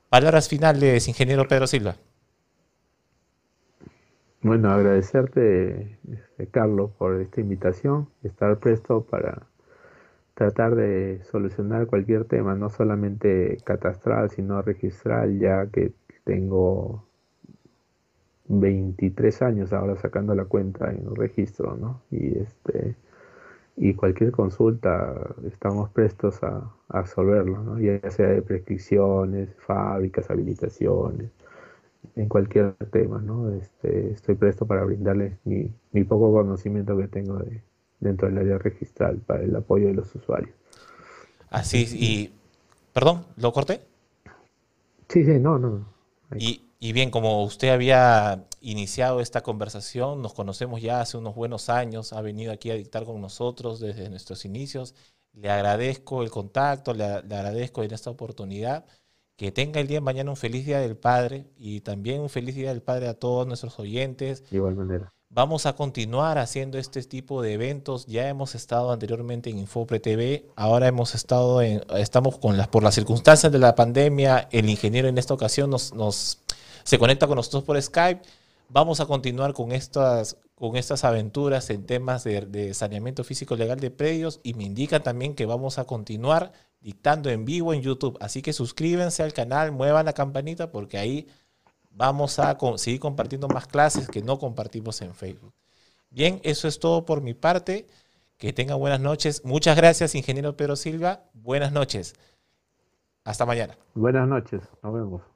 A: Palabras finales, ingeniero Pedro Silva.
B: Bueno, agradecerte, este, Carlos, por esta invitación, estar presto para tratar de solucionar cualquier tema, no solamente catastral, sino registral, ya que tengo 23 años ahora sacando la cuenta en el registro, ¿no? Y este y cualquier consulta estamos prestos a, a resolverlo, ¿no? ya sea de prescripciones, fábricas, habilitaciones, en cualquier tema, ¿no? Este, estoy presto para brindarles mi, mi poco conocimiento que tengo de, dentro del área registral para el apoyo de los usuarios.
A: Así, y, perdón, ¿lo corté?
B: Sí, sí, no, no.
A: Y, y bien, como usted había iniciado esta conversación, nos conocemos ya hace unos buenos años, ha venido aquí a dictar con nosotros desde nuestros inicios. Le agradezco el contacto, le, agradezco en esta oportunidad. Que tenga el día de mañana un feliz Día del Padre y también un feliz Día del Padre a todos nuestros oyentes.
B: De igual manera.
A: Vamos a continuar haciendo este tipo de eventos. Ya hemos estado anteriormente en Infopre TV. Ahora hemos estado en, estamos con las, por las circunstancias de la pandemia. El ingeniero en esta ocasión nos, nos se conecta con nosotros por Skype. Vamos a continuar con estas, con estas aventuras en temas de, saneamiento físico legal de predios y me indica también que vamos a continuar dictando en vivo en YouTube. Así que suscríbanse al canal, muevan la campanita porque ahí vamos a seguir compartiendo más clases que no compartimos en Facebook. Bien, eso es todo por mi parte. Que tengan buenas noches. Muchas gracias, ingeniero Pedro Silva. Buenas noches. Hasta mañana.
B: Buenas noches. Nos vemos.